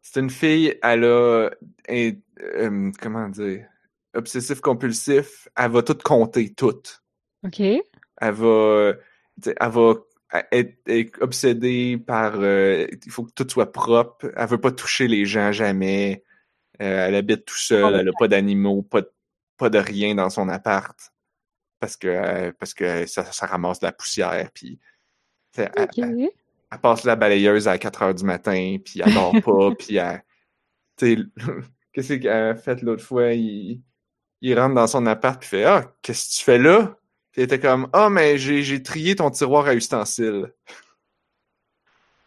C'est une fille, elle a, un- euh, comment dire, obsessif compulsif, elle va tout compter, tout. OK. Elle va, elle va être, être obsédée par, euh, il faut que tout soit propre, elle veut pas toucher les gens jamais, Euh, elle habite tout seul, Oh, elle a pas d'animaux, pas, de- pas de rien dans son appart, parce que, parce que ça, ça ramasse de la poussière, puis elle- OK. elle- elle passe la balayeuse à 4 heures du matin, puis elle dort pas, *laughs* puis elle... Qu'est-ce qu'elle a fait l'autre fois? Il, il rentre dans son appart, puis il fait « Ah, qu'est-ce que tu fais là? » Puis elle était comme « Ah, mais j'ai j'ai trié ton tiroir à ustensiles. »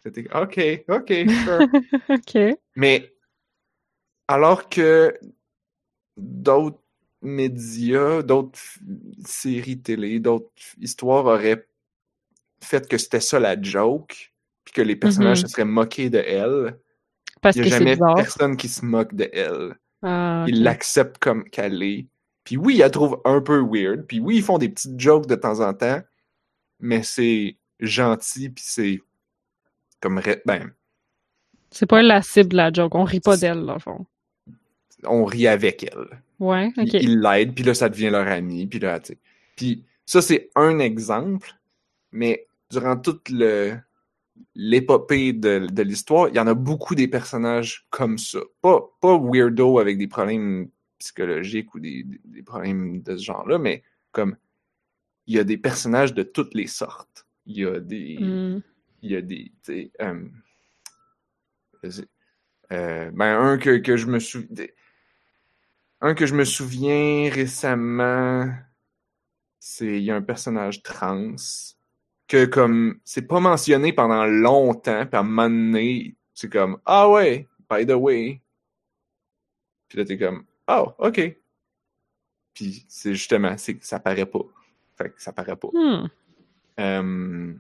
C'était « OK, OK, sure. *laughs* OK. » Mais alors que d'autres médias, d'autres séries télé, d'autres histoires auraient fait que c'était ça la joke, puis que les personnages Mhm. se seraient moqués de elle, Parce il n'y que a jamais personne qui se moque de elle. Ah, Ils ok. l'acceptent comme qu'elle est. Puis oui, ils la trouvent un peu weird. Puis oui, ils font des petites jokes de temps en temps. Mais c'est gentil, puis c'est comme ben, C'est pas la cible de la joke. On rit pas d'elle, dans le fond. on rit avec elle. Ouais, Puis ok. Ils l'aident, puis là, ça devient leur ami, puis là, tu sais. Puis ça, c'est un exemple, mais durant toute le l'épopée de, de l'histoire, il y en a beaucoup des personnages comme ça. Pas, pas weirdo avec des problèmes psychologiques ou des, des- problèmes de ce genre-là, mais comme il y a des personnages de toutes les sortes. Il y a des Hmm. il y a des. euh. Euh, ben, un que, que je me souviens. Un que je me souviens récemment, c'est. Il y a un personnage trans que, comme. C'est pas mentionné pendant longtemps, puis à un moment donné, c'est comme. Ah ouais, by the way. Puis là, t'es comme. Oh, ok. Puis c'est justement, c'est ça paraît pas. Fait que ça paraît pas. Hmm. Euh,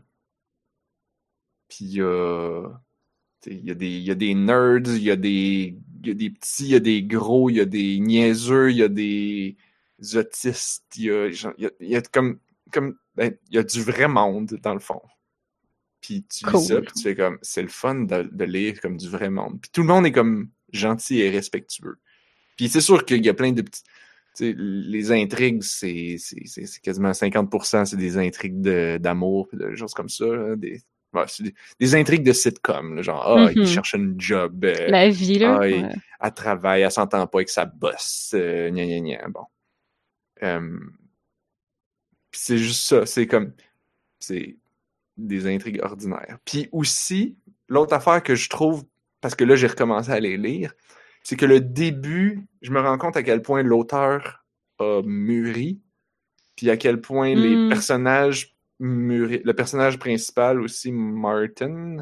Puis il y a. t'sais, Il y, a des, il y a des nerds, il y a des, il y a des petits, il y a des gros, il y a des niaiseux, il y a des autistes, il y a, il y a, il y a comme, comme ben, il y a du vrai monde dans le fond. Puis tu lis Cool. ça, puis tu fais comme, c'est le fun de, de lire comme du vrai monde. Puis tout le monde est comme gentil et respectueux. Puis c'est sûr qu'il y a plein de petits. tu sais, les intrigues, c'est quasiment 50%, c'est des intrigues d'amour, de choses comme ça. des, des, des intrigues de sitcom, là, genre, ah, il Mhm. cherche une job, euh, La vie, là. Ah, ouais. elle travaille, elle s'entend pas avec sa boss, euh, gna gna gna, bon. Euh, c'est juste ça, c'est comme, c'est des intrigues ordinaires. Puis aussi, l'autre affaire que je trouve, parce que là, j'ai recommencé à les lire, c'est que le début, je me rends compte à quel point l'auteur a mûri, puis à quel point les Mm. personnages mûri, le personnage principal aussi, Martin,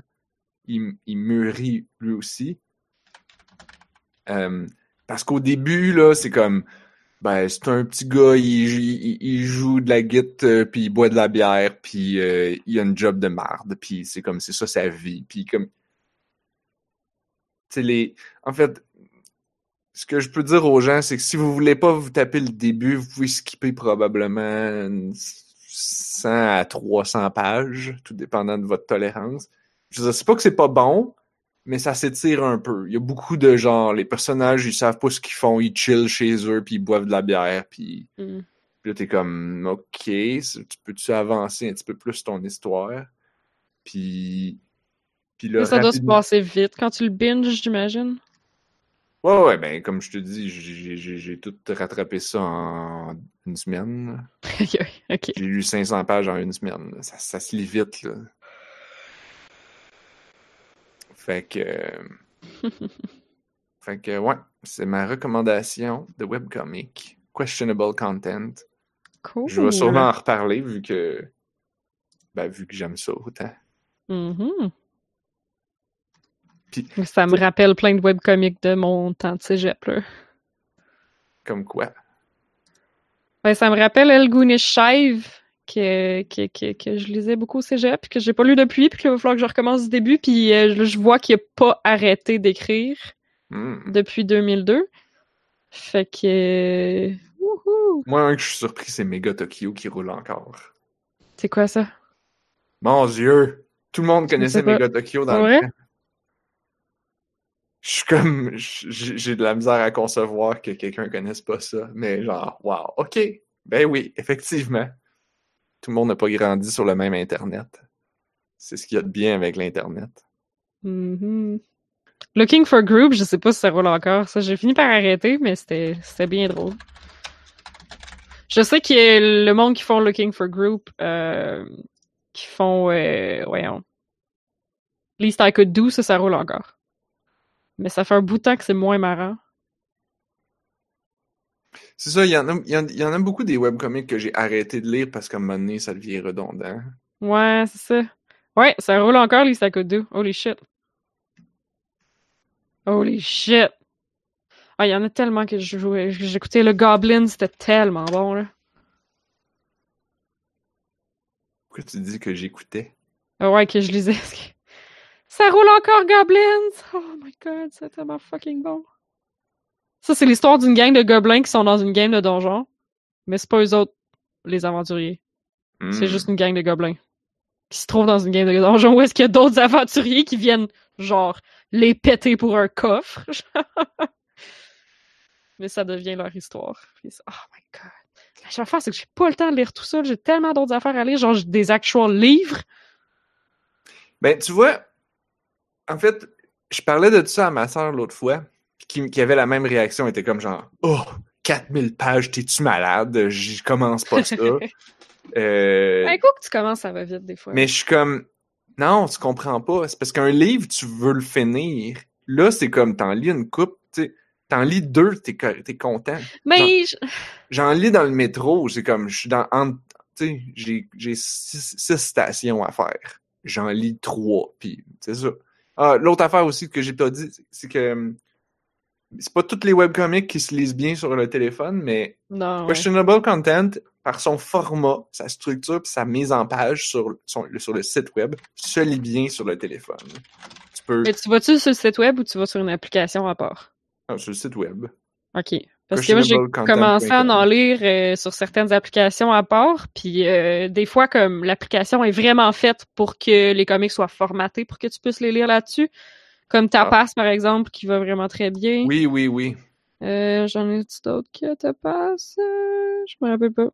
il, il mûrit lui aussi. Euh, parce qu'au début, là, c'est comme, ben, c'est un petit gars, il, il, il joue de la guitare, puis il boit de la bière, puis euh, il a une job de marde, puis c'est comme, c'est ça sa vie, puis comme, tu sais, les, en fait, ce que je peux dire aux gens, c'est que si vous voulez pas vous taper le début, vous pouvez skipper probablement une 100 à 300 pages, tout dépendant de votre tolérance. Je veux dire, c'est pas que c'est pas bon, mais ça s'étire un peu. Il y a beaucoup de genre, les personnages, ils savent pas ce qu'ils font, ils chillent chez eux, puis ils boivent de la bière, puis puis là, t'es comme, OK, tu peux-tu avancer un petit peu plus ton histoire? Puis, puis là, Mais ça doit se passer vite quand tu le binges, j'imagine. Ouais, ouais, ben, comme je te dis, j'ai- tout rattrapé ça en une semaine. *laughs* J'ai lu 500 pages en une semaine. Ça, ça se lit vite, là. Fait que... *laughs* fait que, ouais, c'est ma recommandation de webcomic. Questionable content. Cool. Je vais sûrement en reparler vu que... Ben, vu que j'aime ça autant. Mhm. Ça me rappelle plein de webcomics de mon temps de cégep, là. Comme quoi? Ben, ça me rappelle El Goonish Shive, que, que, que, que je lisais beaucoup au cégep, que j'ai pas lu depuis, puis qu'il va falloir que je recommence du début, puis euh, je- vois qu'il a pas arrêté d'écrire Hmm. depuis 2002. Fait que... wouhou! Moi, un que je suis surpris, c'est Mega Tokyo qui roule encore. C'est quoi ça? Mon Dieu! Tout le monde connaissait. Mega Tokyo dans le temps. Je suis comme... J'ai de la misère à concevoir que quelqu'un connaisse pas ça. Mais genre, wow, OK. Ben oui, effectivement. Tout le monde n'a pas grandi sur le même Internet. C'est ce qu'il y a de bien avec l'Internet. Mhm. Looking for Group, je sais pas si ça roule encore. Ça, j'ai fini par arrêter, mais c'était bien drôle. Je sais a le monde qui font Looking for Group, euh, qui font, euh, voyons, Least I Could Do, ça, ça roule encore. Mais ça fait un bout de temps que c'est moins marrant. C'est ça, il y, en a, il, y en, a beaucoup des webcomics que j'ai arrêté de lire parce qu'à un moment donné, ça devient redondant. Ouais, c'est ça. Ouais, ça roule encore, Could Do. Holy shit. Holy shit. Ah, il y en a tellement que je jouais. J'écoutais le Goblin, c'était tellement bon, là. Pourquoi tu dis que j'écoutais? Ah ouais, que je lisais. *laughs* Ça roule encore, Goblins! Oh my god, c'est tellement fucking bon. Ça, c'est l'histoire d'une gang de gobelins qui sont dans une game de donjon. Mais c'est pas eux autres, les aventuriers. C'est Hmm. juste une gang de gobelins. qui se trouvent dans une game de donjon où est-ce qu'il y a d'autres aventuriers qui viennent, genre, les péter pour un coffre. *laughs* Mais ça devient leur histoire. Puis oh my god. La seule affaire, c'est que j'ai pas le temps de lire tout ça. J'ai tellement d'autres affaires à lire, genre j'ai des actual livres. Ben, tu vois, en fait, je parlais de ça à ma soeur l'autre fois, qui, qui avait la même réaction, elle était comme genre, oh, 4000 pages, t'es-tu malade? J'y commence pas ça. *laughs* Euh, Un coup que tu commences, ça va vite des fois. mais je suis comme, non, tu comprends pas. C'est parce qu'un livre, tu veux le finir. Là, c'est comme, t'en lis une coupe, tu sais, t'en lis deux, t'es, co- t'es content. Mais je- J'en lis dans le métro, c'est comme, je suis dans, j'ai six, six stations à faire. J'en lis trois, puis c'est ça. Ah, l'autre affaire aussi que j'ai pas dit, c'est- que hum, c'est pas toutes les webcomics qui se lisent bien sur le téléphone, mais non. ouais. Questionable Content, par son format, sa structure puis sa mise en page sur, son- sur le site web, se lit bien sur le téléphone. Tu peux... Mais tu vas-tu sur le site web ou tu vas sur une application à part? Ah, sur le site web. OK. Parce que moi, j'ai commencé à en lire euh, sur certaines applications à part, puis euh, des fois, comme l'application est vraiment faite pour que les comics soient formatés pour que tu puisses les lire là-dessus, comme Tapas, par exemple, qui va vraiment très bien. Oui, oui, oui. Euh, J'en ai d'autres qui a Tapas? Euh, je me rappelle pas.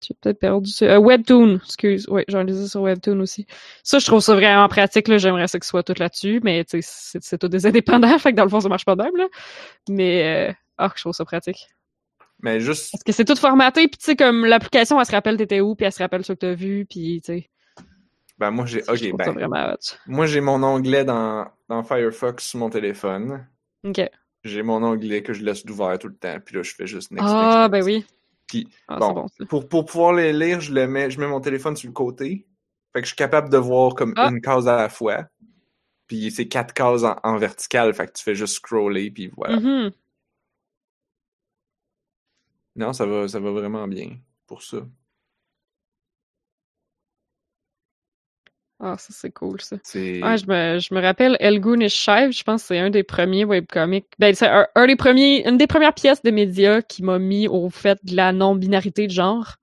J'ai peut-être perdu ça. Euh, Webtoon, excuse. Oui, j'en lisais sur Webtoon aussi. Ça, je trouve ça vraiment pratique. là. J'aimerais ça que ce soit tout là-dessus, mais c'est tout des indépendants, *laughs* fait que dans le fond, ça marche pas de même. Là. Mais, euh, ah, je trouve ça pratique. Mais juste, Parce que c'est tout formaté, puis tu sais, comme l'application, elle se rappelle t'étais où, puis elle se rappelle ce que t'as vu, puis tu sais. ben moi j'ai, je ok, ben, vraiment moi j'ai mon onglet dans, dans Firefox sur mon téléphone. OK. J'ai mon onglet que je laisse d'ouvert tout le temps, puis là je fais juste next, Ah, ben oui. Puis, Ah, bon. Pour, pour pouvoir les lire, je le mets, je mets mon téléphone sur le côté. Fait que je suis capable de voir comme Ah. une case à la fois. Puis c'est quatre cases en, en vertical, fait que tu fais juste scroller, puis voilà. Mhm. Non, ça va, ça va vraiment bien pour ça. Ah, ça, c'est cool, ça. Ouais, je me, je me rappelle Shive, je pense que c'est un des premiers webcomics. Ben, c'est un, un des premiers, une des premières pièces de médias qui m'a mis au fait de la non-binarité de genre,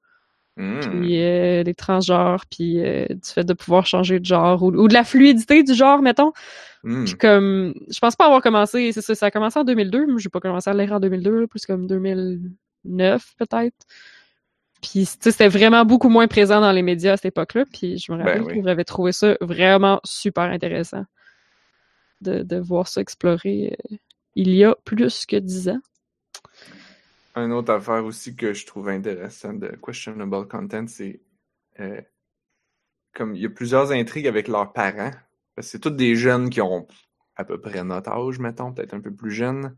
puis euh, des transgenres, puis euh, du fait de pouvoir changer de genre, ou, ou de la fluidité du genre, mettons. Puis comme, je pense pas avoir commencé, c'est ça, ça a commencé en 2002, moi j'ai pas commencé à lire en 2002, là, plus comme 2009 peut-être. Puis c'était vraiment beaucoup moins présent dans les médias à cette époque-là, puis je me rappelle Ben oui. que j'avais trouvé ça vraiment super intéressant de, de voir ça explorer euh, il y a plus que dix ans. Une autre affaire aussi que je trouve intéressante de Questionable Content, c'est euh, comme il y a plusieurs intrigues avec leurs parents. Parce que c'est tous des jeunes qui ont à peu près notre âge, mettons, peut-être un peu plus jeunes.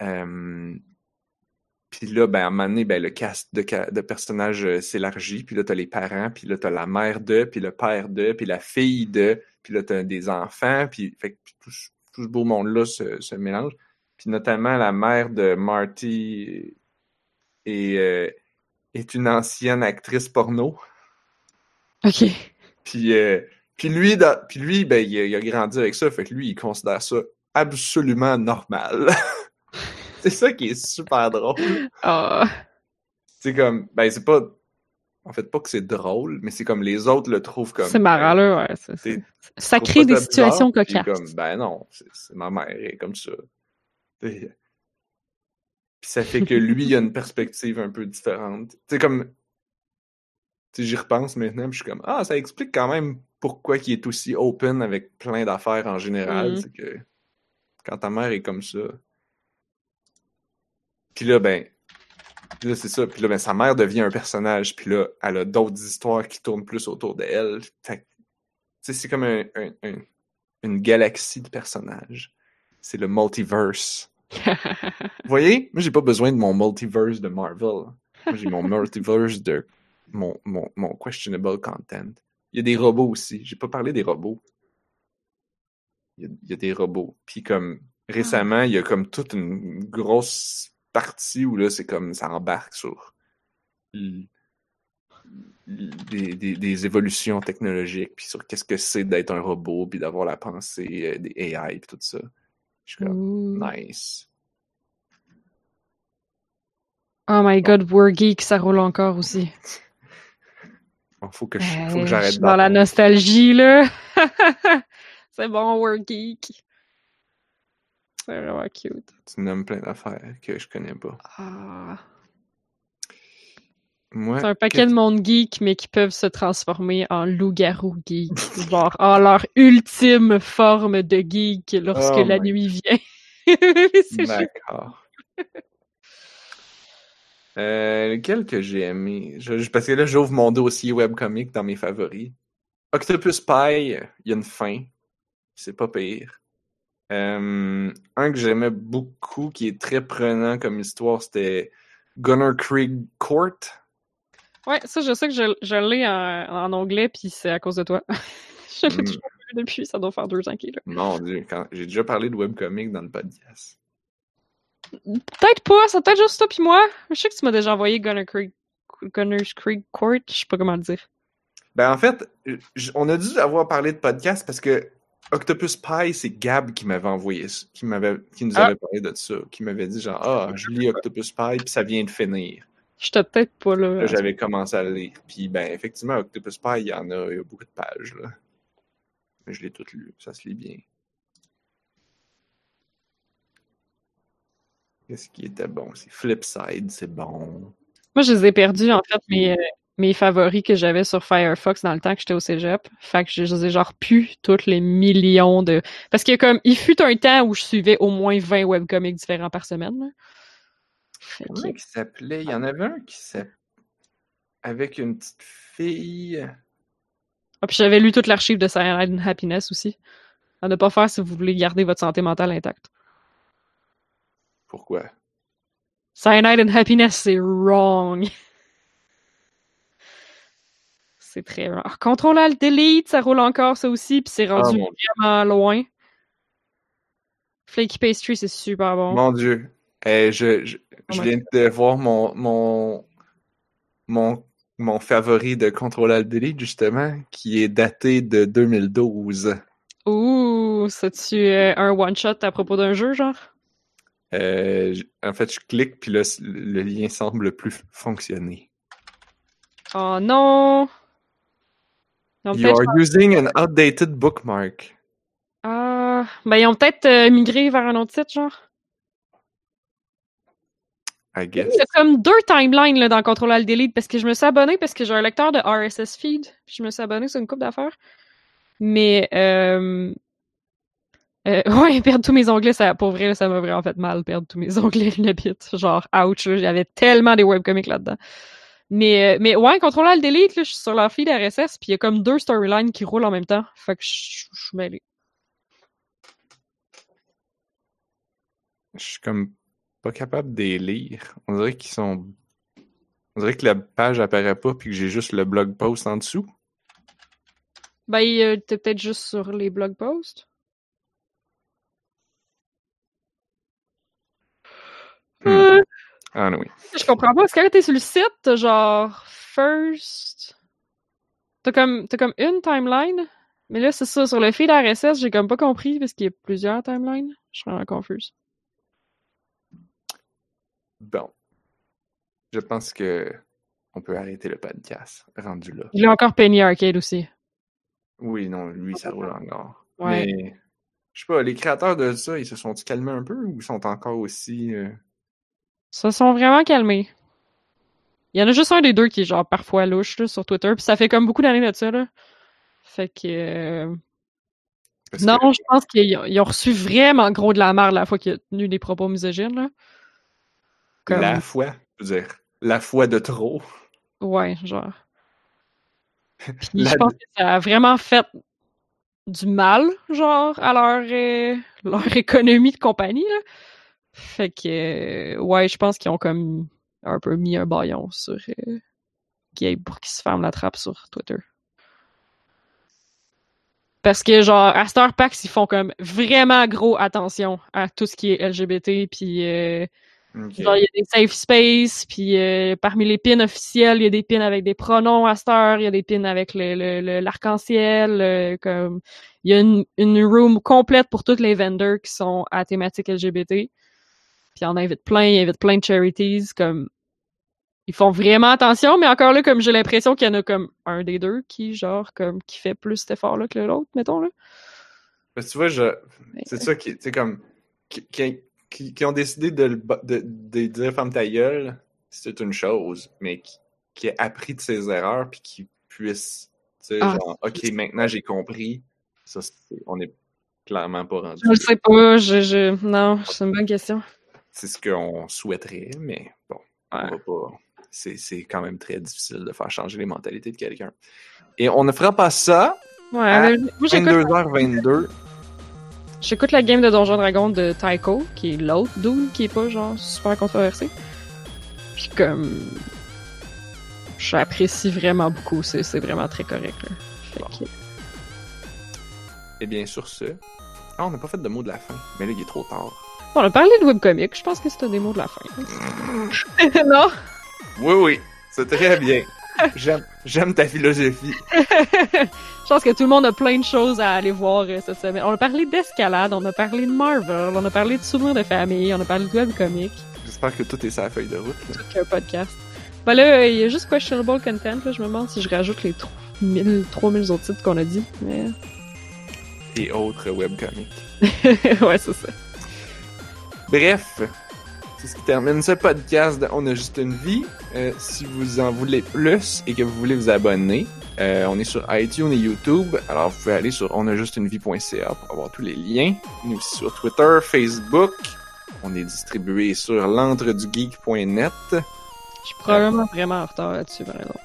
Euh, puis là, ben, à un moment donné, ben, le cast de, de personnages euh, s'élargit. Puis là, t'as les parents, puis là, t'as la mère de, puis le père de, puis la fille de, puis là, t'as des enfants. Puis, fait puis tout, ce- tout ce beau monde-là se, se mélange. Puis notamment la mère de Marty est, euh, est une ancienne actrice porno. OK. Puis, euh, puis lui, dans- puis lui ben, il a grandi avec ça, fait que lui, il considère ça absolument normal. *laughs* *laughs* c'est ça qui est super drôle. Ah, C'est comme, ben c'est pas, en fait pas que c'est drôle, mais c'est comme les autres le trouvent comme. c'est marrant, ben, là, ouais. c'est- c'est- c'est- Ça crée des situations bizarre? Cocasses. comme, ben non, c'est c'est ma mère, elle est comme ça. Puis ça fait que lui, il a une perspective un peu différente. Sais, comme, j'y repense maintenant, puis je suis comme, ah, ça explique quand même pourquoi il est aussi open avec plein d'affaires en général. Mhm. C'est que quand ta mère est comme ça. Puis là, ben, puis là, c'est ça. Puis là, ben, sa mère devient un personnage. Puis là, elle a d'autres histoires qui tournent plus autour d'elle. C'est comme un- un- un- une galaxie de personnages. C'est le multiverse. *laughs* Vous voyez? Moi, j'ai pas besoin de mon multiverse de Marvel. Moi, j'ai mon multiverse de mon, mon, mon questionable content. Il y a des robots aussi. J'ai pas parlé des robots. Il y a, il y a des robots. Puis comme récemment, il y a comme toute une grosse partie où là, c'est comme ça embarque sur l- des, des, des évolutions technologiques, puis sur qu'est-ce que c'est d'être un robot, puis d'avoir la pensée euh, des AI, puis tout ça. Je suis comme, Ouh. nice. Oh my god, War Geek, ça roule encore aussi. Bon, faut que je, faut Euh, que je j'arrête suis dans la nostalgie, là. *laughs* c'est bon, we're geek. C'est vraiment cute. Tu nommes plein d'affaires que je connais pas. Ah. C'est un paquet de monde geek, mais qui peuvent se transformer en loup-garou geek. genre, en leur ultime forme de geek lorsque Oh la my nuit vient. *laughs* D'accord. Euh, lequel que j'ai aimé? Je- parce que là, j'ouvre mon dossier webcomic dans mes favoris. Octopus Pie, il y a une fin. C'est pas pire. Euh, un que j'aimais beaucoup, qui est très prenant comme histoire, c'était Gunner Creek Court. Ouais, ça, je sais que je, je l'ai en, en anglais, puis c'est à cause de toi. *laughs* je l'ai Mm. toujours lu depuis, ça doit faire deux ans qu'il est là. Mon Dieu, quand... j'ai déjà parlé de webcomic dans le podcast. Peut-être pas, c'est peut-être juste toi puis moi. Je sais que tu m'as déjà envoyé Gunner Creek, Gunner's Creek Court, je sais pas comment le dire. Ben en fait, on a dû avoir parlé de podcast parce que Octopus Pie, c'est Gab qui m'avait envoyé ça, qui m'avait, qui nous Ah. avait parlé de ça, qui m'avait dit genre ah je lis Octopus Pie puis ça vient de finir. J'étais peut-être pas là. Là j'avais commencé à le lire puis ben effectivement Octopus Pie il y en a, il y a beaucoup de pages là. Mais je l'ai tout lu, ça se lit bien. Qu'est-ce qui était bon? C'est Flipside, c'est bon. Moi, je les ai perdus, en fait, mes, euh, mes favoris que j'avais sur Firefox dans le temps que j'étais au cégep. Fait que je les ai genre pu tous les millions de... Parce que comme, il fut un temps où je suivais au moins 20 webcomics différents par semaine. Comment il s'appelait? Il y en avait un qui s'appelait avec une petite fille. Ah, puis j'avais lu toute l'archive de Cyanide and Happiness aussi. À ne pas faire si vous voulez garder votre santé mentale intacte. Pourquoi? Cyanide and Happiness, c'est wrong. *laughs* C'est très wrong. Contrôle Alt Delete, ça roule encore ça aussi, puis c'est rendu mon vraiment loin. Flaky Pastry, c'est super bon. Mon Dieu. Eh, je, je, Oh je viens de voir mon, mon, mon, mon favori de Control Alt Delete, justement, qui est daté de 2012. Ouh, c'est-tu euh, un one-shot à propos d'un jeu, genre? Euh, en fait, je clique, puis le lien semble plus fonctionner. Oh non! You are using an outdated bookmark. Ah, ben ils ont peut-être euh, migré vers un autre site, genre. I Il guess. y a comme deux timelines là, dans Control Alt Delete parce que je me suis abonné parce que j'ai un lecteur de RSS feed. Puis je me suis abonné sur une coupe d'affaires. Mais euh, euh, *laughs* ouais, perdre tous mes onglets, ça, pour vrai, ça m'a vraiment fait mal perdre tous mes *laughs* onglets une bit. Genre, ouch, j'avais tellement des webcomics là-dedans. Mais, euh, mais ouais, Control Alt Delete, là, je suis sur leur feed RSS, puis il y a comme deux storylines qui roulent en même temps. Fait que je je suis mêlé. Je suis comme pas capable de les lire. On dirait qu'ils sont. On dirait que la page apparaît pas puis que j'ai juste le blog post en dessous. Ben, euh, t'es peut-être juste sur les blog posts. Hmm. Euh, Ah oui. Je comprends pas. Parce que là, t'es sur le site, t'as genre first. T'as comme, comme une timeline? Mais là, c'est ça. Sur le feed RSS, j'ai comme pas compris parce qu'il y a plusieurs timelines. Je suis vraiment confuse. Bon. Je pense que on peut arrêter le podcast rendu là. Il a encore Penny Arcade aussi. Oui, non, lui, ça roule encore. Ouais. Mais je sais pas, les créateurs de ça, ils se sont calmés un peu ou ils sont encore aussi. euh, Ça sont vraiment calmés. Il y en a juste un des deux qui est genre parfois louche là, sur Twitter. Puis ça fait comme beaucoup d'années de ça. Là. Fait que. euh, Non, que- je pense qu'ils ont, reçu vraiment gros de la merde la fois qu'il a tenu des propos misogynes. Là. Comme- La fois, je veux dire, la fois de trop. Ouais, genre. *laughs* Puis La- je pense que ça a vraiment fait du mal, genre, à leur, euh, leur *laughs* économie de compagnie, là. Fait que, euh, ouais, je pense qu'ils ont comme un peu mis un baillon sur euh, Gabe pour qu'il se ferme la trappe sur Twitter. Parce que, genre, à Star Pax, ils font comme vraiment gros attention à tout ce qui est LGBT, puis euh. Genre, il y a des safe space, puis euh, parmi les pins officiels, il y a des pins avec des pronoms à heure, il y a des pins avec le, le- le- l'arc-en-ciel, comme il y a une, une room complète pour tous les vendors qui sont à thématique LGBT. Puis on invite plein, il invite plein de charities, comme ils font vraiment attention, mais encore là, comme j'ai l'impression qu'il y en a comme un des deux qui, genre, comme, qui fait plus cet effort-là que l'autre, mettons, là. Parce que tu vois, je... C'est ça qui, c'est comme, qui, qui, qui- qui ont décidé de, le de, de dire femme ta gueule, c'est une chose, mais qui, qui a appris de ses erreurs puis qui puisse, tu sais, Ah, genre, ok, maintenant j'ai compris. Ça, on est clairement pas rendu. Je le sais pas, je, je... Non, c'est une bonne question. C'est ce qu'on souhaiterait, mais bon, on va pas. C'est, c'est quand même très difficile de faire changer les mentalités de quelqu'un. Et on ne fera pas ça Ouais, À mais moi, j'écoute 22h22. J'écoute la game de Donjon Dragon de Taiko, qui est l'autre dude qui est pas genre super controversé. Puis comme j'apprécie vraiment beaucoup, c'est c'est vraiment très correct. Là. Fait que- Et bien sur ce. Ah, on n'a pas fait de mot de la fin, mais là il est trop tard. On a parlé de webcomic, je pense que c'est un des mots de la fin. *laughs* non? Oui, oui, c'est très bien. J'aime, j'aime ta philosophie. *laughs* je pense que tout le monde a plein de choses à aller voir euh, cette semaine. On a parlé d'escalade, on a parlé de Marvel, on a parlé de souvenirs de famille, on a parlé de webcomic. J'espère que tout est sur la feuille de route. là. qu'un podcast. Ben là, il y a juste questionable content. Là. Je me demande si je rajoute les 3000, 3000 autres titres qu'on a dit. Mais... Et autres webcomics. *laughs* ouais, c'est ça. Bref, c'est ce qui termine ce podcast de On a juste une vie. Euh, si vous en voulez plus et que vous voulez vous abonner, euh, on est sur iTunes et YouTube. Alors vous pouvez aller sur onajustunevie.ca pour avoir tous les liens. On est aussi sur Twitter, Facebook. On est distribué sur l'entredugeek.net. Je suis probablement vraiment en retard là-dessus, par exemple.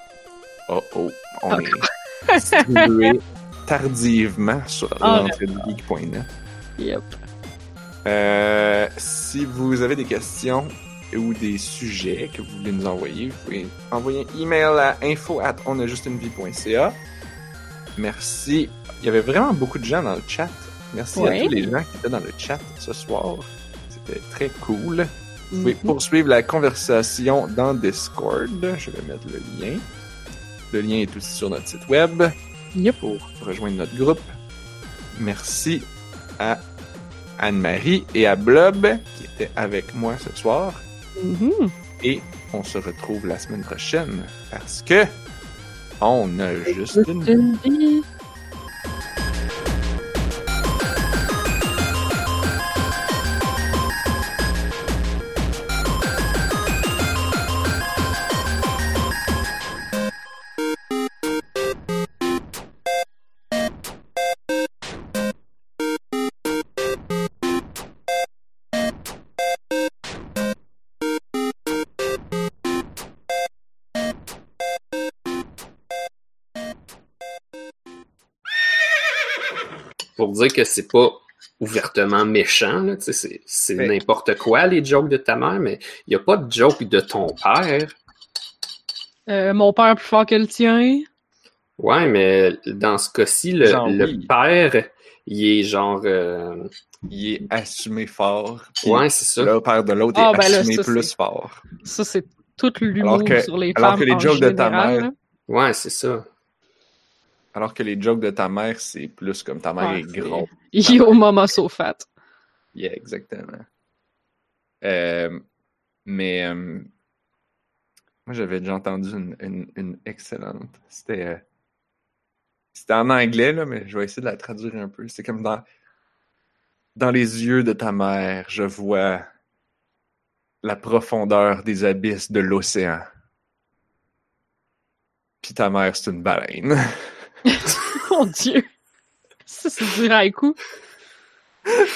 Oh oh, on est *laughs* distribué tardivement sur Ah, l'entredugeek.net. Yep. Euh, si vous avez des questions ou des sujets que vous voulez nous envoyer, vous pouvez envoyer un email à info at onajustunevie.ca. Merci. Il y avait vraiment beaucoup de gens dans le chat. Merci à tous les gens qui étaient dans le chat ce soir. C'était très cool. Vous pouvez Mhm. poursuivre la conversation dans Discord. Je vais mettre le lien. Le lien est aussi sur notre site web Yep. pour rejoindre notre groupe. Merci à Anne-Marie et à Blob qui étaient avec moi ce soir. Mhm. Et on se retrouve la semaine prochaine parce que on a juste une Une vie. Dire que c'est pas ouvertement méchant, c'est, c'est Mais- n'importe quoi les jokes de ta mère, mais il n'y a pas de joke de ton père. Euh, mon père plus fort que le tien. Ouais, mais dans ce cas-ci, le, le oui. père, il est genre. euh, il est assumé fort. Ouais, c'est ça. Le père de l'autre Ah, est ben là, assumé ça, plus c'est- fort. Ça, c'est tout l'humour Alors que- sur les alors femmes. que les en jokes de ta mère- là. Ouais, c'est ça. Alors que les jokes de ta mère, c'est plus comme ta mère est c'est- gros. Yo mama so fat. Yeah, exactement. Euh, mais euh, moi, j'avais déjà entendu une, une- une excellente. C'était euh, c'était en anglais, là, mais je vais essayer de la traduire un peu. C'est comme dans, dans les yeux de ta mère, je vois la profondeur des abysses de l'océan. Puis ta mère, c'est une baleine. *laughs* *laughs* Mon dieu. Ça, c'est du haïku.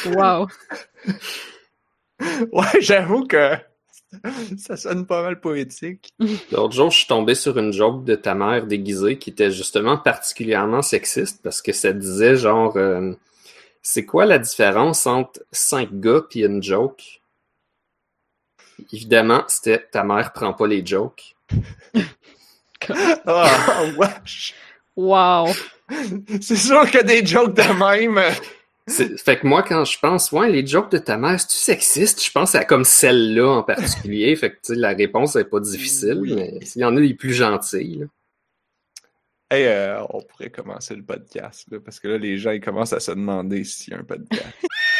Wow. ouais, j'avoue que ça sonne pas mal poétique. L'autre jour, je suis tombé sur une joke de ta mère déguisée qui était justement particulièrement sexiste parce que ça disait genre euh, c'est quoi la différence entre cinq gars puis une joke? Évidemment, c'était ta mère prend pas les jokes. Ah, *laughs* wesh! Wow. *laughs* C'est sûr que des jokes de même. C'est- Fait que moi, quand je pense, ouais, les jokes de ta mère, c'est-tu sexiste? Je pense à comme celle-là en particulier. fait que, tu sais, la réponse n'est pas difficile, Oui. mais il y en a des plus gentils. là. Hey, euh, on pourrait commencer le podcast, là, parce que là, les gens ils commencent à se demander s'il y a un podcast. *laughs*